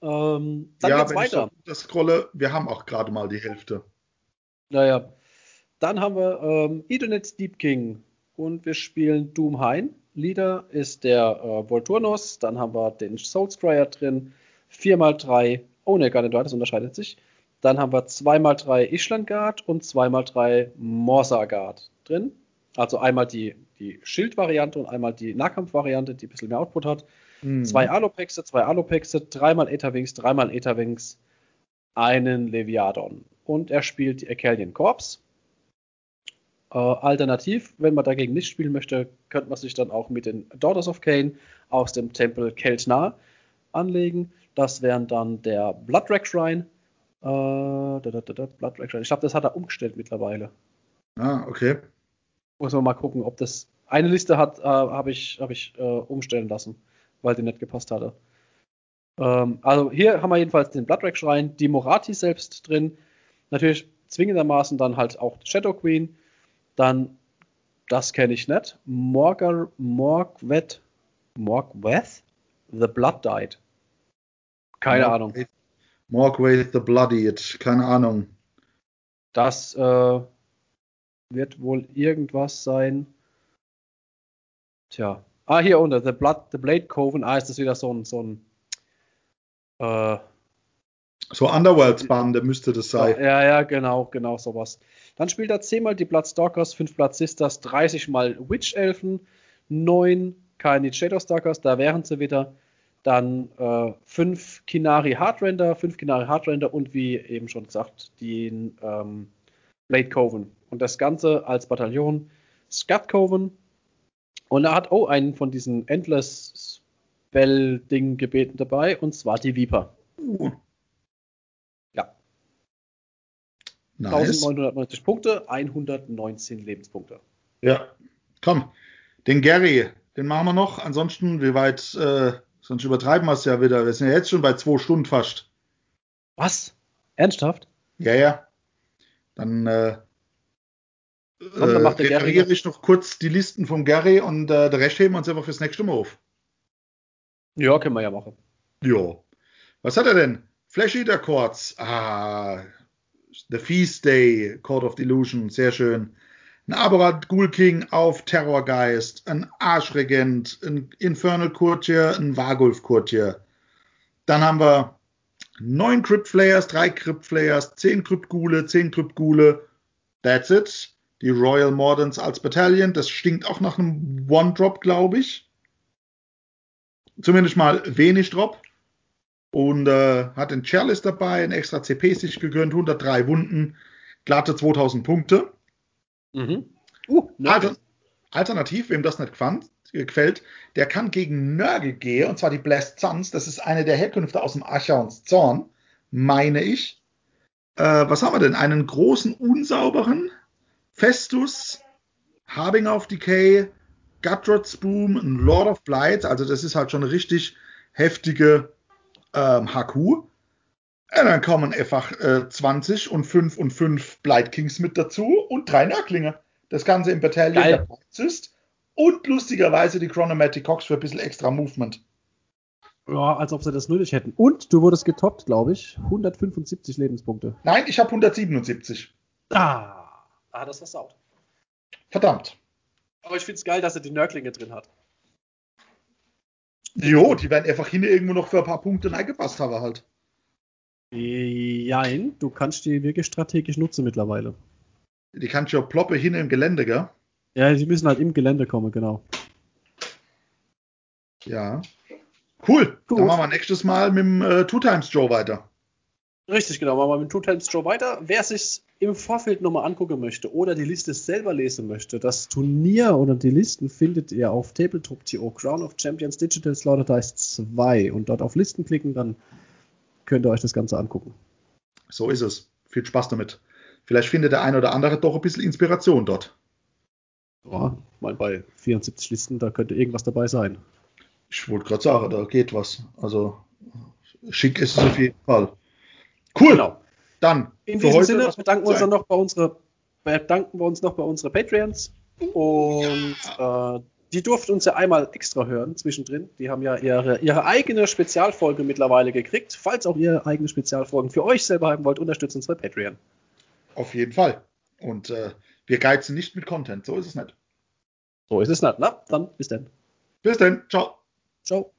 Ähm, dann ja, geht's wenn ich weiter. so das scrolle, wir haben auch gerade mal die Hälfte. Naja. Dann haben wir ähm, Edonet Deep King und wir spielen Doom Hein. Leader ist der äh, Volturnos. Dann haben wir den Soulscryer drin. 4x3. Oh ne, gar nicht das unterscheidet sich. Dann haben wir 2x3 Ishland Guard und 2x3 Morsa Guard drin. Also einmal die, die Schild-Variante und einmal die Nahkampf-Variante, die ein bisschen mehr Output hat. Mhm. Zwei Alopexe, zwei Alopexe, dreimal Etherwings, dreimal Etherwings, einen Leviadon. Und er spielt die Acalian Corps. Äh, alternativ, wenn man dagegen nicht spielen möchte, könnte man sich dann auch mit den Daughters of Cain aus dem Tempel Keltnar anlegen. Das wären dann der Blooddrag Shrine. Äh, da, da, da, da, Blooddrag Shrine. Ich glaube, das hat er umgestellt mittlerweile. Ah, okay. Muss man mal gucken, ob das eine Liste hat, äh, habe ich, hab ich äh, umstellen lassen, weil die nicht gepasst hatte. Ähm, also hier haben wir jedenfalls den Blooddrag Schrein, die Morati selbst drin, natürlich zwingendermaßen dann halt auch Shadow Queen, dann, das kenne ich nicht, Morgar, Morgwet, Morgweth, The Blood Died. Keine Ahnung. Morgwaith the Bloodied, keine Ahnung. Das äh, wird wohl irgendwas sein. Tja. Ah, hier unter. The, Blood, the Blade Coven. Ah, ist das wieder so ein. So ein äh, So Underworld-Bande müsste das sein. ja, ja, genau, genau sowas. Dann spielt er 10 mal die Bloodstalkers, 5 Blood Sisters, 30 mal Witch Elfen, 9 keine Shadow Stalkers, da wären sie wieder. Dann 5 äh, Kinari Hardrender, 5 Kinari Hardrender und wie eben schon gesagt, den ähm, Blade Coven. Und das Ganze als Bataillon Scat Coven. Und er hat auch einen von diesen Endless Spell-Ding gebeten dabei, und zwar die Viper. Uh. Ja. Nice. 1990 Punkte, 119 Lebenspunkte. Ja. Komm, den Gary, den machen wir noch. Ansonsten, wie weit, äh, sonst übertreiben wir es ja wieder. Wir sind ja jetzt schon bei zwei Stunden fast. Was? Ernsthaft? Ja, ja. Dann äh, Komm, dann macht der äh, Gary ich noch kurz die Listen vom Gary und äh, der Rest heben wir uns einfach fürs nächste Mal auf. Ja, können wir ja machen. Ja. Was hat er denn? Flash Eater Chords. Ah. The Feast Day, Court of Delusion, sehr schön. Ein Aberrat Ghoul King auf Terrorgeist, ein Arschregent, ein Infernal Courtier, ein Wargulf Courtier. Dann haben wir neun Crypt Flayers, drei Crypt Flayers, zehn Crypt Ghule, zehn Crypt Ghule. That's it. Die Royal Mordants als Battalion. Das stinkt auch nach einem One-Drop, glaube ich. Zumindest mal wenig Drop. Und äh, hat den Chalice dabei, ein extra CP sich gegönnt, 103 Wunden, glatte 2000 Punkte. Mhm. Uh, Alter, alternativ, wem das nicht gefand, gefällt, der kann gegen Nörgel gehen, und zwar die Blessed Suns. Das ist eine der Herkünfte aus dem Archaons Zorn, meine ich. Äh, was haben wir denn? Einen großen, unsauberen Festus, Harbinger of Decay, Gutrods Boom, Lord of Blight. Also, das ist halt schon eine richtig heftige ähm, HQ. Und dann kommen einfach äh, 20 und 5 und 5 Blight Kings mit dazu und drei Nörglinge. Das Ganze im Battalion Geil. der Polizist und lustigerweise die Chronomatic Cox für ein bisschen extra Movement. Ja, als ob sie das nötig hätten. Und du wurdest getoppt, glaube ich. 175 Lebenspunkte. Nein, ich habe 177. Ah, ah das versaut. Verdammt. Aber ich finde es geil, dass er die Nörglinge drin hat. Jo, die werden einfach hin irgendwo noch für ein paar Punkte eingepasst haben halt. Jein, du kannst die wirklich strategisch nutzen mittlerweile. Die kannst du ja ploppe hin im Gelände, gell? Ja, sie müssen halt im Gelände kommen, genau. Ja. Cool. Gut. Dann machen wir nächstes Mal mit dem äh, Two Times Joe weiter. Richtig, genau. Machen wir mit Two Times Joe weiter. Wer sich im Vorfeld nochmal angucken möchte oder die Liste selber lesen möchte, das Turnier oder die Listen findet ihr auf Tabletop.to Crown of Champions Digital Slaughter Dice 2 und dort auf Listen klicken, dann könnt ihr euch das Ganze angucken. So ist es. Viel Spaß damit. Vielleicht findet der eine oder andere doch ein bisschen Inspiration dort. Ja, ich meine, bei 74 Listen, da könnte irgendwas dabei sein. Ich wollte gerade sagen, da geht was. Also schick ist es auf jeden Fall. Cool. Genau. Dann. In diesem Sinne bedanken wir uns dann noch bei unsere, bedanken wir uns noch bei unseren Patreons. Und ja. äh, die durften uns ja einmal extra hören zwischendrin. Die haben ja ihre, ihre eigene Spezialfolge mittlerweile gekriegt. Falls auch ihr eigene Spezialfolgen für euch selber haben wollt, unterstützt uns bei Patreon. Auf jeden Fall. Und äh, wir geizen nicht mit Content. So ist es nicht. So ist es nicht. Na, dann bis dann. Bis dann. Ciao. Ciao.